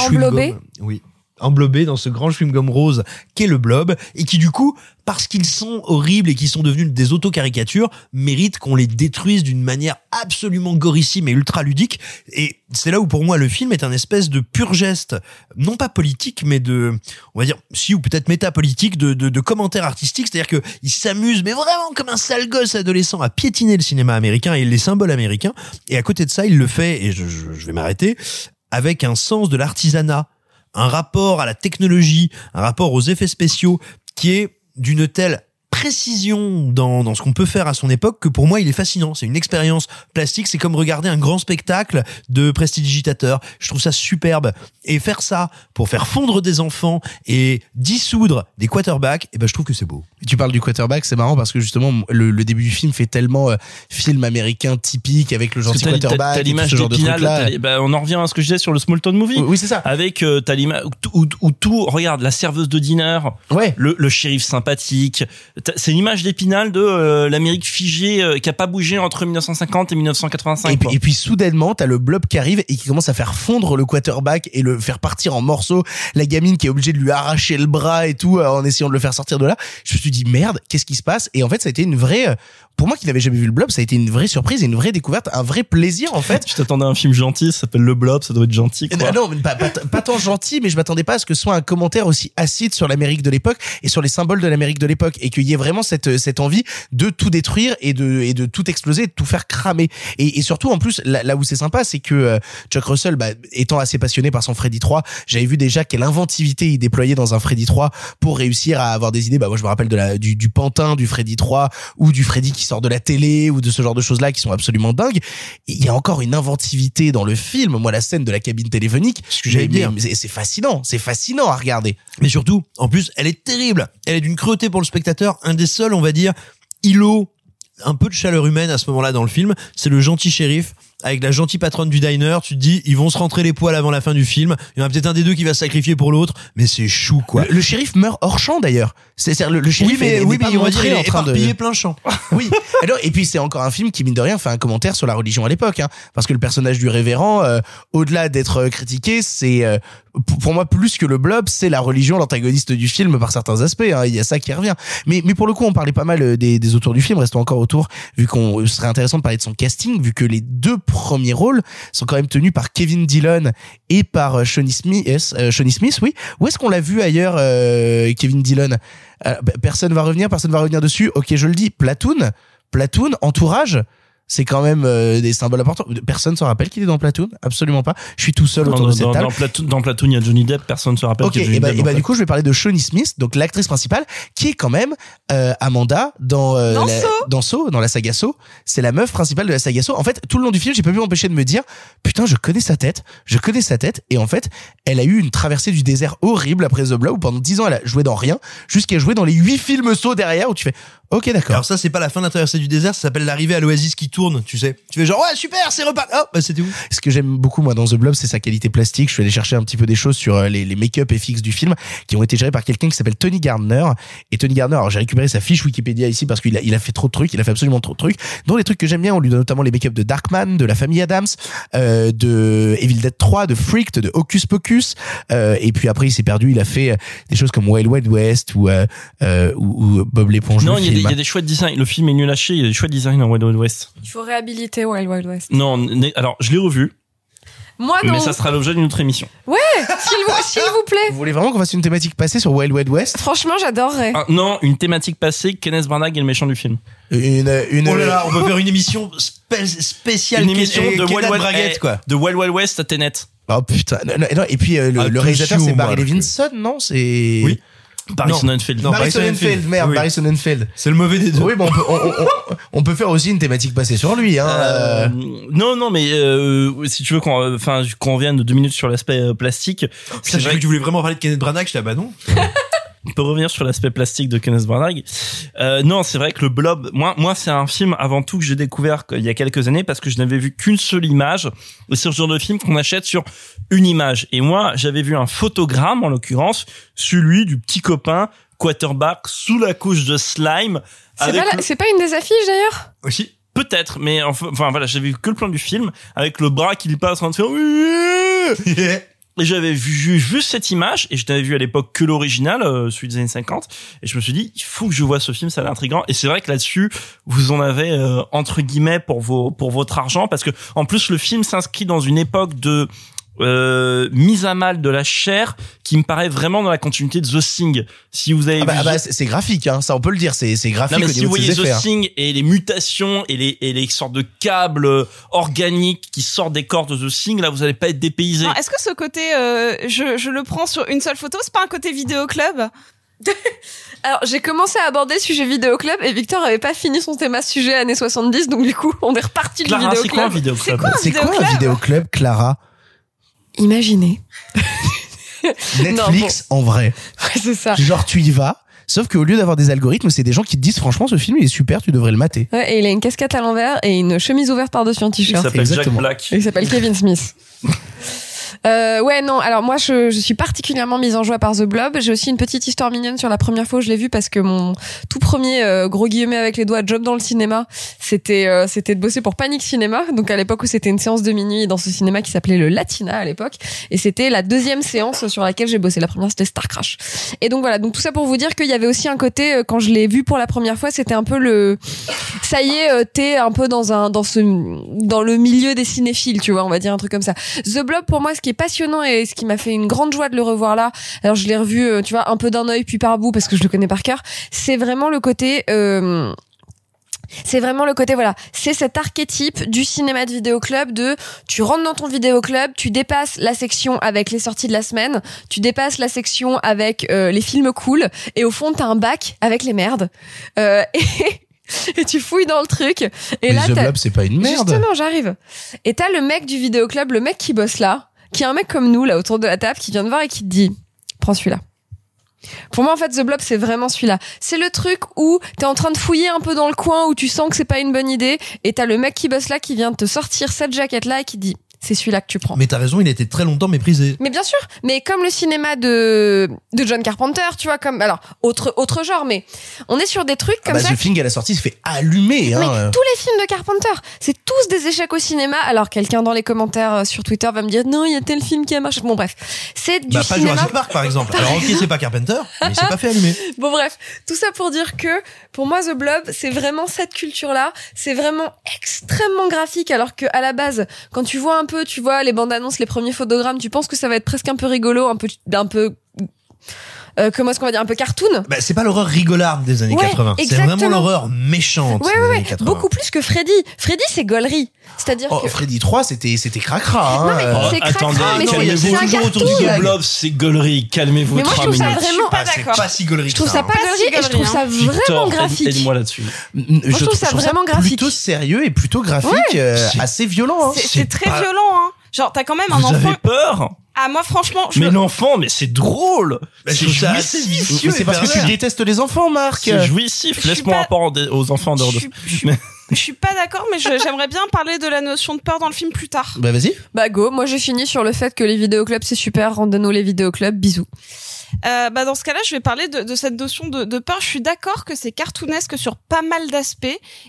Oui. Englobés dans ce grand chewing-gum rose qu'est le blob et qui du coup, parce qu'ils sont horribles et qu'ils sont devenus des auto-caricatures, méritent qu'on les détruise d'une manière absolument gorissime et ultra ludique. Et c'est là où pour moi le film est un espèce de pur geste, non pas politique, mais de, on va dire, si ou peut-être métapolitique, de, de, de commentaire artistique. C'est-à-dire que il s'amuse, mais vraiment comme un sale gosse adolescent, à piétiner le cinéma américain et les symboles américains. Et à côté de ça, il le fait, et je, je, je vais m'arrêter, avec un sens de l'artisanat, un rapport à la technologie, un rapport aux effets spéciaux qui est d'une telle précision dans, dans ce qu'on peut faire à son époque que pour moi il est fascinant. C'est une expérience plastique, c'est comme regarder un grand spectacle de prestidigitateur. Je trouve ça superbe. Et faire ça pour faire fondre des enfants et dissoudre des quarterbacks, et ben je trouve que c'est beau. Tu parles du quarterback, c'est marrant parce que justement le, le début du film fait tellement euh, film américain typique avec le gentil quarterback, T'as l'image ce genre de les- bah, on en revient à ce que je disais sur le Small Town Movie. Oui, c'est ça. Avec euh, t'as l'image où, tout- où, où tout, regarde la serveuse de dîner, ouais. le, le shérif sympathique. C'est une image d'Épinal de euh, l'Amérique figée euh, qui a pas bougé entre 1950 et 1985. Et puis, quoi. et puis soudainement, t'as le blob qui arrive et qui commence à faire fondre le quarterback et le faire partir en morceaux. La gamine qui est obligée de lui arracher le bras et tout euh, en essayant de le faire sortir de là. Je me suis dit merde, qu'est-ce qui se passe? Et en fait, ça a été une vraie. euh, Pour moi qui n'avais jamais vu le blob, ça a été une vraie surprise et une vraie découverte, un vrai plaisir en fait. Je t'attendais à un film gentil, ça s'appelle Le Blob, ça doit être gentil. Quoi. Euh, Non, mais pas, pas, pas tant gentil, mais je m'attendais pas à ce que ce soit un commentaire aussi acide sur l'Amérique de l'époque et sur les symboles de l'Amérique de l'époque et qu'il y ait vraiment cette, cette envie de tout détruire et de, et de tout exploser, de tout faire cramer. Et, et surtout, en plus, là, là où c'est sympa, c'est que euh, Chuck Russell, bah, étant assez passionné par son Freddy 3, j'avais vu déjà quelle inventivité il déployait dans un Freddy 3 pour réussir à avoir des idées. Bah, moi, je me rappelle de la, du, du pantin du Freddy 3 ou du Freddy qui sort de la télé ou de ce genre de choses-là qui sont absolument dingues. Il y a encore une inventivité dans le film. Moi, la scène de la cabine téléphonique, Ce que c'est c'est fascinant, c'est fascinant à regarder. Mais surtout, en plus, elle est terrible. Elle est d'une cruauté pour le spectateur. Un des seuls, on va dire, îlots un peu de chaleur humaine à ce moment-là dans le film, c'est le gentil shérif avec la gentille patronne du diner. Tu te dis, ils vont se rentrer les poils avant la fin du film. Il y en a peut-être un des deux qui va se sacrifier pour l'autre, mais c'est chou quoi. Le, le shérif meurt hors champ d'ailleurs. C'est c'est-à-dire le, le shérif oui, mais, est- oui, mais montré en train de plein champ. oui. Alors, et puis c'est encore un film qui mine de rien fait un commentaire sur la religion à l'époque, hein, parce que le personnage du révérend, euh, au-delà d'être euh, critiqué, c'est euh, pour- moi plus que le blob, c'est la religion, l'antagoniste du film par certains aspects. hein, Il y a ça qui revient. Mais mais pour le coup, on parlait pas mal des, des auteurs du film. Restons encore autour, vu qu'on serait intéressant de parler de son casting, vu que les deux premiers rôles sont quand même tenus par Kevin Dillon et par euh, Shawnee Smith. euh, Shawnee Smith, oui. Où est-ce qu'on l'a vu ailleurs, euh, Kevin Dillon? Euh, Personne va revenir, personne va revenir dessus. Ok, je le dis. Platoon, Platoon, entourage. C'est quand même euh, des symboles importants. Personne s'en rappelle qu'il est dans Platoon? Absolument pas. Je suis tout seul Dans, autour de cette dans, table. dans Platoon, dans Platoon, il y a Johnny Depp, personne ne se rappelle Ok, qu'il y a Johnny et bah, Depp. et bah du coup, je vais parler de Shawnee Smith, donc l'actrice principale, qui est quand même euh, Amanda dans euh, Dans la, Saw. dans dans la saga Saw. C'est la meuf principale de la saga Saw. En fait, tout le long du film, j'ai pas pu m'empêcher de me dire, putain, je connais sa tête, je connais sa tête, et en fait, elle a eu une traversée du désert horrible après The Blob, où pendant 10 ans, elle a joué dans rien, jusqu'à jouer dans les 8 films Saw derrière, où tu fais, ok, d'accord. Alors ça, c'est pas la fin de la traversée du désert, ça s'appelle l'arrivée à l'oasis qui tourne, tu sais. Tu fais genre, ouais, super, c'est reparti. Oh, bah c'était où? Ce que j'aime beaucoup moi dans The Blob, c'est sa qualité plastique. Je suis allé chercher un petit peu des choses sur euh, les, les make-up et fixes du film qui ont été gérés par quelqu'un qui s'appelle Tony Gardner. Et Tony Gardner, alors j'ai récupéré sa fiche Wikipédia ici parce qu'il a, il a fait trop de trucs, il a fait absolument trop de trucs. Dont les trucs que j'aime bien, on lui donne notamment les make-up de Darkman, de la famille Adams, euh, de Evil Dead 3, de Freaked, de Hocus Pocus. Euh, et puis après, il s'est perdu. Il a fait des choses comme Wild Wild West ou euh, euh, ou, ou Bob l'éponge. Non, le il il y a des chouettes designs. Le film est nul à chier, il y a des chouettes designs dans Wild Wild West. Il faut réhabiliter Wild Wild West. Non, alors je l'ai revu, Moi non. mais ça sera l'objet d'une autre émission. Ouais, s'il vous, s'il vous plaît. Vous voulez vraiment qu'on fasse une thématique passée sur Wild Wild West? Franchement, j'adorerais. Ah, non, une thématique passée, Kenneth Branagh est le méchant du film. Une une Oh là là, on peut faire une émission spé- spéciale Une émission de Wild Wild, Braguette, eh, quoi. de Wild Wild West à Tenet. Oh putain, non, non, et puis euh, le, le Attention, réalisateur c'est Barry Levinson, non? C'est Oui. Barry Non. Sonnenfeld. Non, Barry merde, Oui. Barry. C'est le mauvais des deux. Oui, bon, on peut, on, on- on- peut faire aussi une thématique passée sur lui, hein. Euh, euh. non, non, mais euh, si tu veux qu'on, enfin, qu'on revienne de deux minutes sur l'aspect euh, plastique, Putain, c'est j'ai cru que tu voulais vraiment parler de Kenneth Branagh, j'étais ah bah non. On peut revenir sur l'aspect plastique de Kenneth Branagh. Euh, non, c'est vrai que le Blob, moi, moi, c'est un film avant tout que j'ai découvert il y a quelques années parce que je n'avais vu qu'une seule image. C'est ce genre de film qu'on achète sur une image. Et moi, j'avais vu un photogramme, en l'occurrence, celui du petit copain quarterback sous la couche de slime. C'est pas, le- une des affiches d'ailleurs? Aussi. Peut-être, mais enfin, enfin, voilà, j'avais vu que le plan du film avec le bras qui passe en train de faire. Et j'avais vu ju- juste cette image et je n'avais vu à l'époque que l'original, euh, celui des années 50. Et je me suis dit, il faut que je vois ce film, ça a l'air intriguant. Et c'est vrai que là-dessus, vous en avez euh, entre guillemets pour vos pour votre argent parce que en plus le film s'inscrit dans une époque de euh, mise à mal de la chair qui me paraît vraiment dans la continuité de The Thing. Si vous avez Ah bah, vu ah bah, The- c'est graphique, hein, ça on peut le dire, c'est c'est graphique non, mais au si vous de voyez The effets. hein. Thing et les mutations et les, et les sortes de câbles organiques qui sortent des corps de The Thing, là, vous allez pas être dépaysé. Est-ce que ce côté, euh, je, je le prends sur une seule photo, c'est pas un côté vidéo club? Alors, j'ai commencé à aborder le sujet vidéo club et Victor avait pas fini son thème à sujet années 70, donc du coup, on est reparti du Clara, vidéo c'est quoi un club? vidéo C'est club quoi un C'est vidéo quoi un club? vidéoclub, Clara? Imaginez. Netflix en vrai. Ouais, c'est ça. Genre tu y vas, sauf qu'au lieu d'avoir des algorithmes, c'est des gens qui te disent franchement ce film il est super, tu devrais le mater. Ouais, et il a une casquette à l'envers et une chemise ouverte par-dessus un Il t-shirt. s'appelle Jack Exactement. Black. Il s'appelle Kevin Smith. Euh, ouais, non. Alors moi, je, je suis particulièrement mise en joie par The Blob. J'ai aussi une petite histoire mignonne sur la première fois où je l'ai vu parce que mon tout premier euh, gros guillemets avec les doigts job dans le cinéma, c'était euh, c'était de bosser pour Panic Cinéma. Donc à l'époque où c'était une séance de minuit dans ce cinéma qui s'appelait le Latina à l'époque, et c'était la deuxième séance sur laquelle j'ai bossé. La première c'était Star Crash. Et donc voilà. Donc tout ça pour vous dire qu'il y avait aussi un côté quand je l'ai vu pour la première fois, c'était un peu le ça y est, t'es un peu dans un dans ce dans le milieu des cinéphiles, tu vois, on va dire un truc comme ça. The Blob pour moi, ce qui est passionnant et ce qui m'a fait une grande joie de le revoir là. Alors je l'ai revu, euh, tu vois, un peu d'un œil puis par bout parce que je le connais par cœur. C'est vraiment le côté. euh, c'est vraiment le côté voilà, c'est cet archétype du cinéma de vidéoclub de tu rentres dans ton vidéoclub, tu dépasses la section avec les sorties de la semaine, tu dépasses la section avec euh, les films cool et au fond t'as un bac avec les merdes Euh, et, et tu fouilles dans le truc et Mais là The c'est pas une merde. Justement, j'arrive. Et t'as le mec du vidéoclub, le mec qui bosse là, qui est un mec comme nous là autour de la table, qui vient te voir et qui te dit, prends celui-là. Pour moi, en fait, The Blob, c'est vraiment celui-là. C'est le truc où t'es en train de fouiller un peu dans le coin où tu sens que c'est pas une bonne idée et t'as le mec qui bosse là qui vient de te sortir cette jaquette-là et qui dit c'est celui-là que tu prends. Mais t'as raison, il a été très longtemps méprisé. Mais bien sûr, mais comme le cinéma de de John Carpenter, tu vois, comme alors autre autre genre, mais on est sur des trucs Ah comme bah, ça. The Thing à la sortie se fait allumer. Hein. Mais tous les films de Carpenter, c'est tous des échecs au cinéma. Alors quelqu'un dans les commentaires euh, sur Twitter va me dire non, il y a tel film qui a marché. Bon bref, c'est du Bah, pas cinéma. Jurassic Park, par exemple. Alors, ok, c'est pas Carpenter, mais il s'est pas fait allumer. Bon bref, tout ça pour dire que pour moi The Blob, c'est vraiment cette culture-là, c'est vraiment extrêmement graphique alors que à la base, quand tu vois un peu, tu vois les bandes annonces, les premiers photogrammes, tu penses que ça va être presque un peu rigolo, un peu un peu euh, comment est-ce qu'on va dire un peu cartoon? Bah, c'est pas l'horreur rigolarde des années Ouais, 80. C'est vraiment l'horreur méchante Ouais des ouais années ouais, 80. beaucoup plus que Freddy. Freddy c'est gaulerie. C'est-à-dire Oh, que Freddy 3, c'était c'était cracra. Hein. Non, mais c'est cracra, Attendez, mais calmez-vous. c'est un Toujours autour du c'est gaulerie. Calmez-vous Mais moi, je trouve ça vraiment- pas c'est d'accord. pas si gaulerie je trouve ça hein. pas gaulerie et je trouve ça vraiment graphique. Aide-moi là-dessus. je, trouve ça vraiment graphique. Plutôt sérieux et plutôt graphique, euh, assez violent. Hein. C'est très violent, hein. Genre, t'as quand même un enfant. avez peur? Ah, moi, franchement, je. Mais l'enfant, mais c'est drôle. Bah, C'est vicieux. C'est parce que tu détestes les enfants, Marc. C'est jouissif. Je suis Laisse-moi pas- rapport aux enfants en dehors de. Je suis- Je suis pas d'accord, mais j'aimerais bien parler de la notion de peur dans le film plus tard. Bah vas-y. Bah go, moi j'ai fini sur le fait que les vidéoclubs c'est super, rendez-nous les vidéoclubs, bisous. Euh, bah dans ce cas-là, je vais parler de, de cette notion de, de peur. Je suis d'accord que c'est cartoonesque sur pas mal d'aspects,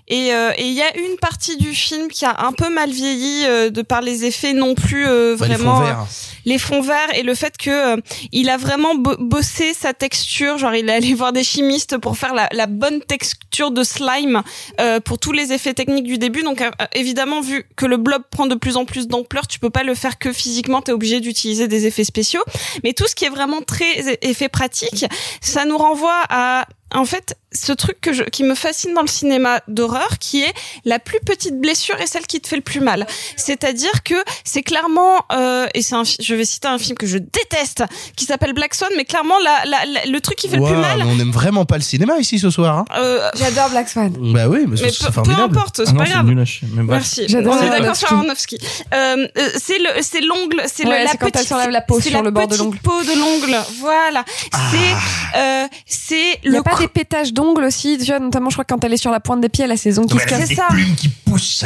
et euh, et il y a une partie du film qui a un peu mal vieilli euh, de par les effets non plus euh, Bah, les vraiment fonds euh, verts. les fonds verts et le fait que euh, il a vraiment bo- bossé sa texture. Genre, il est allé voir des chimistes pour faire la, la bonne texture de slime euh, pour tous les effets techniques du début. Donc, évidemment, vu que le blob prend de plus en plus d'ampleur, tu peux pas le faire que physiquement. T'es obligé d'utiliser des effets spéciaux. Mais tout ce qui est vraiment très e- effet pratique, ça nous renvoie à en fait, ce truc que je, qui me fascine dans le cinéma d'horreur, qui est la plus petite blessure et celle qui te fait le plus mal. C'est-à-dire que c'est clairement, euh, et c'est un, je vais citer un film que je déteste, qui s'appelle Black Swan, mais clairement la, la, la- le truc qui fait le plus mal. on aime vraiment pas le cinéma ici ce soir. Hein. Euh, J'adore Black Swan. Bah oui, mais, mais c'est peu, peu formidable. importe, c'est Ah pas c'est grave. nul à chier. Mais bref. Merci. J'adore On est d'accord sur Aronofsky. Euh, euh, c'est le, c'est l'ongle, c'est le- Ouais, la quand elle petite, s'enlève la peau c'est sur la le bord de petite l'ongle. peau de l'ongle. Voilà. C'est, euh, c'est le des pétages d'ongles aussi, tu vois, notamment je crois quand elle est sur la pointe des pieds, elle a ses ongles qui se cassent. des ça. plumes qui poussent.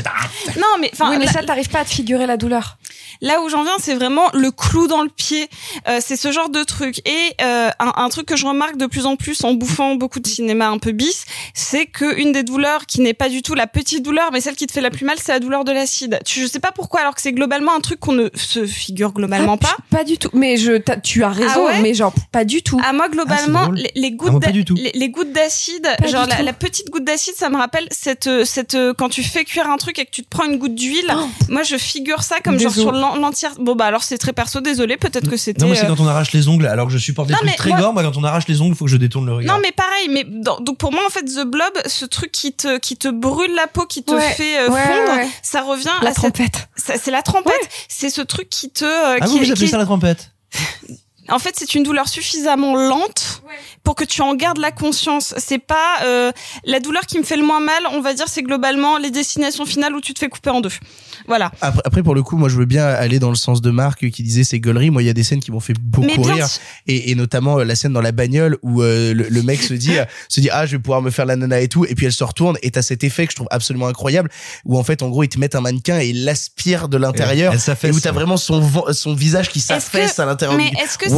Non, mais enfin, oui, mais la- ça t'arrives pas à te figurer la douleur. Là où j'en viens, c'est vraiment le clou dans le pied. Euh, c'est ce genre de truc. Et euh, un, un truc que je remarque de plus en plus en bouffant beaucoup de cinéma un peu bis, c'est que une des douleurs qui n'est pas du tout la petite douleur, mais celle qui te fait la plus mal, c'est la douleur de l'acide. Tu, je sais pas pourquoi, alors que c'est globalement un truc qu'on ne se figure globalement pas. Pas du tout. Mais je, tu as raison, Ah ouais mais genre pas du tout. À moi, globalement, les, les Ah, gouttes, moi, pas d'a- du tout. les, les gouttes d'acide, genre la, petite goutte d'acide, ça me rappelle cette, euh, cette, euh, quand tu fais cuire un truc et que tu te prends une goutte d'huile. moi, je figure ça comme genre sur l'en- l'entière. Bon, bah, alors c'est très perso, désolé, peut-être que c'était. Non, mais c'est euh, quand on arrache les ongles, alors que je supporte des Non, trucs mais très moi- gore, moi, quand on arrache les ongles, faut que je détourne le regard. Non, mais pareil, mais dans- donc pour moi, en fait, The Blob, ce truc qui te, qui te brûle la peau, qui te Ouais, fait euh, ouais, fondre, ouais. ça revient La à trompette. ça- c'est la trompette. C'est ce truc qui te, euh, Ah, qui, vous, vous qui appelez ça la trompette? en fait, c'est une douleur suffisamment lente pour que tu en gardes la conscience. C'est pas euh, la douleur qui me fait le moins mal. On va dire, c'est globalement les destinations finales où tu te fais couper en deux. Voilà. Après, après, pour le coup, moi, je veux bien aller dans le sens de Marc qui disait ces gauleries. Moi, il y a des scènes qui m'ont fait beaucoup rire. Et, et notamment euh, la scène dans la bagnole où euh, le, le mec se dit, se dit, ah, je vais pouvoir me faire la nana et tout. Et puis elle se retourne et t'as cet effet que je trouve absolument incroyable où en fait, en gros, ils te mettent un mannequin et ils l'aspirent de l'intérieur. Et où t'as vraiment son, visage qui s'affaisse à l'intérieur Mais est-ce que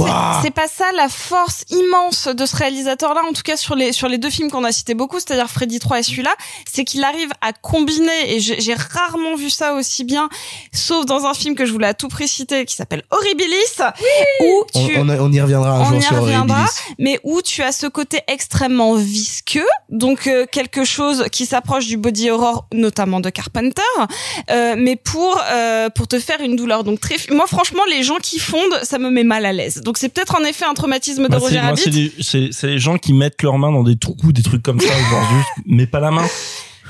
c'est pas ça la force immense de ce réalisateur-là, en tout cas sur les sur les deux films qu'on a cités beaucoup, c'est-à-dire Freddy 3 et celui-là, c'est qu'il arrive à combiner et j'ai rarement vu ça aussi bien, sauf dans un film que je voulais à tout prix citer qui s'appelle Horribilis, où on, tu on, on y reviendra un on jour y sur reviendra, Horribilis. mais où tu as ce côté extrêmement visqueux, donc euh, quelque chose qui s'approche du body horror, notamment de Carpenter, euh, mais pour euh, pour te faire une douleur. Donc très, moi franchement, les gens qui fondent, ça me met mal à l'aise. Donc c'est peut-être en effet un traumatisme de Bah, Roger c'est, Rabbit. les gens qui mettent leurs mains dans des trous, des trucs comme ça, genre juste, mets pas la main.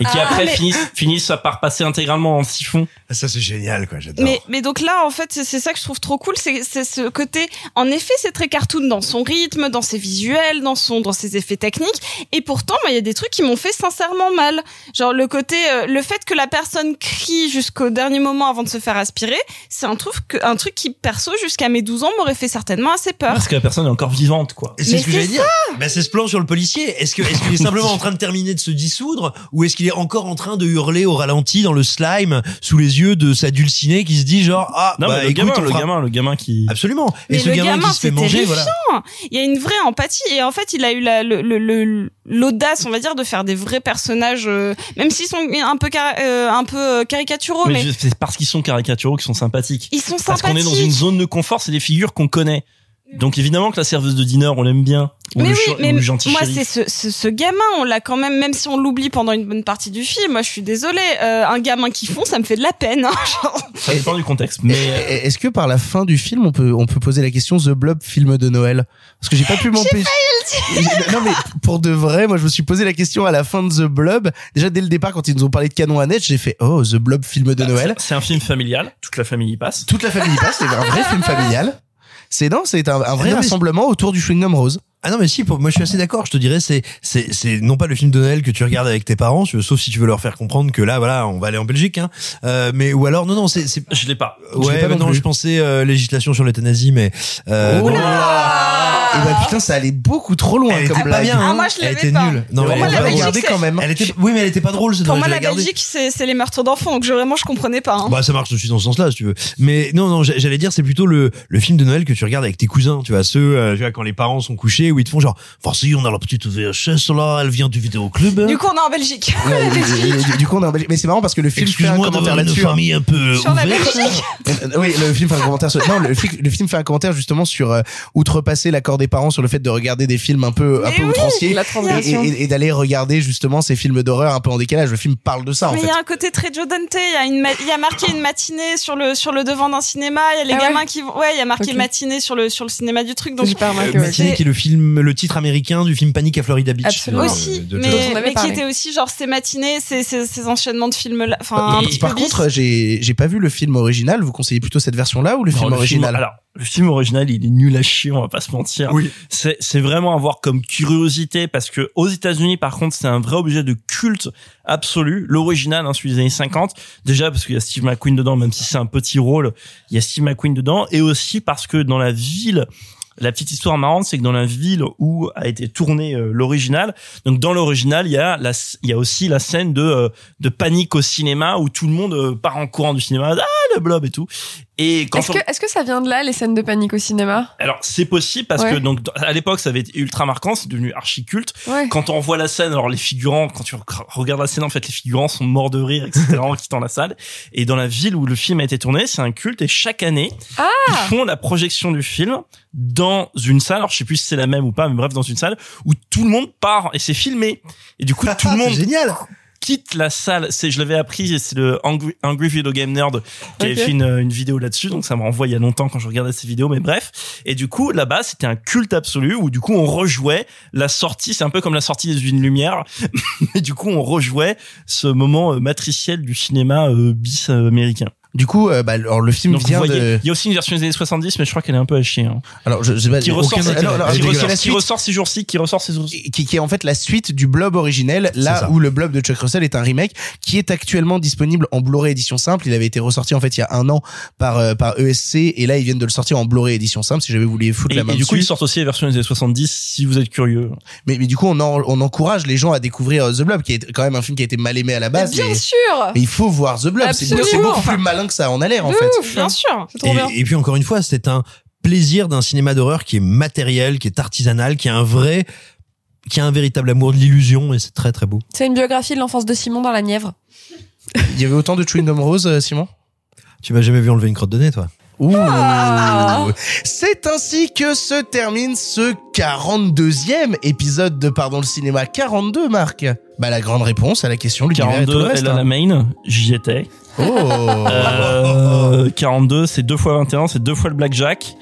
Et qui Ah, après mais- finissent finissent par passer intégralement en siphon. Ça c'est génial quoi, j'adore. Mais, mais donc là, en fait, c'est c'est ça que je trouve trop cool, c'est c'est ce côté. En effet, c'est très cartoon dans son rythme, dans ses visuels, dans son, dans ses effets techniques. Et pourtant, moi, il y a des trucs qui m'ont fait sincèrement mal. Genre le côté, euh, le fait que la personne crie jusqu'au dernier moment avant de se faire aspirer, c'est un truc, que, un truc qui perso jusqu'à mes 12 ans m'aurait fait certainement assez peur. Parce que la personne est encore vivante quoi. Et C'est ce que j'allais dire. Bah, c'est ce plan sur le policier. Est-ce que est-ce qu'il est simplement en train de terminer de se dissoudre ou est-ce qu'il est encore en train de hurler au ralenti dans le slime sous les yeux de sa dulcinée qui se dit genre ah Non bah mais le écoute gamin, le fera- gamin, le gamin qui Absolument. Mais et ce le gamin, qui se fait manger voilà. Il y a une vraie empathie et en fait, il a eu la- le- le- le- l'audace, on va dire, de faire des vrais personnages, euh, même s'ils sont un peu car- euh, un peu euh, caricaturaux, mais, Mais c'est parce qu'ils sont caricaturaux qu'ils sont sympathiques. ils sont Parce qu'on est dans sympathiques. une zone de confort, c'est des figures qu'on connaît. Donc évidemment que la serveuse de dîner, on l'aime bien. Ou mais le, oui, mais ou le gentil moi c'est ce, ce, ce gamin, on l'a quand même, même si on l'oublie pendant une bonne partie du film. Moi, je suis désolée, euh, un gamin qui fond, ça me fait de la peine. hein, genre. Ça dépend du contexte. Mais Est-ce que par la fin du film, on peut, on peut poser la question The Blob film de Noël? Parce que j'ai pas pu m'empêcher. Non mais pour de vrai, moi je me suis posé la question à la fin de The Blob. Déjà dès le départ, quand ils nous ont parlé de canon à net, j'ai fait oh The Blob film de Noël. c'est un film familial, toute la famille y passe. Toute la famille y passe, c'est un vrai film familial. C'est non, c'est un, un vrai non, rassemblement autour du chewing gum rose. Ah non mais si pour moi je suis assez d'accord je te dirais c'est c'est c'est non pas le film de Noël que tu regardes avec tes parents tu veux, sauf si tu veux leur faire comprendre que là voilà on va aller en Belgique hein euh, mais ou alors non non c'est c'est Je l'ai pas. Je l'ai ouais pas bah non non plus. je pensais euh, législation sur l'euthanasie mais euh, Oh non. Et bah putain, ça allait beaucoup trop loin elle comme était pas blague. bien hein. Ah, moi, je elle l'avais était pas. nulle non Pour mais moi, elle la était Belgique, c'est- quand même. elle était oui mais elle était pas drôle c'est Pour moi, je la. Belgique, c'est c'est les meurtres d'enfants, donc je, vraiment, je comprenais pas. hein. Bah ça marche aussi dans ce sens-là si tu veux. Mais non non j'a- j'allais dire c'est plutôt le le film de Noël que tu regardes avec tes cousins tu vois ceux euh, tu vois quand les parents sont couchés où ils te font genre voici on a la petite VHS là elle vient du vidéoclub. Du coup, on est en Belgique. Ouais, du, coup, on est en Belgique. Mais c'est marrant parce que le film fait un commentaire une là-dessus. hein. famille un peu Sur la ouverte. Belgique. Euh, Oui, le film fait un commentaire sur, non, le, fi- le film fait un commentaire justement sur euh, outrepasser l'accord des parents sur le fait de regarder des films un peu, un Mais peu oui, outranciers et, transgression. et- et d'aller regarder justement ces films d'horreur un peu en décalage. Le film parle de ça en Mais il y a un côté très Joe Dante. Il y a une, il y a marqué une matinée sur le sur le devant d'un cinéma. Il y a les Ah ouais gamins qui vont. Ouais, il y a marqué Ok. matinée sur le sur le cinéma du truc. Donc. Euh, ouais. Matinée qui est le film le titre américain du film Panique à Florida Beach. Absolument. euh, aussi, de mais, qui était aussi genre ces matinées, ces, ces, ces enchaînements de films là. Enfin, un Et petit par peu contre, j'ai j'ai pas vu le film original. Vous conseillez plutôt cette version-là ou le Non, film le original? alors, le film original, il est nul à chier, on va pas se mentir. Oui. C'est, c'est vraiment à voir comme curiosité parce que aux États-Unis, par contre, c'est un vrai objet de culte absolu. L'original, hein, celui des années 50. Déjà parce qu'il y a Steve McQueen dedans, même si c'est un petit rôle, il y a Steve McQueen dedans. Et aussi parce que dans la ville, la petite histoire marrante, c'est que dans la ville où a été tourné euh, l'original, donc dans l'original, il y a la, il y a aussi la scène de euh, de panique au cinéma où tout le monde euh, part en courant du cinéma, ah le blob et tout. Et quand Est-ce on- que, est-ce que ça vient de là, les scènes de panique au cinéma? Alors c'est possible parce Ouais. que donc à l'époque ça avait été ultra marquant, c'est devenu archi culte. Ouais. Quand on voit la scène, alors les figurants, quand tu reg- regardes la scène, en fait les figurants sont morts de rire, etc. en quittant la salle. Et dans la ville où le film a été tourné, c'est un culte et chaque année Ah ils font la projection du film dans une salle. Alors je sais plus si c'est la même ou pas, mais bref dans une salle où tout le monde part et c'est filmé. Et du coup tout le monde C'est génial. Quitte la salle. C'est, je l'avais appris, c'est le Angry, Angry Video Game Nerd qui avait Ok. fait une, une vidéo là-dessus. Donc ça me renvoie il y a longtemps quand je regardais ces vidéos, mais bref. Et du coup, là-bas, c'était un culte absolu où du coup, on rejouait la sortie. C'est un peu comme la sortie des Lumière. mais du coup, on rejouait ce moment euh, matriciel du cinéma euh, bis euh, américain. Du coup, euh, bah, alors le film Donc, vient voyez, de. il y a aussi une version des années 70, mais je crois qu'elle est un peu à chier. Hein. Alors, je, je sais pas. Qui aucun ressort, Non, non, qui, ressort, la qui suite. ressort ces jours-ci, qui ressort ces jours-ci. qui, qui est en fait la suite du Blob originel, là où le Blob de Chuck Russell est un remake qui est actuellement disponible en Blu-ray édition simple. Il avait été ressorti en fait il y a un an par euh, par ESC et là ils viennent de le sortir en Blu-ray édition simple. Si jamais vous voulez foutre Et, la main et du coup, ils sortent aussi les versions des années 70 si vous êtes curieux. Mais, mais du coup on, en- on encourage les gens à découvrir euh, The Blob qui est quand même un film qui a été mal aimé à la base. Bien mais, sûr mais il faut voir The Blob. C'est beaucoup plus malin que ça en a l'air en fait. ouf. Bien sûr. Bien. Et, puis encore une fois, c'est un plaisir d'un cinéma d'horreur qui est matériel, qui est artisanal, qui a un vrai, qui a un véritable amour de l'illusion et c'est très très beau. C'est une biographie de l'enfance de Simon dans la Nièvre. Il y avait autant de chewing gum rose, euh, Simon? Tu m'as jamais vu enlever une crotte de nez, toi Ouh. Ah. C'est ainsi que se termine ce 42e épisode de Pardon le cinéma. 42, Marc. Bah la grande réponse à la question, l'univers et tout le 42, reste. elle a hein. la main, j'y étais. Oh Euh, 42, c'est deux fois 21, c'est deux fois le blackjack.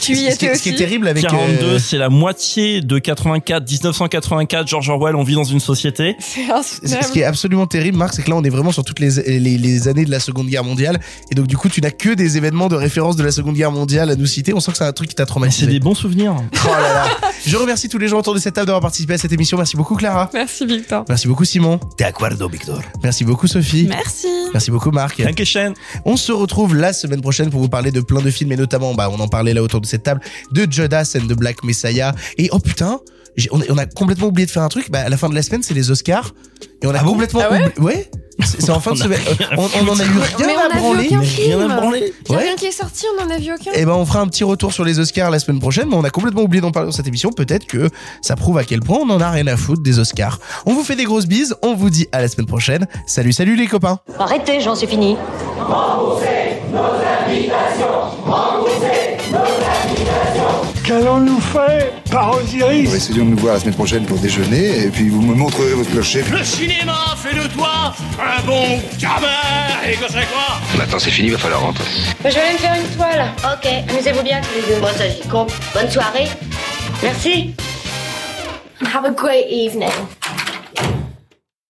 Tu y étais ce qui est aussi. terrible avec 42, euh, c'est la moitié de 84, 1984, George Orwell, on vit dans une société. C'est Ce qui est absolument terrible, Marc, c'est que là, on est vraiment sur toutes les, les, les années de la Seconde Guerre mondiale. Et donc, du coup, tu n'as que des événements de référence de la Seconde Guerre mondiale à nous citer. On sent que c'est un truc qui t'a traumatisé. c'est des bons souvenirs. Oh là là. Je remercie tous les gens autour de cette table d'avoir participé à cette émission. Merci beaucoup, Clara. Merci Victor. Merci beaucoup, Simon. De acuerdo, Victor. Merci beaucoup, Sophie. Merci. Merci beaucoup, Marc. Dankeschön. On se retrouve la semaine prochaine pour vous parler de plein de films et notamment, bah, on en parlait là autour de cette table, de Judas and the Black Messiah. Et oh putain, on, a- on a complètement oublié de faire un truc. Bah, à la fin de la semaine, c'est les Oscars. Et on a complètement Ah ouais oublié. Ouais. C'est en fin de semaine. On, on en a eu rien Mais à branler. rien film. à branler. Ouais. rien qui est sorti, on en a vu aucun. Eh ben, on fera un petit retour sur les Oscars la semaine prochaine, mais on a complètement oublié d'en parler dans cette émission. Peut-être que ça prouve à quel point on en a rien à foutre des Oscars. On vous fait des grosses bises. On vous dit à la semaine prochaine. Salut, salut les copains. Arrêtez, j'en suis fini. Qu'allons-nous faire? Par Osiris Essayons de nous voir la semaine prochaine pour déjeuner, et puis vous me montrerez votre clocher. Le cinéma fait de toi un bon gamin Et que c'est quoi? Maintenant c'est fini, va falloir rentrer. je vais aller me faire une toile. Ok, amusez-vous bien tous les deux. Moi, ça j'y compte. Bonne soirée. Merci. Have a great evening.